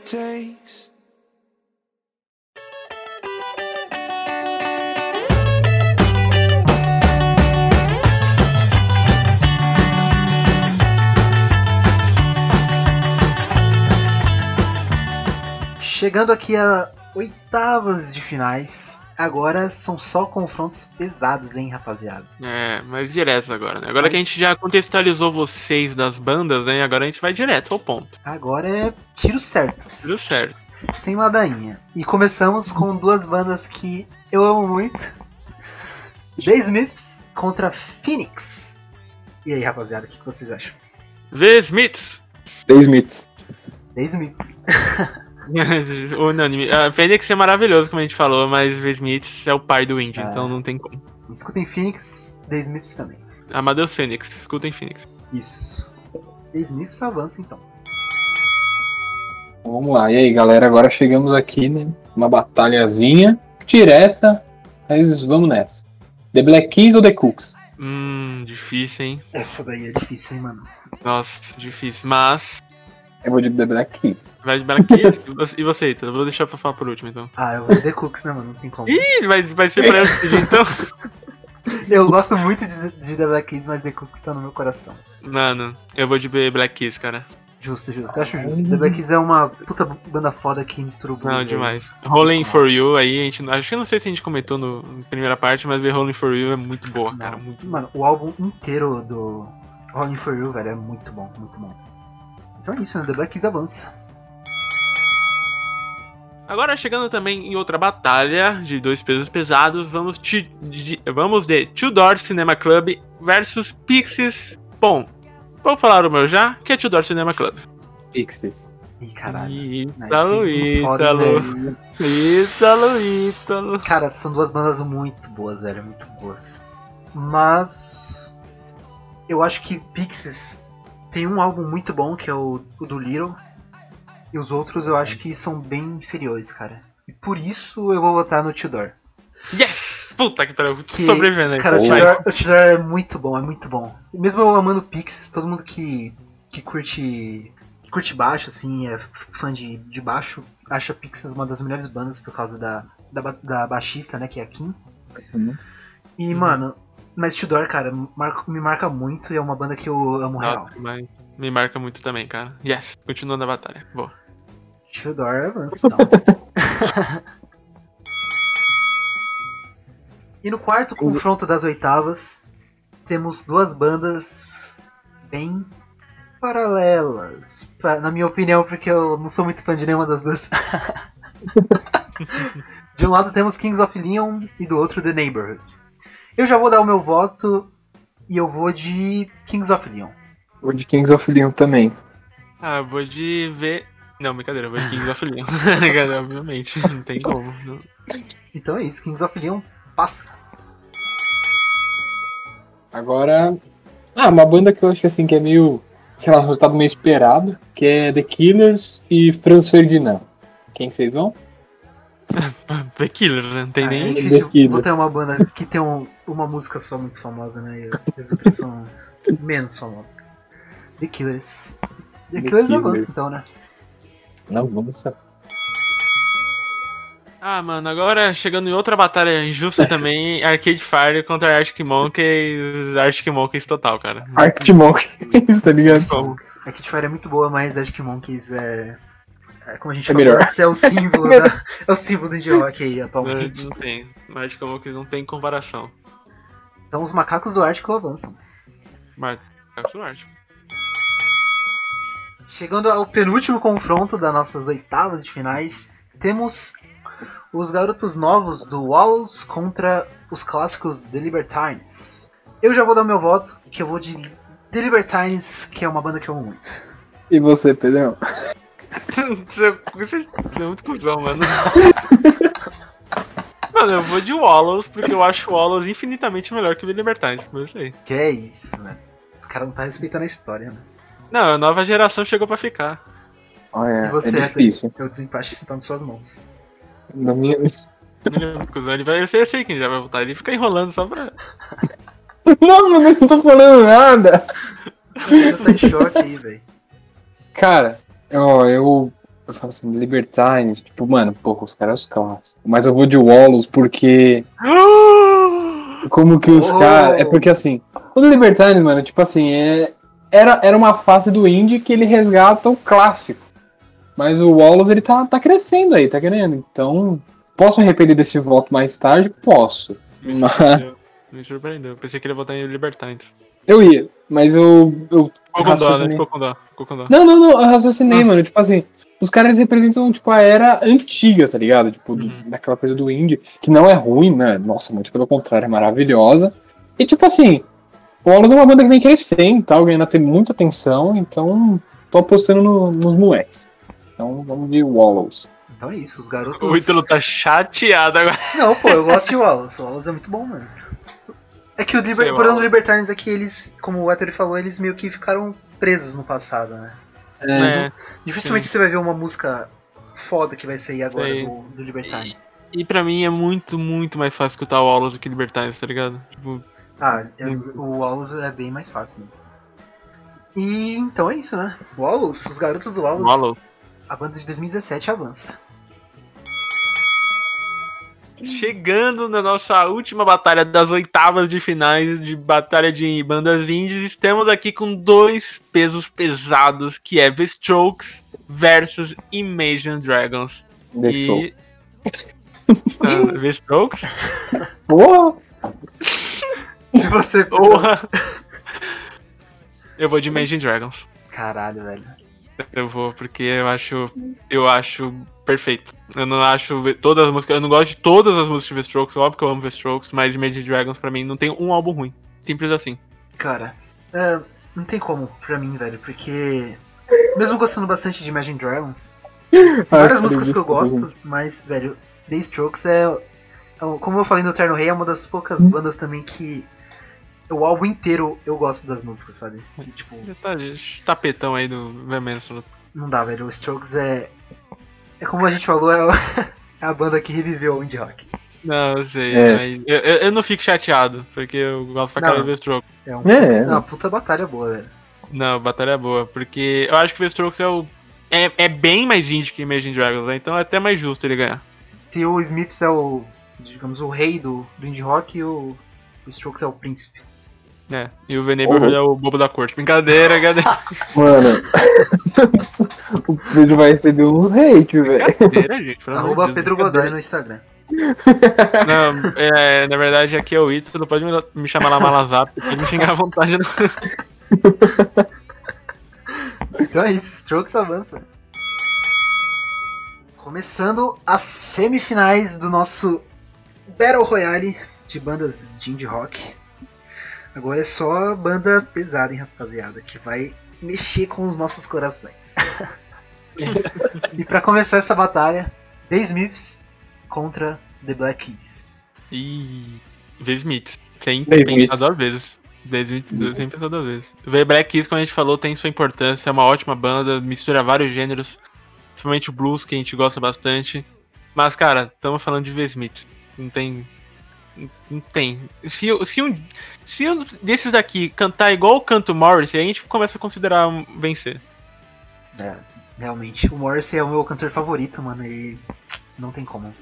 takes. Chegando aqui a oitavas de finais. Agora são só confrontos pesados, hein, rapaziada? É, mas direto agora, né? Agora que a Mas- gente já contextualizou vocês das bandas, né? Agora a gente vai direto ao ponto. Agora é tiro certo. Tudo certo. sem ladainha. E começamos com duas bandas que eu amo muito. The Smiths contra Phoenix. E aí, rapaziada, o que que vocês acham? The Smiths. The Smiths. The Smiths. <laughs> <laughs> Unânime. A Fênix é maravilhoso, como a gente falou, mas The Smiths é o pai do indie, Ah. então não tem como. Escutem Phoenix, The Smiths também. Amadeus Fênix, escutem Fênix. Isso. The Smiths avança então. Vamos lá. E aí, galera, agora chegamos aqui, né? Uma batalhazinha direta. Mas vamos nessa. The Black Keys ou The Cooks? Hum, difícil, hein? Essa daí é difícil, hein, mano. Nossa, difícil. Mas, Eu vou de The Black Keys. vai de Black Keys. E você- Ita? Eu vou deixar pra falar por último, então. Ah, eu vou de The Cooks, né, mano? Não tem como. Ih, vai, vai ser pra <laughs> eu então? Eu gosto muito de, de The Black Keys, mas The Cooks tá no meu coração. Mano, eu vou de Black Keys, cara. Justo, justo. Eu acho justo. The Black Keys é uma puta banda foda que mistura o blues. Não, aí. demais. Rolling for You aí, a gente. Acho que eu não sei se a gente comentou no, na primeira parte, mas ver Rolling for You é muito boa, Não. cara. Muito Mano, o álbum inteiro do Rolling For You, velho, é muito bom, muito bom. Então é isso, né? The Black Keys avança. Agora chegando também em outra batalha de dois pesos pesados, vamos, ti- de, vamos de Tudor Cinema Club versus Pixies. Bom, vou falar o meu já, que é Tudor Cinema Club. Pixies. Ih, caralho. Ítalo, Ítalo. Ítalo, Ítalo. Cara, são duas bandas muito boas, velho, muito boas. Mas eu acho que Pixies tem um álbum muito bom, que é o, o do Little. E os outros eu acho que são bem inferiores, cara. E por isso eu vou votar no Tudor. Yes! Puta que pariu, Que- sobrevivendo aí. Cara, o. Tudor, o Tudor é muito bom, é muito bom. Mesmo eu amando Pixies, todo mundo que, que curte que curte baixo, assim, é fã de, de baixo, acha Pixies uma das melhores bandas por causa da, da, da baixista, né, que é a Kim. Uhum. E, mano, mas Tudor, cara, me marca muito e é uma banda que eu amo real. Nossa, mas me marca muito também, cara. Yes, continuando a batalha. Boa. Tudor avança, então. <laughs> e no quarto confronto das oitavas, temos duas bandas bem paralelas. Pra- na minha opinião, porque eu não sou muito fã de nenhuma das duas. <laughs> de um lado temos Kings of Leon e do outro The Neighborhood. Eu já vou dar o meu voto e eu vou de Kings of Leon. Vou de Kings of Leon também. Ah, eu vou de ver. Não, brincadeira, eu vou de Kings of Leon. <laughs> <laughs> Obviamente, não tem como. Não- Então é isso, Kings of Leon passa. Agora. Ah, uma banda que eu acho que assim, que é meio. Sei lá, um resultado meio esperado, que é The Killers e Franz Ferdinand. Quem que vocês vão? <laughs> The Killer, né? Não tem Ah, é nem. difícil The Killers. botar uma banda que tem um- uma música só muito famosa, né? E as outras <laughs> são menos famosas. The Killers. The, The Killers Killers. avança então, né? Não, vamos saber. Ah, mano, agora chegando em outra batalha injusta <laughs> também, Arcade Fire contra Arctic Monkeys, Arctic Monkeys total, cara. Arctic Monkeys, tá ligado? Como? A Kid Fire é muito boa, mas que Monkeys é. É como a gente É falou melhor. antes, é o símbolo da, é o símbolo do indie rock aí atualmente. Não tem. Arctic Monkeys não tem comparação. Então os macacos do Ártico avançam. Mas, é o Arctic. Chegando ao penúltimo confronto das nossas oitavas de finais, temos os garotos novos do Walls contra os clássicos The Libertines. Eu já vou dar meu voto, que eu vou de The Libertines, que é uma banda que eu amo muito. E você, Pedrão? Você é muito cuzão, mano. Mano, eu vou de Wallows, porque eu acho o Wallows infinitamente melhor que o Libertines, mas eu sei. Que é isso, né? O cara não tá respeitando a história, né? Não, a nova geração chegou pra ficar. Olha, E você, é difícil. O desempate está nas suas mãos. Na minha... Ele é muito cuzão, ele vai, eu sei, eu sei quem já vai voltar, ele fica enrolando só pra. <laughs> Não, mas eu não tô falando nada. Você tá em choque aí, velho. Cara, ó, eu, eu falo assim, Libertines, tipo, mano, porra, os caras são clássicos. Mas eu vou de Wallows porque. Como que os Oh! caras. É porque assim, o Libertines, mano, tipo assim, é, era, era uma fase do indie que ele resgata o clássico. Mas o Wallows, ele tá, tá crescendo aí, tá querendo. Então, posso me arrepender desse voto mais tarde? Posso. Me Mas- surpreendeu. Me surpreendeu. Eu pensei que ele ia votar em Libertines. Eu ia, mas eu. eu Ficou com dó, né? Não, não, não, eu raciocinei, mano. Tipo assim, os caras representam, tipo, a era antiga, tá ligado? Tipo, do- Uhum. daquela coisa do indie, que não é ruim, né? Nossa, muito pelo contrário, é maravilhosa. E, tipo assim, o Wallace é uma banda que vem crescendo e tal, ganhando a ter muita atenção, então tô apostando no- nos moleques. Então vamos de Wallows. Então é isso, os garotos. O Ítalo tá chateado agora. Não, pô, eu gosto de Wallace. O Wallace é muito bom, mano. É que o, Liber... O problema do. Libertarians é que eles, como o Héctor falou, eles meio que ficaram presos no passado, né? É. Dificilmente você vai ver uma música foda que vai sair agora do, do Libertarians. E pra mim é muito, muito mais fácil escutar o Wallace do que Libertines, tá ligado? Tipo, Ah, é- o Wallace é bem mais fácil mesmo. E então é isso, né? Wallace, os garotos do Wallace. a banda de 2017 avança. Chegando na nossa última batalha das oitavas de finais de batalha de bandas indies, estamos aqui com dois pesos pesados, que é The Strokes versus Imagine Dragons. Deixou. E... Ah, The Strokes? Porra! E você, Porra! Eu vou de Imagine Dragons. Caralho, velho. Eu vou, porque eu acho. Eu acho perfeito. Eu não acho todas as músicas. Eu não gosto de todas as músicas de The Strokes, óbvio que eu amo The Strokes, mas Imagine Dragons pra mim não tem um álbum ruim. Simples assim. Cara, é, não tem como pra mim, velho, porque mesmo gostando bastante de Imagine Dragons, <laughs> tem várias Ai, músicas que eu acredito. gosto, mas, velho, The Strokes é, é como eu falei no Terno Rei, é uma das poucas bandas também que o álbum inteiro eu gosto das músicas, sabe? E, tipo, Tá, tapetão aí do Manson. não dá, velho. O Strokes é. É como a gente falou, é, o- <laughs> é a banda que reviveu o indie rock. Não, eu sei. É. mas eu, eu, eu não fico chateado, porque eu gosto pra caralho do Strokes. É, um, É, é uma puta batalha boa, velho. Não, batalha é boa, porque eu acho que o Strokes é o. É, é bem mais indie que Imagine Dragons, né? Então é até mais justo ele ganhar. Se o Smiths é o, digamos, o rei do, do indie rock, o, o Strokes é o príncipe. É. E o The Neighborhood é o bobo da corte. Brincadeira, brincadeira. Mano, <laughs> o Pedro vai receber uns hate, velho. Brincadeira, gente. pelo amor de Arroba Deus, Pedro brincadeira. Godoy no Instagram. Não, é, na verdade aqui é o Ítalo, pode me, me chamar lá Malazap, pode me xingar à vontade. Não. Então é isso, Strokes avança. Começando as semifinais do nosso Battle Royale de bandas de indie rock. Agora é só banda pesada, hein, rapaziada, que vai mexer com os nossos corações. <laughs> e pra começar essa batalha, The Smiths contra The Black Keys. E. The Smith. Sem The pensar Smiths. duas vezes. The Smith, sem pensar duas vezes. The Black Keys, como a gente falou, tem sua importância, é uma ótima banda, mistura vários gêneros, principalmente o blues, que a gente gosta bastante. Mas, cara, estamos falando de The Smith. Não tem. Não tem. Se, eu- se, um, se um desses daqui cantar igual o Morris, aí a gente começa a considerar vencer. É, realmente. O Morrissey é o meu cantor favorito, mano, e não tem como.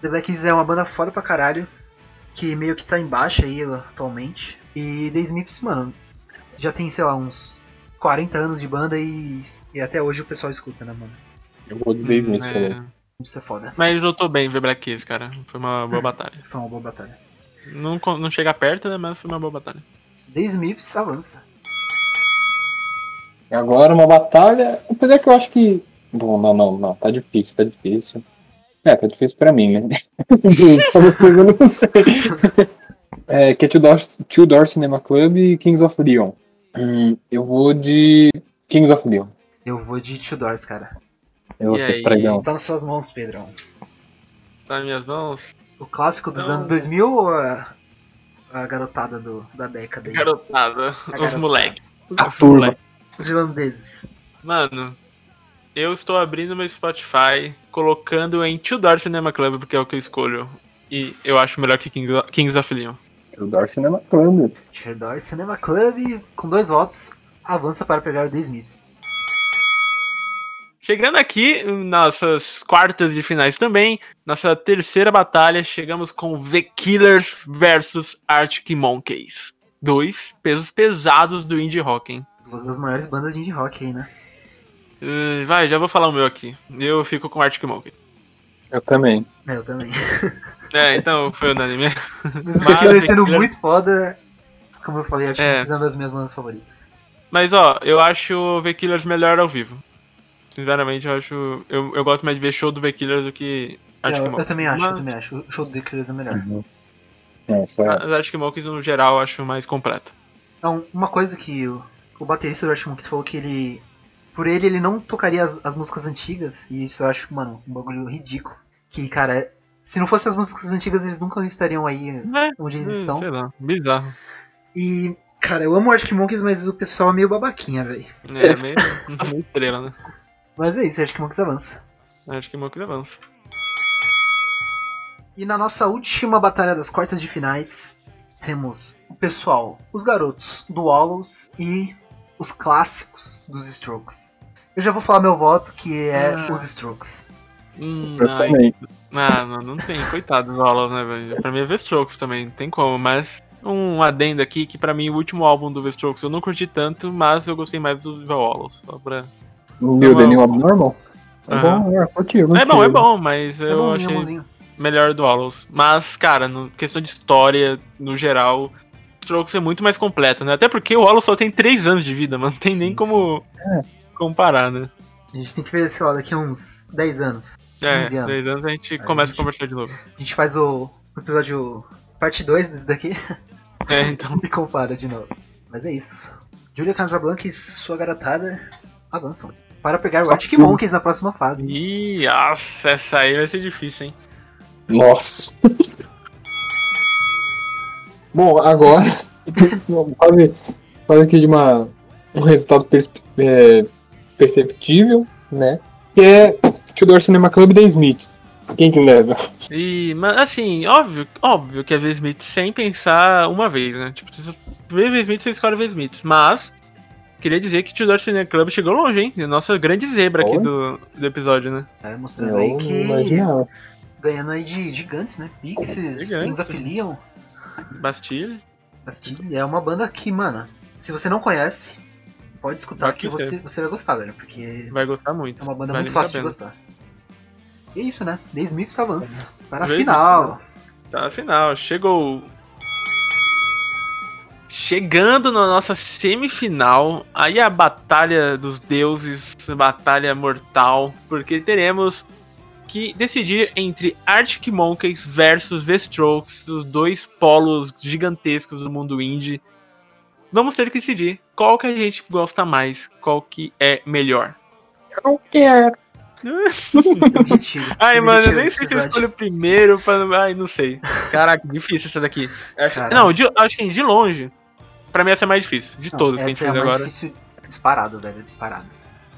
The Black Keys é uma banda foda pra caralho, que meio que tá em baixa aí atualmente. E The Smiths, mano, já tem, sei lá, uns 40 anos de banda e, e até hoje o pessoal escuta, né, mano? Eu vou de Dave Smith É, também. Isso é foda. Mas lutou bem The Black Keys, cara. Foi uma boa batalha. Isso foi uma boa batalha. Não, não chega perto, né? Mas foi uma boa batalha. The Smiths avança. E agora uma batalha. Apesar que eu acho que. Bom, não, não, não. Tá difícil, tá difícil. É, tá difícil pra mim, né? <laughs> Alguma coisa eu não sei. É, que é Two Door, Two Door Cinema Club e Kings of Leon. Hum, eu vou de Kings of Leon. Eu vou de Two Doors, cara. Eu vou E aí? pregão. Tá nas suas mãos, Pedrão. Tá nas minhas mãos. O clássico dos Não. anos 2000 ou a, a garotada do, da década aí? Garotada. A Os moleques. A Os turma. Os irlandeses. Mano, eu estou abrindo meu Spotify, colocando em Two Door Cinema Club, porque é o que eu escolho. E eu acho melhor que Kings of, Kings of Leon. Two Door Cinema Club. Two Doors Cinema Club, com dois votos, avança para pegar o The Smiths. Chegando aqui, nossas quartas de finais também, nossa terceira batalha, chegamos com The Killers versus Arctic Monkeys. Dois pesos pesados do indie rock, hein? Duas das maiores bandas de indie rock aí, né? Uh, vai, já vou falar o meu aqui. Eu fico com Arctic Monkeys. Eu também. É, eu também. É, então foi unânime. <laughs> Mas The sendo Killers- muito foda, como eu falei, acho É. que é uma das minhas bandas favoritas. Mas ó, eu acho o The Killers melhor ao vivo. Sinceramente, eu acho. Eu, eu gosto mais de ver show do The Killers do que Arctic eu, eu Monkeys. também acho, eu Mas- também acho. O show do The Killers é melhor. É, isso é. Mas Arctic Monkeys, no geral, eu acho mais completo. Então, uma coisa que o, o baterista do Arctic Monkeys falou que ele. Por ele, ele não tocaria as, as músicas antigas, e isso eu acho, mano, um bagulho ridículo. Que, cara, se não fossem as músicas antigas, eles nunca estariam aí É, onde eles hum, estão. Sei lá, bizarro. E, cara, eu amo o Arctic Monkeys, mas o pessoal é meio babaquinha, velho. É, meio, <laughs> meio estrela, né? Mas é isso, Arctic Monkeys avança. Arctic Monkeys avança. E na nossa última batalha das quartas de finais, temos o pessoal, os garotos do Wallows e os clássicos dos Strokes. Eu já vou falar meu voto, que é Ah. os Strokes. Hum, Eu ai, também. Ah, não, não tem, coitado dos Hollows, né, velho? Pra mim é V-Strokes também, não tem como, mas um adendo aqui que pra mim o último álbum do V-Strokes eu não curti tanto, mas eu gostei mais do The Hollows, só pra... O New The New Abnormal? É bom, é, curti, É bom, é bom, mas É eu bonzinho, é achei bonzinho. melhor do Hollows. Mas, cara, no questão de história, no geral, Strokes é muito mais completo, né? Até porque o Hollows só tem 3 anos de vida, mano, não tem nem Sim, como comparar, né? A gente tem que ver, sei lá, daqui a uns 10 anos. É, 15 anos. 10 anos a gente Aí começa a gente- a conversar de novo. A gente faz o, o episódio parte 2 desse daqui <laughs> É, então... <laughs> e compara de novo. Mas é isso. Julia Casablanca e sua garotada avançam. Para pegar o Arctic Monkeys na próxima fase. Ih, nossa, essa aí vai ser difícil, hein? Nossa. <laughs> Bom, agora, <laughs> quase, quase aqui de uma, um resultado pers- é, perceptível, né? Que é Tudor Cinema Club The Smiths. Quem que leva? E, mas assim, óbvio, óbvio que é V. Smith sem pensar uma vez, né? Tipo, se você vê V. Smith, você escolhe V. Smith. Mas, queria dizer que Tudor Cinema Club chegou longe, hein? Nossa grande zebra aqui Oi? do, do episódio, né? É, mostrando aí que. imaginava. Ganhando aí de gigantes, né? Pixies, Gigantes. Kings of Leon. Bastille. Bastille é uma banda que, mano, se você não conhece, pode escutar Vai que você, você vai gostar, velho. Porque Vai gostar muito. é uma banda Vale muito fácil de gostar. E é isso, né? The Smiths avança. Para a final. Tá, final, chegou. Chegando na nossa semifinal, aí a batalha dos deuses, batalha mortal, porque teremos que decidir entre Arctic Monkeys versus The Strokes, os dois polos gigantescos do mundo indie. Vamos ter que decidir qual que a gente gosta mais, qual que é melhor. Eu não quero. <laughs> Ai, mano, eu nem sei se eu escolho primeiro pra. Ai, não sei. Caraca, difícil essa daqui. Acho-. Não, de, acho que de longe. Pra mim essa é mais difícil. De Não, todas que a gente essa é a fez mais agora. difícil disparado, velho. Disparado.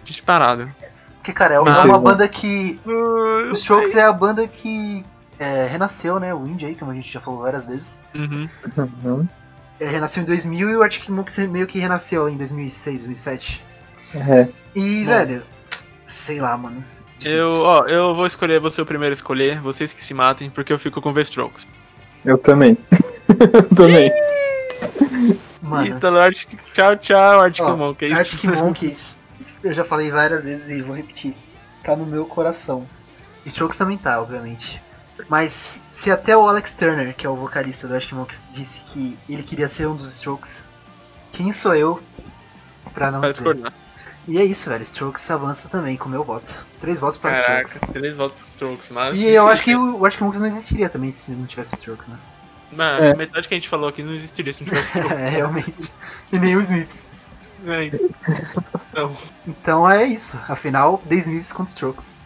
Disparado. Porque, cara, é Mas- uma banda que. Uh, O Strokes é a banda que é, renasceu, né? O indie aí, como a gente já falou várias vezes. Uhum. Uhum. É, renasceu em 2000 e o Arctic Monkeys meio que renasceu em 2006, 2007. É. E, Bom. velho, sei lá, mano. Difícil. Eu, ó, eu vou escolher, vou ser o primeiro a escolher, vocês que se matem, porque eu fico com The Strokes. Eu também. <laughs> eu também. Mano, Ítalo, Arctic, tchau, tchau, Arctic Ó, Monkeys. Arctic <laughs> Monkeys, eu já falei várias vezes e vou repetir. Tá no meu coração. Strokes também tá, obviamente. Mas se até o Alex Turner, que é o vocalista do Arctic Monkeys, disse que ele queria ser um dos Strokes, quem sou eu pra não Vai dizer? E é isso, velho. Strokes avança também com o meu voto. Três votos para Caraca, Strokes. três votos pro Strokes, mas. E eu acho que o Arctic Monkeys não existiria também se não tivesse Strokes, né? Mano, É. metade que a gente falou aqui não existiria se não tivesse. <laughs> É, realmente. E nem os Smiths. É, então. Então é isso. Afinal, The Smiths contra Strokes.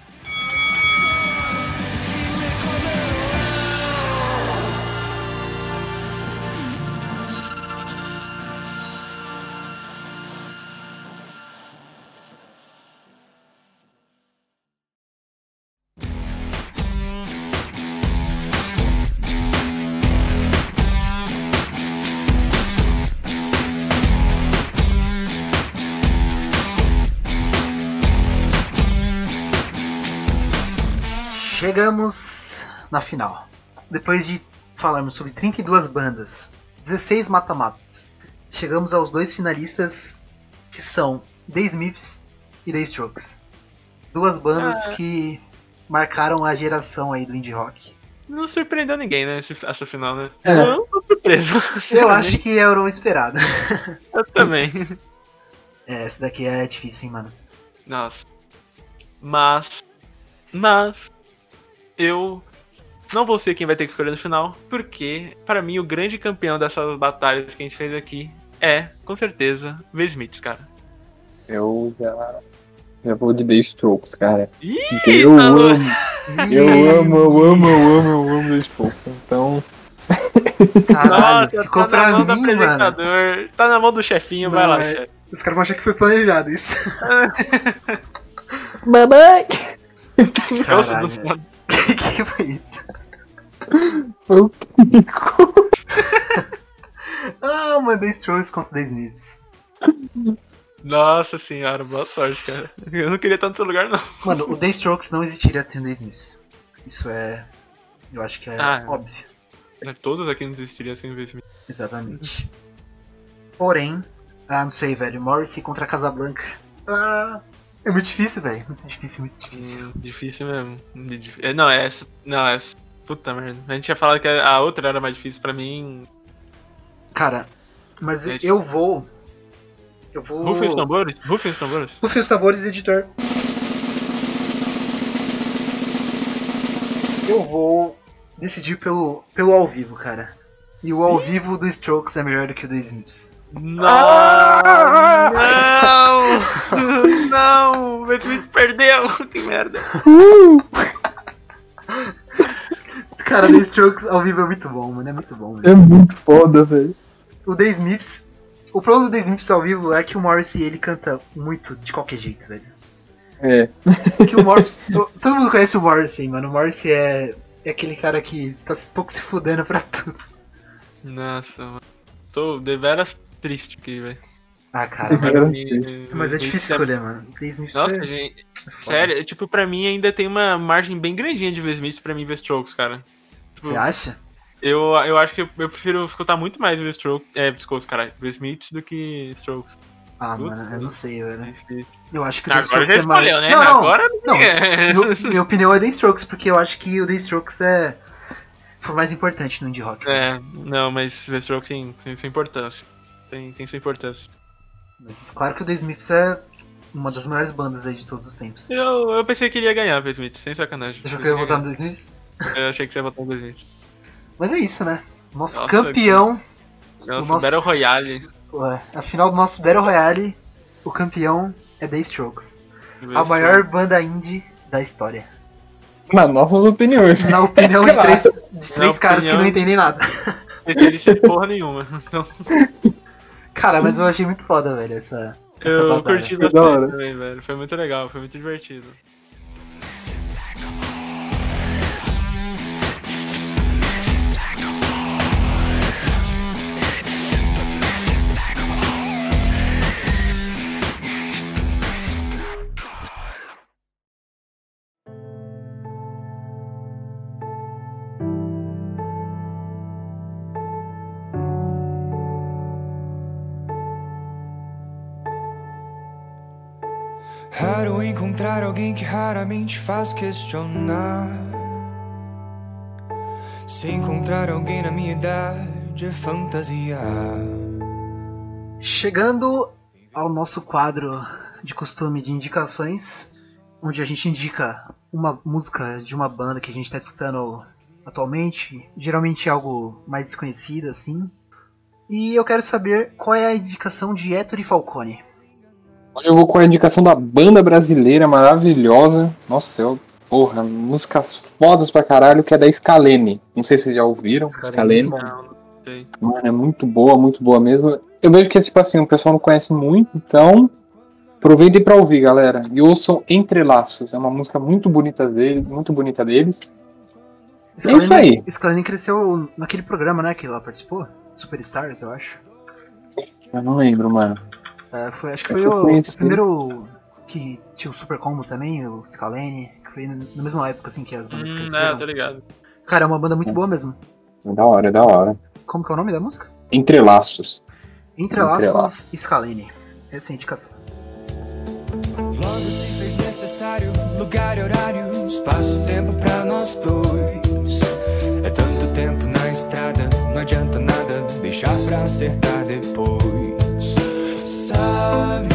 Chegamos na final. Depois de falarmos sobre 32 bandas, 16 mata-matas, chegamos aos dois finalistas que são The Smiths e The Strokes. Duas bandas Ah. que marcaram a geração aí do indie rock. Não surpreendeu ninguém, né? Essa final, né? É. Não tô surpreso. <laughs> Eu acho que era o esperado. <laughs> Eu também. <laughs> É, essa daqui é difícil, hein, mano. Nossa. Mas. Mas. Eu. Não vou ser quem vai ter que escolher no final, porque, para mim, o grande campeão dessas batalhas que a gente fez aqui é, com certeza, The Smiths, cara. Eu já. Já vou de The Strokes, cara. Ih, Eu tá louco. amo. Eu amo, eu amo, eu amo, eu amo The Strokes. Então. Caralho, Nossa, ficou tá pra na mão do mim, mano. apresentador. Tá na mão do chefinho, vai Não, lá, é- chefe. Os caras vão achar que foi planejado isso. <laughs> Mamãe! Nossa, Caralho. Que que foi isso? Foi o Kiko. <laughs> Ah, mandei Strokes contra The Smiths. Nossa senhora, boa sorte, cara. Eu não queria estar no seu lugar, não. Mano, o The Strokes não existiria sem o The Smiths. Isso é. Eu acho que é Ah. óbvio. Todos aqui não desistiriam sem ver esse Exatamente. Porém, ah, não sei, velho. Morrissey contra Casablanca. Ah, é muito difícil, velho. Muito difícil, muito difícil. Hum, Difícil mesmo. É, Não, essa. Não, essa. Puta merda. A gente tinha falado que a outra era mais difícil pra mim. Cara, mas É eu vou. Eu vou. Rufem os tambores? Rufem os tambores? Rufem os tambores, editor. Eu vou decidir pelo, pelo ao vivo, cara. E o ao vivo do Strokes é melhor do que o do Smiths. Não! <laughs> Não! Não! O Smith perdeu! <laughs> Que merda! Cara, The Strokes ao vivo é muito bom, mano. É muito bom. É Mesmo. muito foda, velho. O The Smiths. O problema do The Smiths ao vivo é que o Morrissey ele canta muito de qualquer jeito, velho. É. Que o Morrissey. todo mundo conhece o Morrissey, mano. O Morrissey é, é aquele cara que tá um pouco se fudendo pra tudo. Nossa, mano. Tô deveras triste aqui, velho. Ah, <laughs> cara, Mas- mas, E- mas é difícil escolher, mano. The Smiths Nossa, é... gente. foda. Sério, tipo, pra mim ainda tem uma margem bem grandinha de ver Smith pra mim ver Strokes, cara. Tipo, Você acha? Eu, eu acho que eu, eu prefiro escutar muito mais o Strokes, é, Strokes, caralho, o Smiths do que Strokes. Ah, Puta, mano, eu não sei, velho. Eu acho que o Agora The Strokes já é mais. escolheu, né? Não, não, Agora não. é. Meu- minha opinião é The Strokes, porque eu acho que o The Strokes é. Foi mais importante no indie rock. É, não, mas The Strokes tem, tem sua importância. Tem, tem sua importância. Mas claro que o The Smiths é uma das maiores bandas aí de todos os tempos. Você Eu, eu pensei que ele ia ganhar, The Smith, sem sacanagem. achou que eu ia votar no The Smiths? Eu achei que você ia votar no The Smith. Mas é isso, né? Nosso Nossa, campeão. Nossa, nosso- Battle Royale. Ué, a final do nosso Battle Royale, o campeão é The Strokes. The A maior banda indie da história. Nas nossas opiniões. Na opinião de Claro. três, de três caras que opinião- não entendem nada. Especialista de porra nenhuma. Então, <laughs> Cara, mas eu achei muito foda, velho, essa. essa eu batalha. curti bastante também, velho. Foi muito legal, foi muito divertido. Alguém que raramente faz questionar. Se encontrar alguém na minha idade é fantasia. Chegando ao nosso quadro de costume de indicações, onde a gente indica uma música de uma banda que a gente está escutando atualmente, geralmente algo mais desconhecido assim. E eu quero saber qual é a indicação de Ettore Falcone. Eu vou com a indicação da banda brasileira maravilhosa. Nossa, eu, porra, músicas fodas pra caralho, que é da Scalene. Não sei se vocês já ouviram. Scalene é Scalene. muito bom. Não, não sei. Mano, é muito boa, muito boa mesmo. Eu vejo que, tipo assim, o pessoal não conhece muito, então aproveitem pra ouvir, galera. E ouçam Entrelaços. É uma música muito bonita dele, muito bonita deles. É isso aí. Scalene cresceu naquele programa, né, que ela participou? Superstars, eu acho. Eu não lembro, mano. É, foi, acho que foi o, o primeiro que tinha o Super Combo também, o Scalene, que foi na mesma época assim que as bandas Hum, cresceram. é, tô ligado. Cara, é uma banda muito boa mesmo. É da hora, é da hora. Como que é o nome da música? Entrelaços. Entrelaços Entrelaços. e Scalene. Essa é a indicação. Logo se fez necessário lugar e horário, espaço e tempo pra nós dois. É tanto tempo na estrada, não adianta nada deixar pra acertar depois. Sabe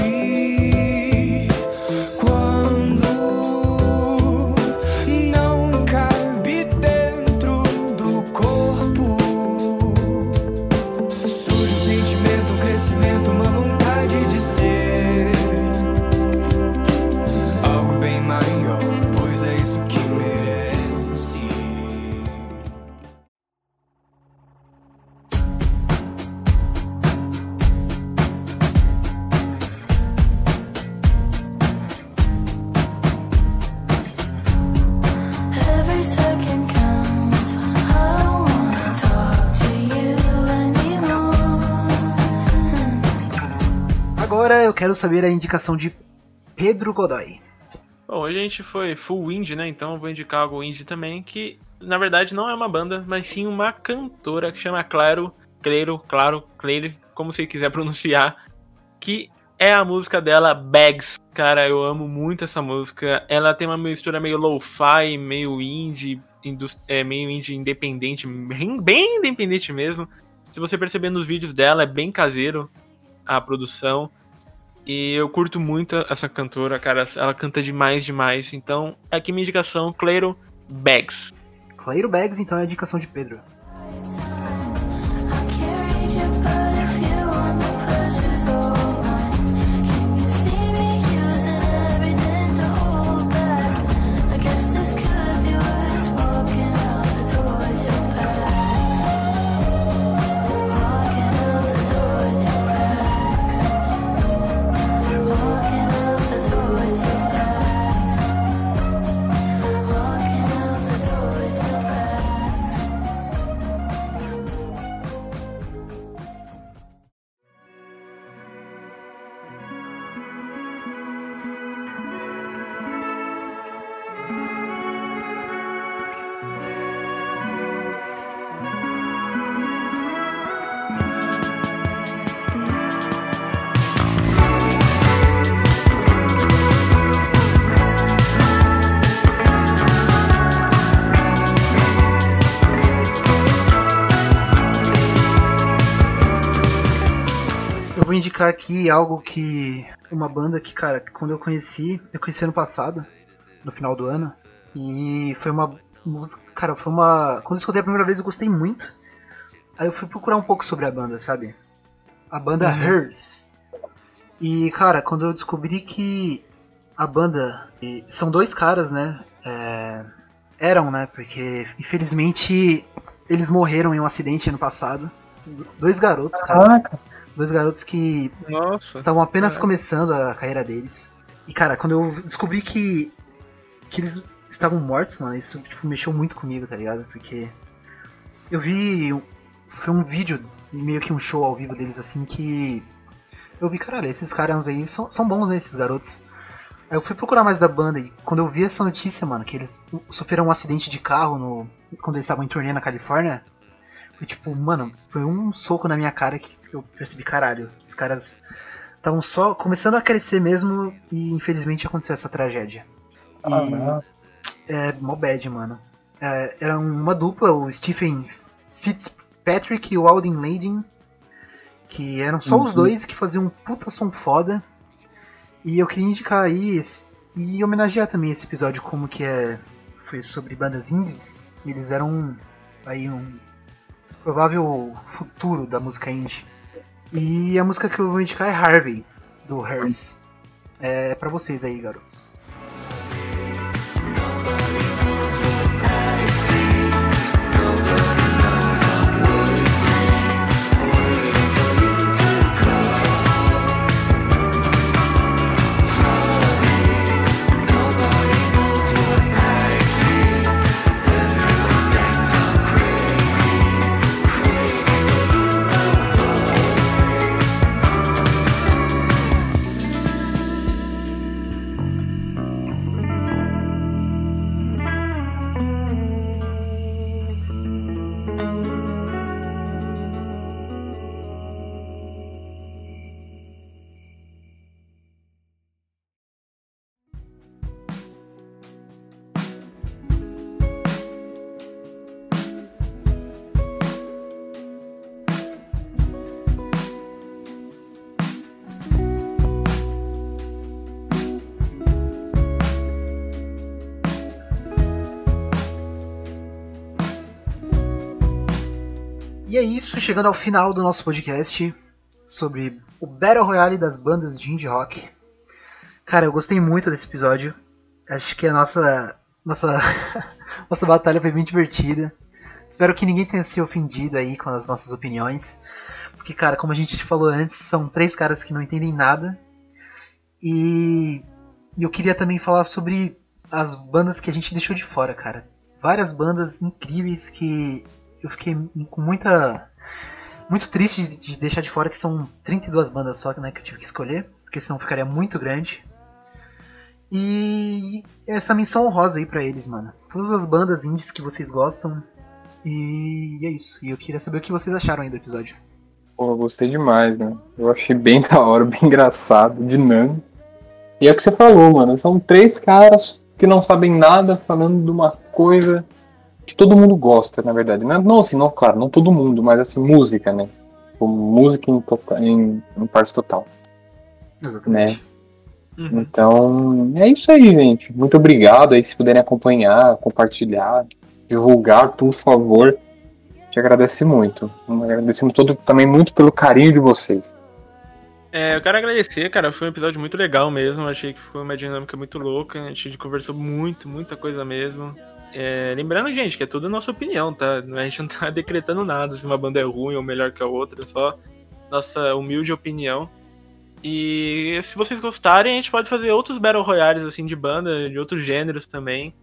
quero saber a indicação de Pedro Godoy. Bom, hoje a gente foi full indie, né? Então eu vou indicar algo indie também, que na verdade não é uma banda, mas sim uma cantora que chama Claro, Cleiro, Claro, Cleiro, como você quiser <laughs> pronunciar, que é a música dela, Bags. Cara, eu amo muito essa música. Ela tem uma mistura meio lo-fi, meio indie, é, meio indie independente, bem, bem independente mesmo. Se você perceber nos vídeos dela, é bem caseiro a produção. E eu curto muito essa cantora, cara. Ela canta demais, demais. Então, aqui minha indicação, Cleiro Bags. Clairo Bags, então é a indicação de Pedro. Indicar aqui algo que. Uma banda que, cara, quando eu conheci, eu conheci ano passado, no final do ano. E foi uma música. Cara, foi uma. Quando eu escutei a primeira vez eu gostei muito. Aí eu fui procurar um pouco sobre a banda, sabe? A banda Uhum. Hers. E, cara, quando eu descobri que a banda. São dois caras, né? É, eram, né? Porque infelizmente eles morreram em um acidente ano passado. Dois garotos, cara. Caraca. Dois garotos que Nossa. estavam apenas É. começando a carreira deles. E cara, quando eu descobri que que eles estavam mortos, mano, isso tipo, mexeu muito comigo, tá ligado? Porque eu vi foi um vídeo, meio que um show ao vivo deles assim que eu vi, caralho, esses caras aí são, são bons, né, esses garotos. Aí eu fui procurar mais da banda e quando eu vi essa notícia, mano, que eles sofreram um acidente de carro no quando eles estavam em turnê na Califórnia, foi tipo, mano, foi um soco na minha cara que eu percebi, caralho, os caras estavam só começando a crescer mesmo e infelizmente aconteceu essa tragédia. E não. é mó bad, mano. É, era uma dupla, o Stephen Fitzpatrick e o Alden Ladin, que eram só os Uhum. dois que faziam um puta som foda. E eu queria indicar aí esse- e homenagear também esse episódio como que é foi sobre bandas indies. Eles eram aí um provável futuro da música indie. E a música que eu vou indicar é Harvey, do Hers. É pra vocês aí, garotos. Chegando ao final do nosso podcast sobre o Battle Royale das bandas de indie rock. Cara, eu gostei muito desse episódio. Acho que a nossa nossa <laughs> nossa batalha foi bem divertida. Espero que ninguém tenha se ofendido aí com as nossas opiniões. Porque, cara, como a gente falou antes, são três caras que não entendem nada. E, e eu queria também falar sobre as bandas que a gente deixou de fora, cara. Várias bandas incríveis que eu fiquei com muita. Muito triste de, de deixar de fora, que são 32 bandas só né, que eu tive que escolher. porque senão ficaria muito grande. E essa menção honrosa aí pra eles, mano. Todas as bandas indies que vocês gostam. E é isso. E eu queria saber o que vocês acharam aí do episódio. Pô, eu gostei demais, né? Eu achei bem <laughs> da hora, bem engraçado, dinâmico. E é o que você falou, mano. São três caras que não sabem nada falando de uma coisa que todo mundo gosta, na verdade. Não, não assim, não, claro, não todo mundo, mas assim, música, né? Tipo, música em, tota- em, em parte total. Exatamente. Uhum. Então, é isso aí, gente. Muito obrigado aí, se puderem acompanhar, compartilhar, divulgar, por favor. Te agradece muito. Agradecemos todo, também muito pelo carinho de vocês. É, eu quero agradecer, cara. Foi um episódio muito legal mesmo. Achei que foi uma dinâmica muito louca. A gente conversou muito, muita coisa mesmo. É, lembrando, gente, que é tudo nossa opinião, tá? A gente não tá <laughs> decretando nada se uma banda é ruim ou melhor que a outra, só nossa humilde opinião. E se vocês gostarem, a gente pode fazer outros Battle Royales assim de banda, de outros gêneros também.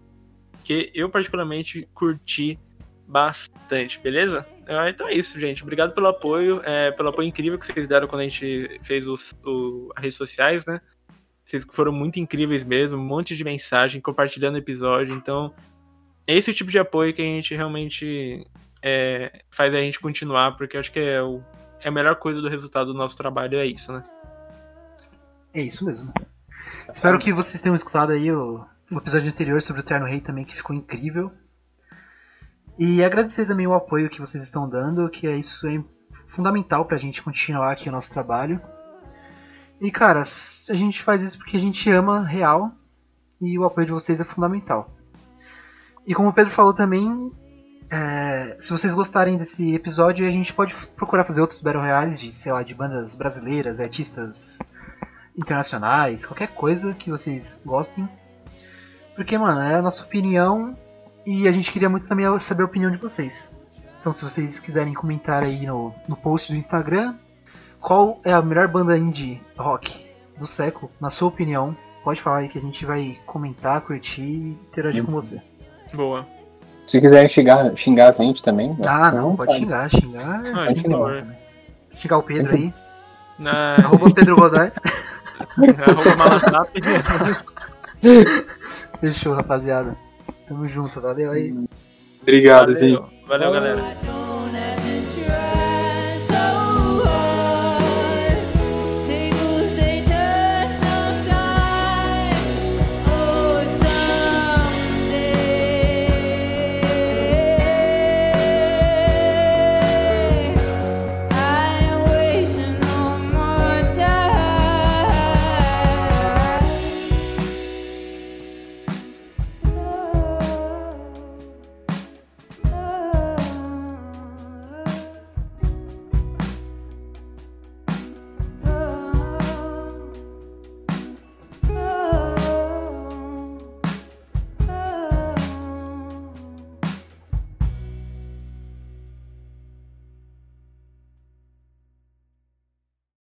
Que eu particularmente curti bastante, beleza? Ah, Então é isso, gente. Obrigado pelo apoio, é, pelo apoio incrível que vocês deram quando a gente fez os, o- as redes sociais, né? Vocês foram muito incríveis mesmo, um monte de mensagem, compartilhando o episódio. Então, esse tipo de apoio que a gente realmente é, faz a gente continuar, porque acho que é, o, é a melhor coisa do resultado do nosso trabalho, é isso, né? É isso mesmo. Espero que vocês tenham escutado aí o, o episódio anterior sobre o Terno Rei também, que ficou incrível. E agradecer também o apoio que vocês estão dando, que é isso é fundamental pra gente continuar aqui o nosso trabalho. E cara, a gente faz isso porque a gente ama real e o apoio de vocês é fundamental. E como o Pedro falou também, é, se vocês gostarem desse episódio, a gente pode procurar fazer outros Battle Royales de, sei lá, de bandas brasileiras, artistas internacionais, qualquer coisa que vocês gostem. Porque, mano, é a nossa opinião e a gente queria muito também saber a opinião de vocês. Então, se vocês quiserem comentar aí no, no post do Instagram, qual é a melhor banda indie rock do século, na sua opinião, pode falar aí que a gente vai comentar, curtir e interagir com você. Boa. Se quiserem xingar, xingar a gente também. né? Ah, à não, pode xingar, xingar. Ah, favor. também. Xingar o Pedro aí. Na, Arroba Pedro Godoy. <laughs> arroba Malasap. <laughs> Fechou, rapaziada. Tamo junto, valeu aí. Obrigado, Valeu, gente. valeu, galera.